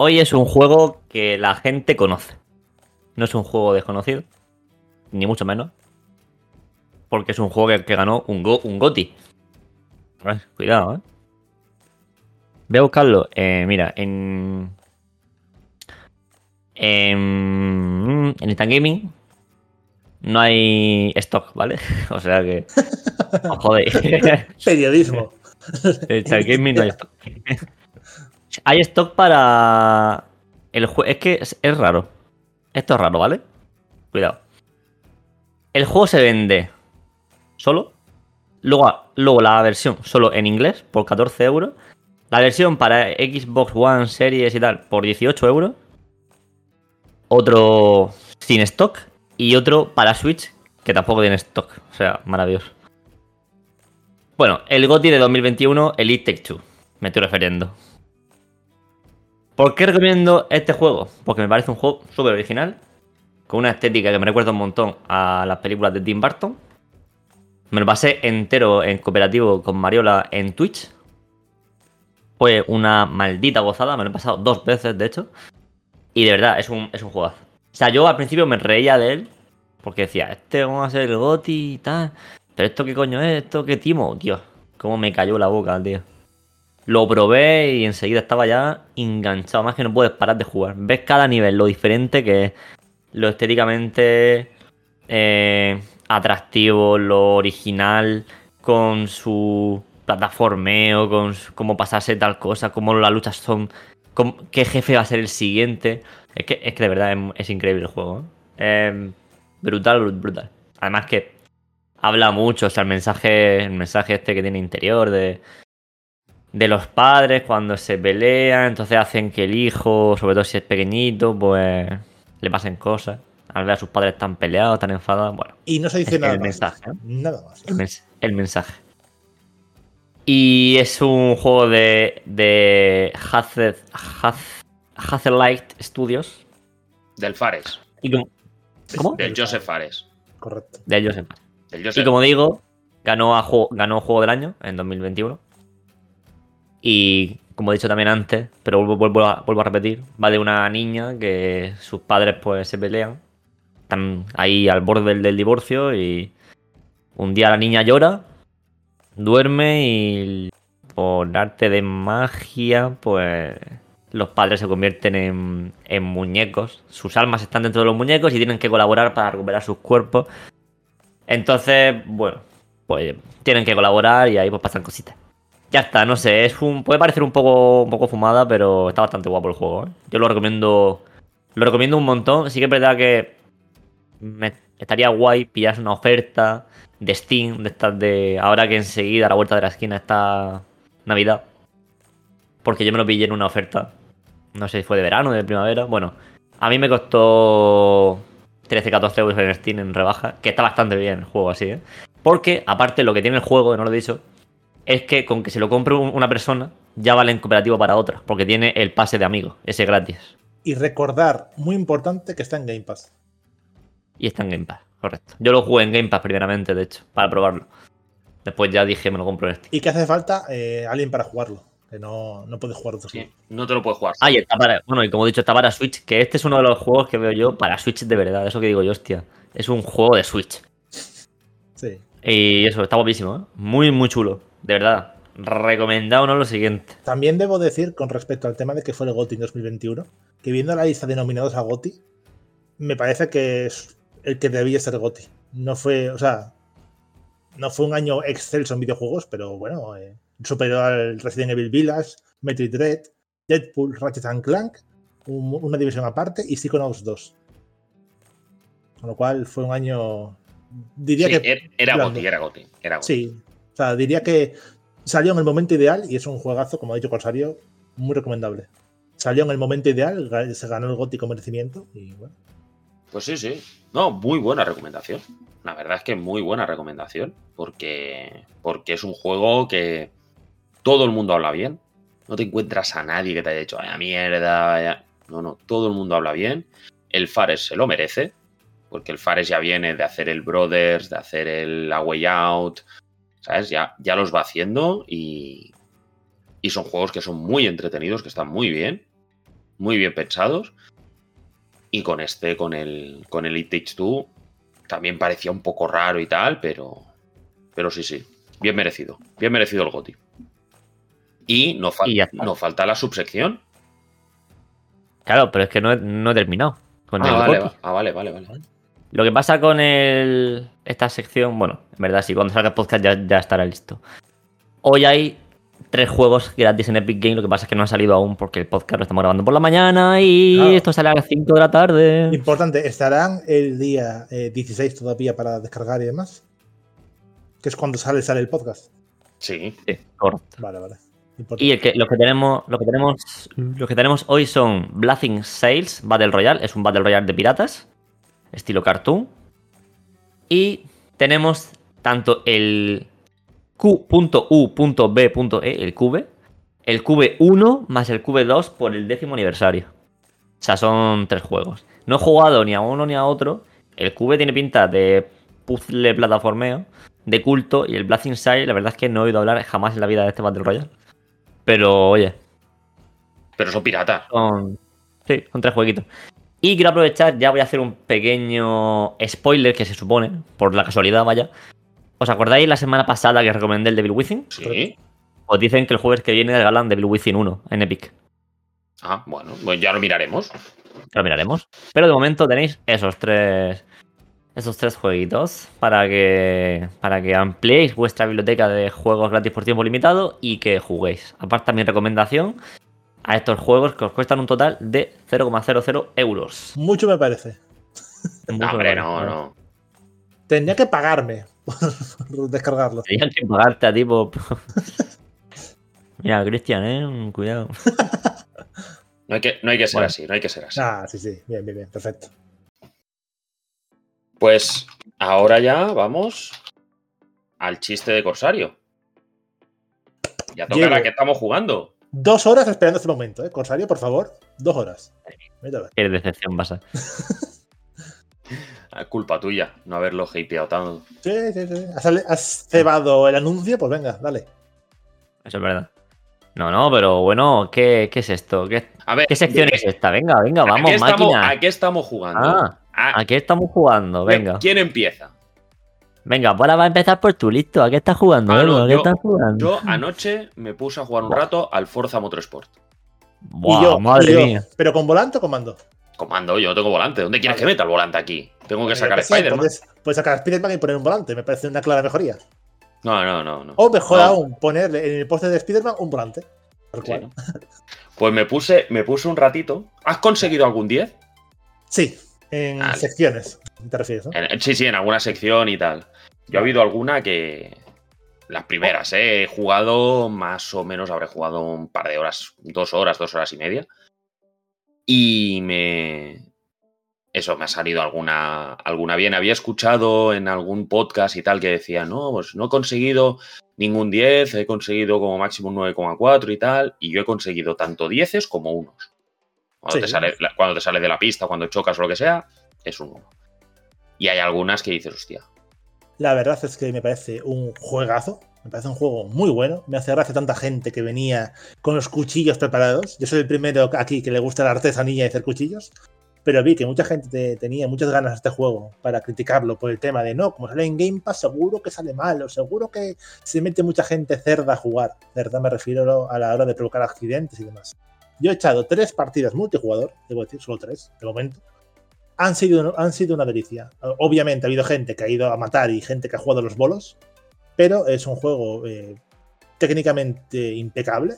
Hoy es un juego que la gente conoce. No es un juego desconocido, ni mucho menos. Porque es un juego que, que ganó un, go, un GOTY. Eh, Cuidado, ¿eh? Voy a buscarlo. eh, mira, en. En. En Instant Gaming. No hay stock, ¿vale? O sea que. Os jodéis. Periodismo. En Instant Gaming no hay stock. Hay stock para. El jue- es que es, raro. Esto es raro, ¿vale? Cuidado. El juego se vende solo. Luego, luego la versión solo en inglés por 14 euros. La versión para Xbox One, Series y tal por 18 euros. Otro sin stock. Y otro para Switch que tampoco tiene stock. O sea, maravilloso. Bueno, el GOTY de 2021, Elite Take Two. Me estoy refiriendo. ¿Por qué recomiendo este juego? Porque me parece un juego súper original. Con una estética que me recuerda un montón a las películas de Tim Burton. Me lo pasé entero en cooperativo con Mariola en Twitch. Fue una maldita gozada. Me lo he pasado dos veces, de hecho. Y de verdad, es un, es un juegazo. O sea, yo al principio me reía de él. Porque decía, este vamos a ser el GOTY y tal. Pero esto qué coño es, esto qué timo, tío. Cómo me cayó la boca, tío. Lo probé y enseguida estaba ya enganchado. Más que no puedes parar de jugar. Ves cada nivel lo diferente que es. Lo estéticamente eh, atractivo, lo original, con su plataformeo, con cómo pasarse tal cosa, cómo las luchas son, qué jefe va a ser el siguiente. Es que, es que de verdad es, increíble el juego. ¿eh? Em, brutal, brut- brutal. Además que habla mucho, o sea, el mensaje, el mensaje este que tiene interior de, de los padres cuando se pelean, entonces hacen que el hijo, sobre todo si es pequeñito, pues le pasen cosas. Al ver a sus padres tan peleados, tan enfadados, bueno, Y no se dice nada el más. mensaje, ¿eh? Nada más. el, mens- el mensaje. Y es un juego de, de Hazel, Haz- Hazelight Studios. Del Fares. Y como, ¿Cómo? Del Joseph Fares. Correcto. De Joseph. Del Y como digo, ganó, a juego, ganó Juego del Año en 2021. Y como he dicho también antes, pero vuelvo, a, repetir, va de una niña que sus padres pues se pelean. Están ahí al borde del, del divorcio y un día la niña llora, duerme y por arte de magia pues los padres se convierten en, en muñecos. Sus almas están dentro de los muñecos y tienen que colaborar para recuperar sus cuerpos. Entonces, bueno, pues tienen que colaborar y ahí pues pasan cositas. Ya está, no sé, es un. Puede parecer un poco, un poco fumada, pero está bastante guapo el juego, ¿eh? Yo lo recomiendo. Lo recomiendo un montón. Sí que es verdad que. estaría guay pillarse una oferta de Steam, de estas de. Ahora que enseguida a la vuelta de la esquina está Navidad. Porque yo me lo pillé en una oferta. No sé si fue de verano, de primavera. Bueno, a mí me costó 13-14 euros en Steam en rebaja. Que está bastante bien el juego así, ¿eh? Porque, aparte, lo que tiene el juego, no lo he dicho, es que con que se lo compre un- una persona, ya vale en cooperativo para otra. Porque tiene el pase de amigos, ese gratis. Y recordar, muy importante, que está en Game Pass. Y está en Game Pass, correcto. Yo lo jugué en Game Pass primeramente, de hecho, para probarlo. Después ya dije, me lo compro en Steam. Y que hace falta eh, alguien para jugarlo. Que no, no puede jugar otro Sí, no te lo puedes jugar. Ah, y está para. Bueno, y como he dicho, está para Switch. Que este es uno de los juegos que veo yo para Switch de verdad. Eso que digo yo, hostia. Es un juego de Switch. Sí. Y eso, está guapísimo, ¿eh? Muy, muy chulo. De verdad. Recomendado, ¿no? Lo siguiente. También debo decir, con respecto al tema de que fue el GOTY en 2021, que viendo la lista de nominados a GOTY, me parece que es el que debía ser GOTY. No fue, o sea, no fue un año excelso en videojuegos, pero bueno, eh, superó al Resident Evil Village, Metroid Dread, Deadpool, Ratchet and Clank, un- una división aparte y Psychonauts 2. Con lo cual fue un año. Diría Sí, que. er- era. Goti, era Goti. Era Goti. Sí. O sea, diría que salió en el momento ideal y es un juegazo, como ha dicho Corsario, muy recomendable. Salió en el momento ideal, se ganó el GOTY con merecimiento y bueno. Pues sí, sí. No, muy buena recomendación. La verdad es que muy buena recomendación. Porque, porque es un juego que todo el mundo habla bien. No te encuentras a nadie que te haya dicho, vaya mierda, vaya-". No, no, todo el mundo habla bien. El Fares se lo merece. Porque el Fares ya viene de hacer el Brothers, de hacer el A Way Out. ¿Sabes? Ya, ya los va haciendo y, y son juegos que son muy entretenidos, que están muy bien. Muy bien pensados. Y con este, con el, con el It Takes Two, también parecía un poco raro y tal, pero, pero sí, sí, bien merecido. Bien merecido el GOTI. Y no, fal- Y ya está. no falta la subsección. Claro, pero es que no he, no he terminado. Con Ah el vale, va- ah, vale, vale, vale. Lo que pasa con el, esta sección, bueno, en verdad sí, cuando salga el podcast ya, ya estará listo. Hoy hay tres juegos gratis en Epic Game, lo que pasa es que no han salido aún porque el podcast lo estamos grabando por la mañana y Claro. esto sale a las 5 de la tarde. Importante, ¿estarán el día eh, 16 todavía para descargar y demás? Que es cuando sale, sale el podcast. Sí, Sí, correcto. Vale, vale. Importante. Y el que, los que tenemos, lo que tenemos, los que tenemos hoy son Bluffing Sales Battle Royale, es un Battle Royale de piratas, estilo cartoon. Y tenemos tanto el Q.U.B.E, el Cube, el Cube 1 más el Cube 2 por el décimo aniversario. O sea, son tres juegos. No he jugado ni a uno ni a otro. El Cube tiene pinta de puzzle plataformeo, de culto, y el Bluffing Sale, la verdad es que no he oído hablar jamás en la vida de este Battle Royale. Pero oye, pero son piratas. son. Sí, son tres jueguitos. Y quiero aprovechar, ya voy a hacer un pequeño spoiler que se supone, por la casualidad, vaya. ¿Os acordáis la semana pasada que recomendé el Devil Within? Sí. Os dicen que el jueves que viene regalan Devil Within 1 en Epic. Ah, bueno, pues ya lo miraremos. Ya Lo miraremos. Pero de momento tenéis esos tres. Esos tres jueguitos para que. Para que ampliéis vuestra biblioteca de juegos gratis por tiempo limitado y que juguéis. Aparte mi recomendación a estos juegos que os cuestan un total de 0,00 euros. Mucho me parece. Mucho No, hombre, me no, parece. no. Tendría que pagarme por descargarlo. Tenían que pagarte a tipo. Mira, Cristian, eh. Cuidado. No hay que, no hay que ser Bueno. así, no hay que ser así. Ah, sí, sí. Bien, bien, bien. Perfecto. Pues ahora ya vamos al chiste de Corsario. Ya tocará Llego. que estamos jugando. Dos horas esperando este momento, ¿eh? Corsario, por favor. Dos horas. Vete a ver. Qué decepción pasa. Ah, Culpa tuya, no haberlo hypeado tanto. Sí, sí, sí. ¿Has, has cebado el anuncio? Pues venga, dale. Eso es verdad. No, no, pero bueno, ¿qué, qué es esto? ¿Qué, A ver, qué sección ¿de es esta? Venga, venga, ¿a vamos, qué estamos, máquina. ¿A qué estamos jugando? Ah, ¿A- ¿a qué estamos jugando? Venga. ¿Quién empieza? Venga, pues ahora va a empezar por tu listo. ¿A qué estás jugando, Ah, no, ¿A qué yo- estás jugando? Yo anoche me puse a jugar un rato al Forza Motorsport. Y yo, madre y yo, mía. ¿Pero con volante o con mando? Comando, yo no tengo volante. ¿Dónde quieres que meta el volante aquí? Tengo que Yo sacar Spider-Man. Puedes, puedes sacar Spider-Man y poner un volante. Me parece una clara mejoría. No, no, no. no. O mejor No. aún, ponerle en el poste de Spider-Man un volante. Tal Sí. Pues me puse, me puse un ratito. ¿Has conseguido algún 10? Sí, en Vale. secciones. ¿Te refieres? no? En- sí, sí, en alguna sección y tal. Yo ha habido alguna que. Las primeras, ¿eh? He jugado más o menos, habré jugado un par de horas, dos horas, dos horas y media. Y me. Eso, me ha salido alguna, alguna bien. Había escuchado en algún podcast y tal que decía, no, pues no he conseguido ningún 10, he conseguido como máximo un 9,4 y tal. Y yo he conseguido tanto 10 como unos. Cuando, Sí. te sale, la- cuando te sale de la pista, cuando chocas o lo que sea, es un 1. Y hay algunas que dices, hostia, La verdad es que me parece un juegazo. Me parece un juego muy bueno. Me hace gracia tanta gente que venía con los cuchillos preparados. Yo soy el primero aquí que le gusta la artesanía y hacer cuchillos. Pero vi que mucha gente te- tenía muchas ganas de este juego para criticarlo por el tema de no, como sale en Game Pass, seguro que sale mal, o seguro que se mete mucha gente cerda a jugar. Cerda me refiero a la hora de provocar accidentes y demás. Yo he echado tres partidas multijugador, debo decir, solo tres, de momento. Han sido, han sido una delicia. Obviamente ha habido gente que ha ido a matar y gente que ha jugado los bolos, pero es un juego eh, técnicamente impecable.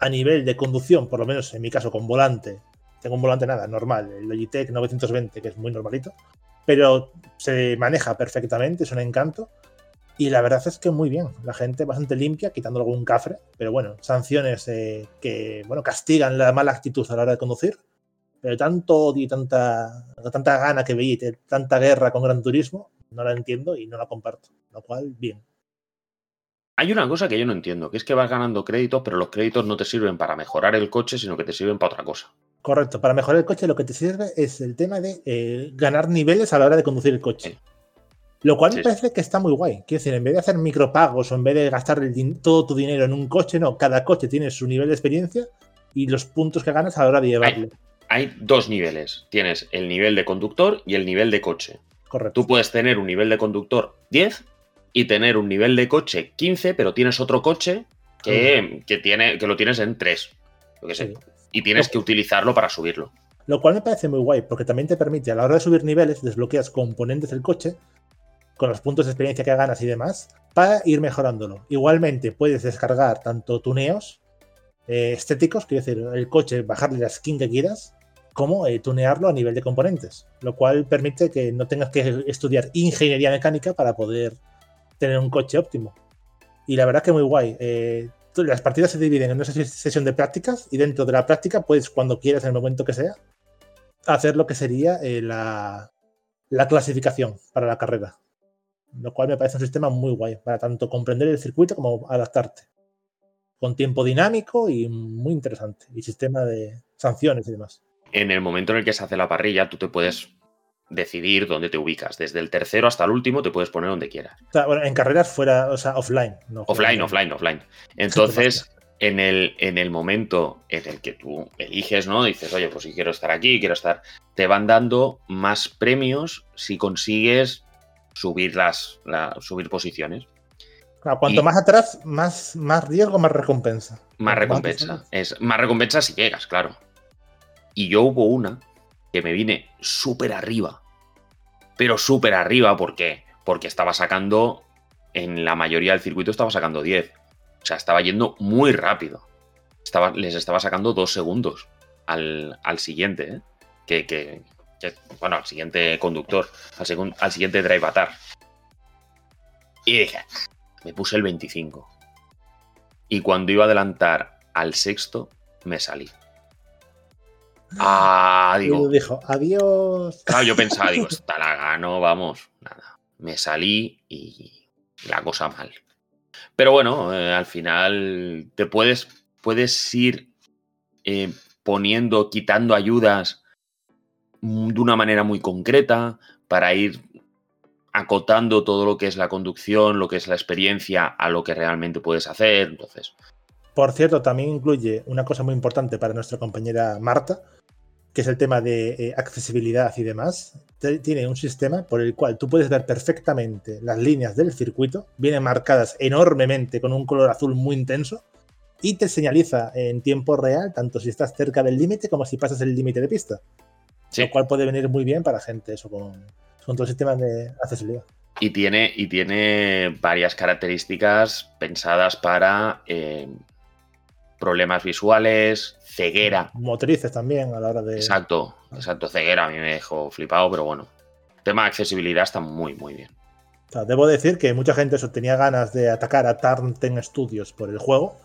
A nivel de conducción, por lo menos en mi caso con volante, tengo un volante nada, normal, el Logitech 920, que es muy normalito, pero se maneja perfectamente, es un encanto. Y la verdad es que muy bien, la gente bastante limpia, quitando algún cafre, pero bueno, sanciones eh, que bueno, castigan la mala actitud a la hora de conducir. Pero tanto odio y tanta, tanta gana que veí, de tanta guerra con Gran Turismo, no la entiendo y no la comparto. Lo cual, bien. Hay una cosa que yo no entiendo, que es que vas ganando créditos, pero los créditos no te sirven para mejorar el coche, sino que te sirven para otra cosa. Correcto, para mejorar el coche lo que te sirve es el tema de eh, ganar niveles a la hora de conducir el coche. Sí. Lo cual Sí, me parece que está muy guay. Quiero decir, en vez de hacer micropagos o en vez de gastar el todo tu dinero en un coche, no, cada coche tiene su nivel de experiencia y los puntos que ganas a la hora de llevarlo. Hay dos niveles. Tienes el nivel de conductor y el nivel de coche. Correcto. Tú puedes tener un nivel de conductor 10 y tener un nivel de coche 15, pero tienes otro coche que, que tiene, que lo tienes en 3. Yo qué sé. Sí. Y tienes que utilizarlo para subirlo. Lo cual me parece muy guay, porque también te permite, a la hora de subir niveles, desbloqueas componentes del coche, con los puntos de experiencia que ganas y demás, para ir mejorándolo. Igualmente, puedes descargar tanto tuneos eh, estéticos, quiero decir, el coche, bajarle la skin que quieras, como eh, tunearlo a nivel de componentes, lo cual permite que no tengas que estudiar ingeniería mecánica para poder tener un coche óptimo. Y la verdad que muy guay. Eh, las partidas se dividen en una ses- sesión de prácticas y dentro de la práctica puedes, cuando quieras, en el momento que sea, hacer lo que sería la clasificación para la carrera. Lo cual me parece un sistema muy guay para tanto comprender el circuito como adaptarte. Con tiempo dinámico y muy interesante. Y sistema de sanciones y demás. En el momento en el que se hace la parrilla, tú te puedes decidir dónde te ubicas. Desde el tercero hasta el último te puedes poner donde quieras. O sea, bueno, en carreras fuera, o sea, offline. no Offline, offline, offline. Entonces, en el, en el momento en el que tú eliges, ¿no? Dices, oye, pues si quiero estar aquí, quiero estar. Te van dando más premios si consigues subir las. la- subir posiciones. Claro, cuanto y- más atrás, más, más riesgo, más recompensa. Más recompensa. atrás- Es más recompensa si llegas, claro. Y yo hubo una que me vine súper arriba. Pero súper arriba, ¿por qué? Porque estaba sacando. En la mayoría del circuito estaba sacando 10. O sea, estaba yendo muy rápido. Estaba, les estaba sacando dos segundos al, al siguiente, ¿eh? Que- que- Bueno, al siguiente conductor. Al, segun- al siguiente drive atar. Y dije, me puse el 25. Y cuando iba a adelantar al sexto, me salí. Ah, Y digo, dijo, adiós. claro, yo pensaba, digo, esta la gano, vamos, nada. Me salí y la cosa mal. Pero bueno, eh, al final te puedes, puedes ir eh, poniendo, quitando ayudas de una manera muy concreta para ir acotando todo lo que es la conducción, lo que es la experiencia a lo que realmente puedes hacer. Entonces, Por cierto, también incluye una cosa muy importante para nuestra compañera Marta, que es el tema de eh, accesibilidad y demás. Tiene un sistema por el cual tú puedes ver perfectamente las líneas del circuito, vienen marcadas enormemente con un color azul muy intenso, y te señaliza en tiempo real, tanto si estás cerca del límite como si pasas el límite de pista. Sí. Lo cual puede venir muy bien para gente, eso con, con todo el sistema de accesibilidad. Y tiene, y tiene varias características pensadas para eh, problemas visuales, ceguera. Motrices también a la hora de. Exacto, exacto, ceguera a mí me dejó flipado, pero bueno. Tema de accesibilidad está muy, muy bien. O sea, debo decir que mucha gente eso, tenía ganas de atacar a Tarnten Studios por el juego.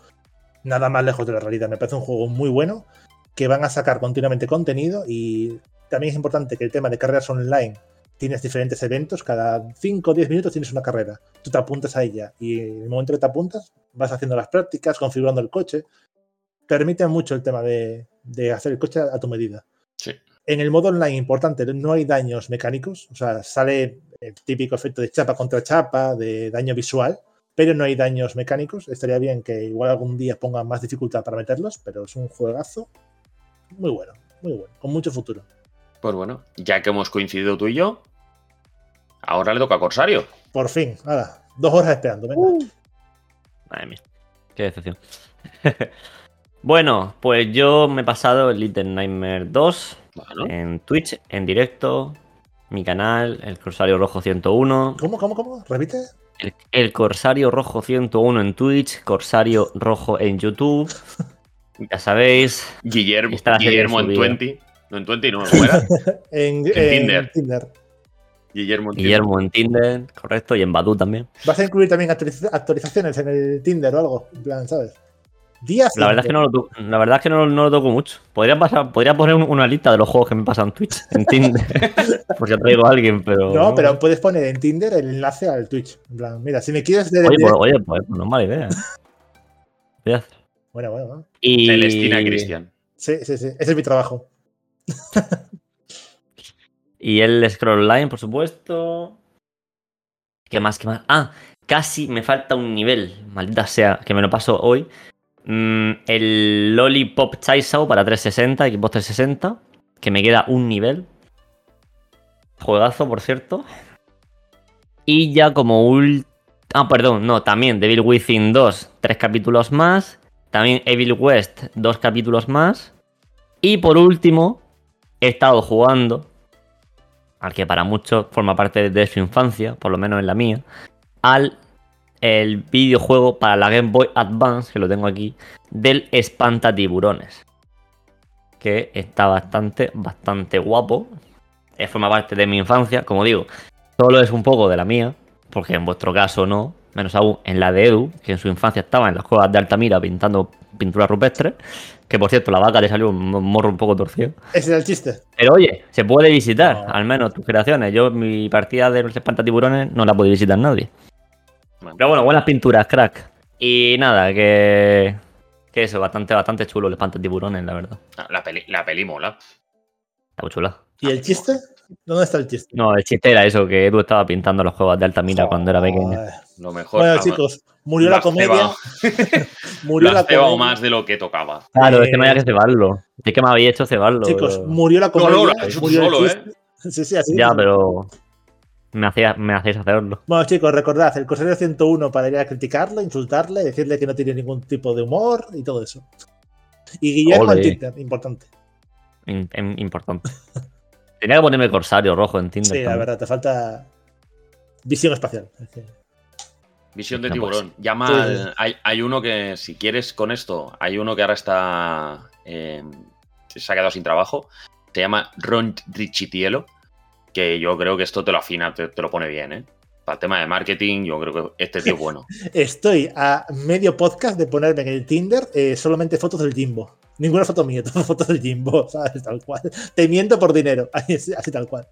Nada más lejos de la realidad. Me parece un juego muy bueno, que van a sacar continuamente contenido y también es importante que el tema de carreras online tienes diferentes eventos, cada 5 o 10 minutos tienes una carrera. Tú te apuntas a ella y en el momento que te apuntas vas haciendo las prácticas, configurando el coche. Permite mucho el tema de, de hacer el coche a tu medida. Sí. En el modo online, importante, no hay daños mecánicos, o sea, sale el típico efecto de chapa contra chapa, de daño visual, pero no hay daños mecánicos. Estaría bien que igual algún día pongan más dificultad para meterlos, pero es un juegazo muy bueno, muy bueno, con mucho futuro. Pues bueno, ya que hemos coincidido tú y yo, ahora le toca a Corsario. Por fin, nada, dos horas esperando. Venga. Madre mía, qué decepción. bueno, pues yo me he pasado el Little Nightmare 2 Bueno, en Twitch, en directo, mi canal, el Corsario Rojo 101. ¿Cómo, cómo, cómo? ¿Repite? El, el Corsario Rojo 101 en Twitch, Corsario Rojo en YouTube. Ya sabéis, Guillermo, Está la serie Guillermo en subida. 20. No en 20, no, ¿cómo era? En, En en Tinder. Tinder. Guillermo en Guillermo en Tinder, correcto, y en Badu también. ¿Vas a incluir también actualiz- actualizaciones en el Tinder o algo? En plan, ¿sabes? Día La verdad es que no lo, la verdad es que no, no lo toco mucho. Podría, pasar, podría poner un- una lista de los juegos que me pasan en Twitch, en Tinder. por si traigo a alguien, pero. No, pero puedes poner en Tinder el enlace al Twitch. En plan, mira, si me quieres de Oye, pues, oye, pues no es mala idea. Voy a hacer. Bueno, bueno, bueno. Y... Celestina Cristian. Sí, sí, sí. Ese es mi trabajo. Y el Scroll Line, por supuesto. ¿Qué más? ¿Qué más? Ah, casi me falta un nivel. Maldita sea, que me lo paso hoy. Mm, el Lollipop Chainsaw para 360, Xbox 360. Que me queda un nivel. Juegazo, por cierto. Y ya como ult... Ah, perdón, no, también Devil Within 2, tres capítulos más. También Evil West, dos capítulos más. Y por último, he estado jugando al que para muchos forma parte de su infancia, por lo menos en la mía, al el videojuego para la Game Boy Advance, que lo tengo aquí, del Espantatiburones. Que está bastante, bastante guapo. Eh, Forma parte de mi infancia, como digo, solo es un poco de la mía, porque en vuestro caso no, menos aún en la de Edu, que en su infancia estaba en las cuevas de Altamira pintando pinturas rupestres, que por cierto la vaca le salió un morro un poco torcido. Ese era el chiste. Pero oye, se puede visitar, No. al menos tus creaciones. Yo, mi partida de los espantatiburones no la puede visitar nadie. Pero bueno, buenas pinturas, crack. Y nada, que. Que eso, bastante, bastante chulo el espantatiburones, la verdad. Ah, La peli, la peli mola. Está muy chula. ¿Y el chiste? ¿Dónde está el chiste? No, el chiste era eso, que Edu estaba pintando los juegos de Altamira cuando era pequeño. Lo mejor. Bueno, chicos, murió la comedia. Murió la cebado comedia. más de lo que tocaba. Claro, es que no había Eh, que cebarlo. Es que me había hecho cebarlo. Chicos, pero- murió la No, comedia. no, murió el solo, chiste. Sí, sí, así. Ya, pero. Me, hacía, me hacéis hacerlo. Bueno, chicos, recordad, el Corsario 101 para ir a criticarlo, insultarle, decirle que no tiene ningún tipo de humor y todo eso. Y Guillermo en Ole. Twitter, importante. In- in- importante. Tenía que ponerme corsario rojo en Tinder. Sí, la verdad, te falta visión espacial. Visión de No, pues. tiburón. Llama Sí, al- sí, sí. hay, hay uno que, si quieres con esto, hay uno que ahora está. eh, se ha quedado sin trabajo. Se llama Ron Richitielo. Que yo creo que esto te lo afina, te, te lo pone bien, ¿eh? Para el tema de marketing, yo creo que este tío es bueno. Estoy a medio podcast de ponerme en el Tinder eh, solamente fotos del Jimbo. Ninguna foto mía, todas fotos del Jimbo, ¿sabes? Tal cual. Te miento por dinero, así, así tal cual.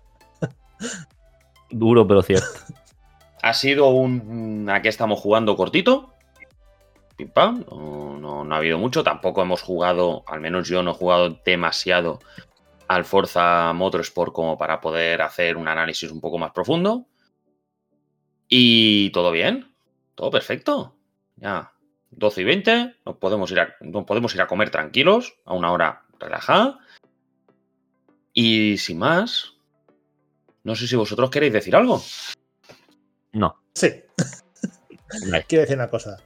Duro, pero cierto. Ha sido un. Aquí estamos jugando cortito. Pim pam. No, no- no ha habido mucho. Tampoco hemos jugado, al menos yo no he jugado demasiado al Forza Motorsport como para poder hacer un análisis un poco más profundo. Y todo bien. Todo perfecto. Ya. 12 y 20. Nos podemos ir a, nos podemos ir a comer tranquilos. A una hora relajada. Y sin más. No sé si vosotros queréis decir algo. No. Sí, quiero decir una cosa.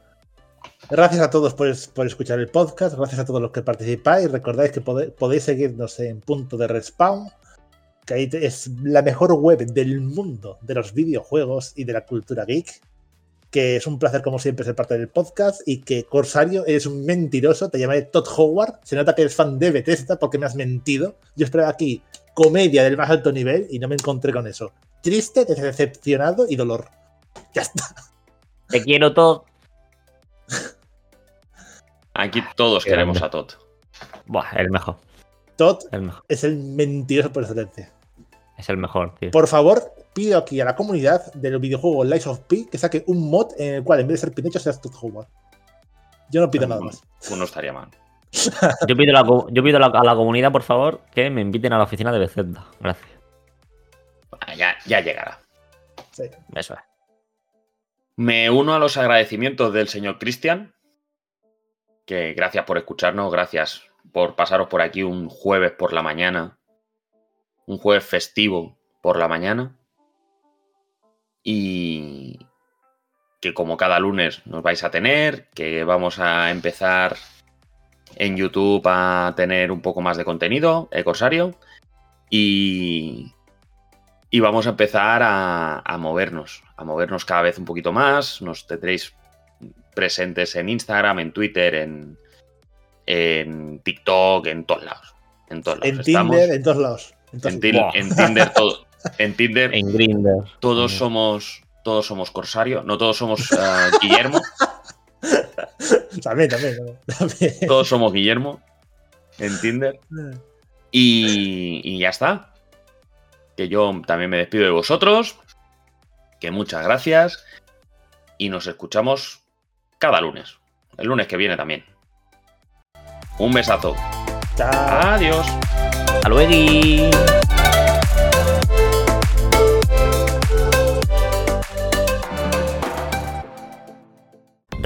Gracias a todos por, por escuchar el podcast, gracias a todos los que participáis. Recordáis que pode- podéis seguirnos en punto de respawn, que ahí es la mejor web del mundo de los videojuegos y de la cultura geek. Que es un placer, como siempre, ser parte del podcast. Y que Corsario eres un mentiroso, te llamaré Todd Howard. Se nota que eres fan de Bethesda porque me has mentido. Yo esperaba aquí comedia del más alto nivel y no me encontré con eso. Triste, decepcionado y dolor. Ya está. Te quiero todo. Aquí todos Qué queremos grande. a Todd. Buah, el mejor. Todd El mejor. es el mentiroso por excelencia. Es el mejor, tío. Por favor, pido aquí a la comunidad del videojuego Lies of P que saque un mod en el cual en vez de ser Pinocho seas Todd Howard. Yo no pido nada más. Pues no estaría mal. Yo pido, a la co- yo pido a la- a la comunidad, por favor, que me inviten a la oficina de Bethesda. Gracias. Ah, Ya, ya llegará. Sí. Eso es. Me uno a los agradecimientos del señor Cristian. Que gracias por escucharnos, gracias por pasaros por aquí un jueves por la mañana. Un jueves festivo por la mañana. Y que como cada lunes nos vais a tener, que vamos a empezar en YouTube a tener un poco más de contenido, Ecosario. Y, y vamos a empezar a, a movernos, a movernos cada vez un poquito más. Nos tendréis presentes en Instagram, en Twitter, en, en TikTok, en todos lados. En todos lados En. Tinder, en todos lados. En en Tinder, todo, en Tinder En Grindr. todos somos todos somos Corsario, no todos somos eh, Guillermo, También, también. también, también. todos somos Guillermo en Tinder. Y, y ya está. Que yo también me despido de vosotros. Que muchas gracias. Y nos escuchamos cada lunes. El lunes que viene también. Un besazo. Chao. Adiós. ¡Hasta luego!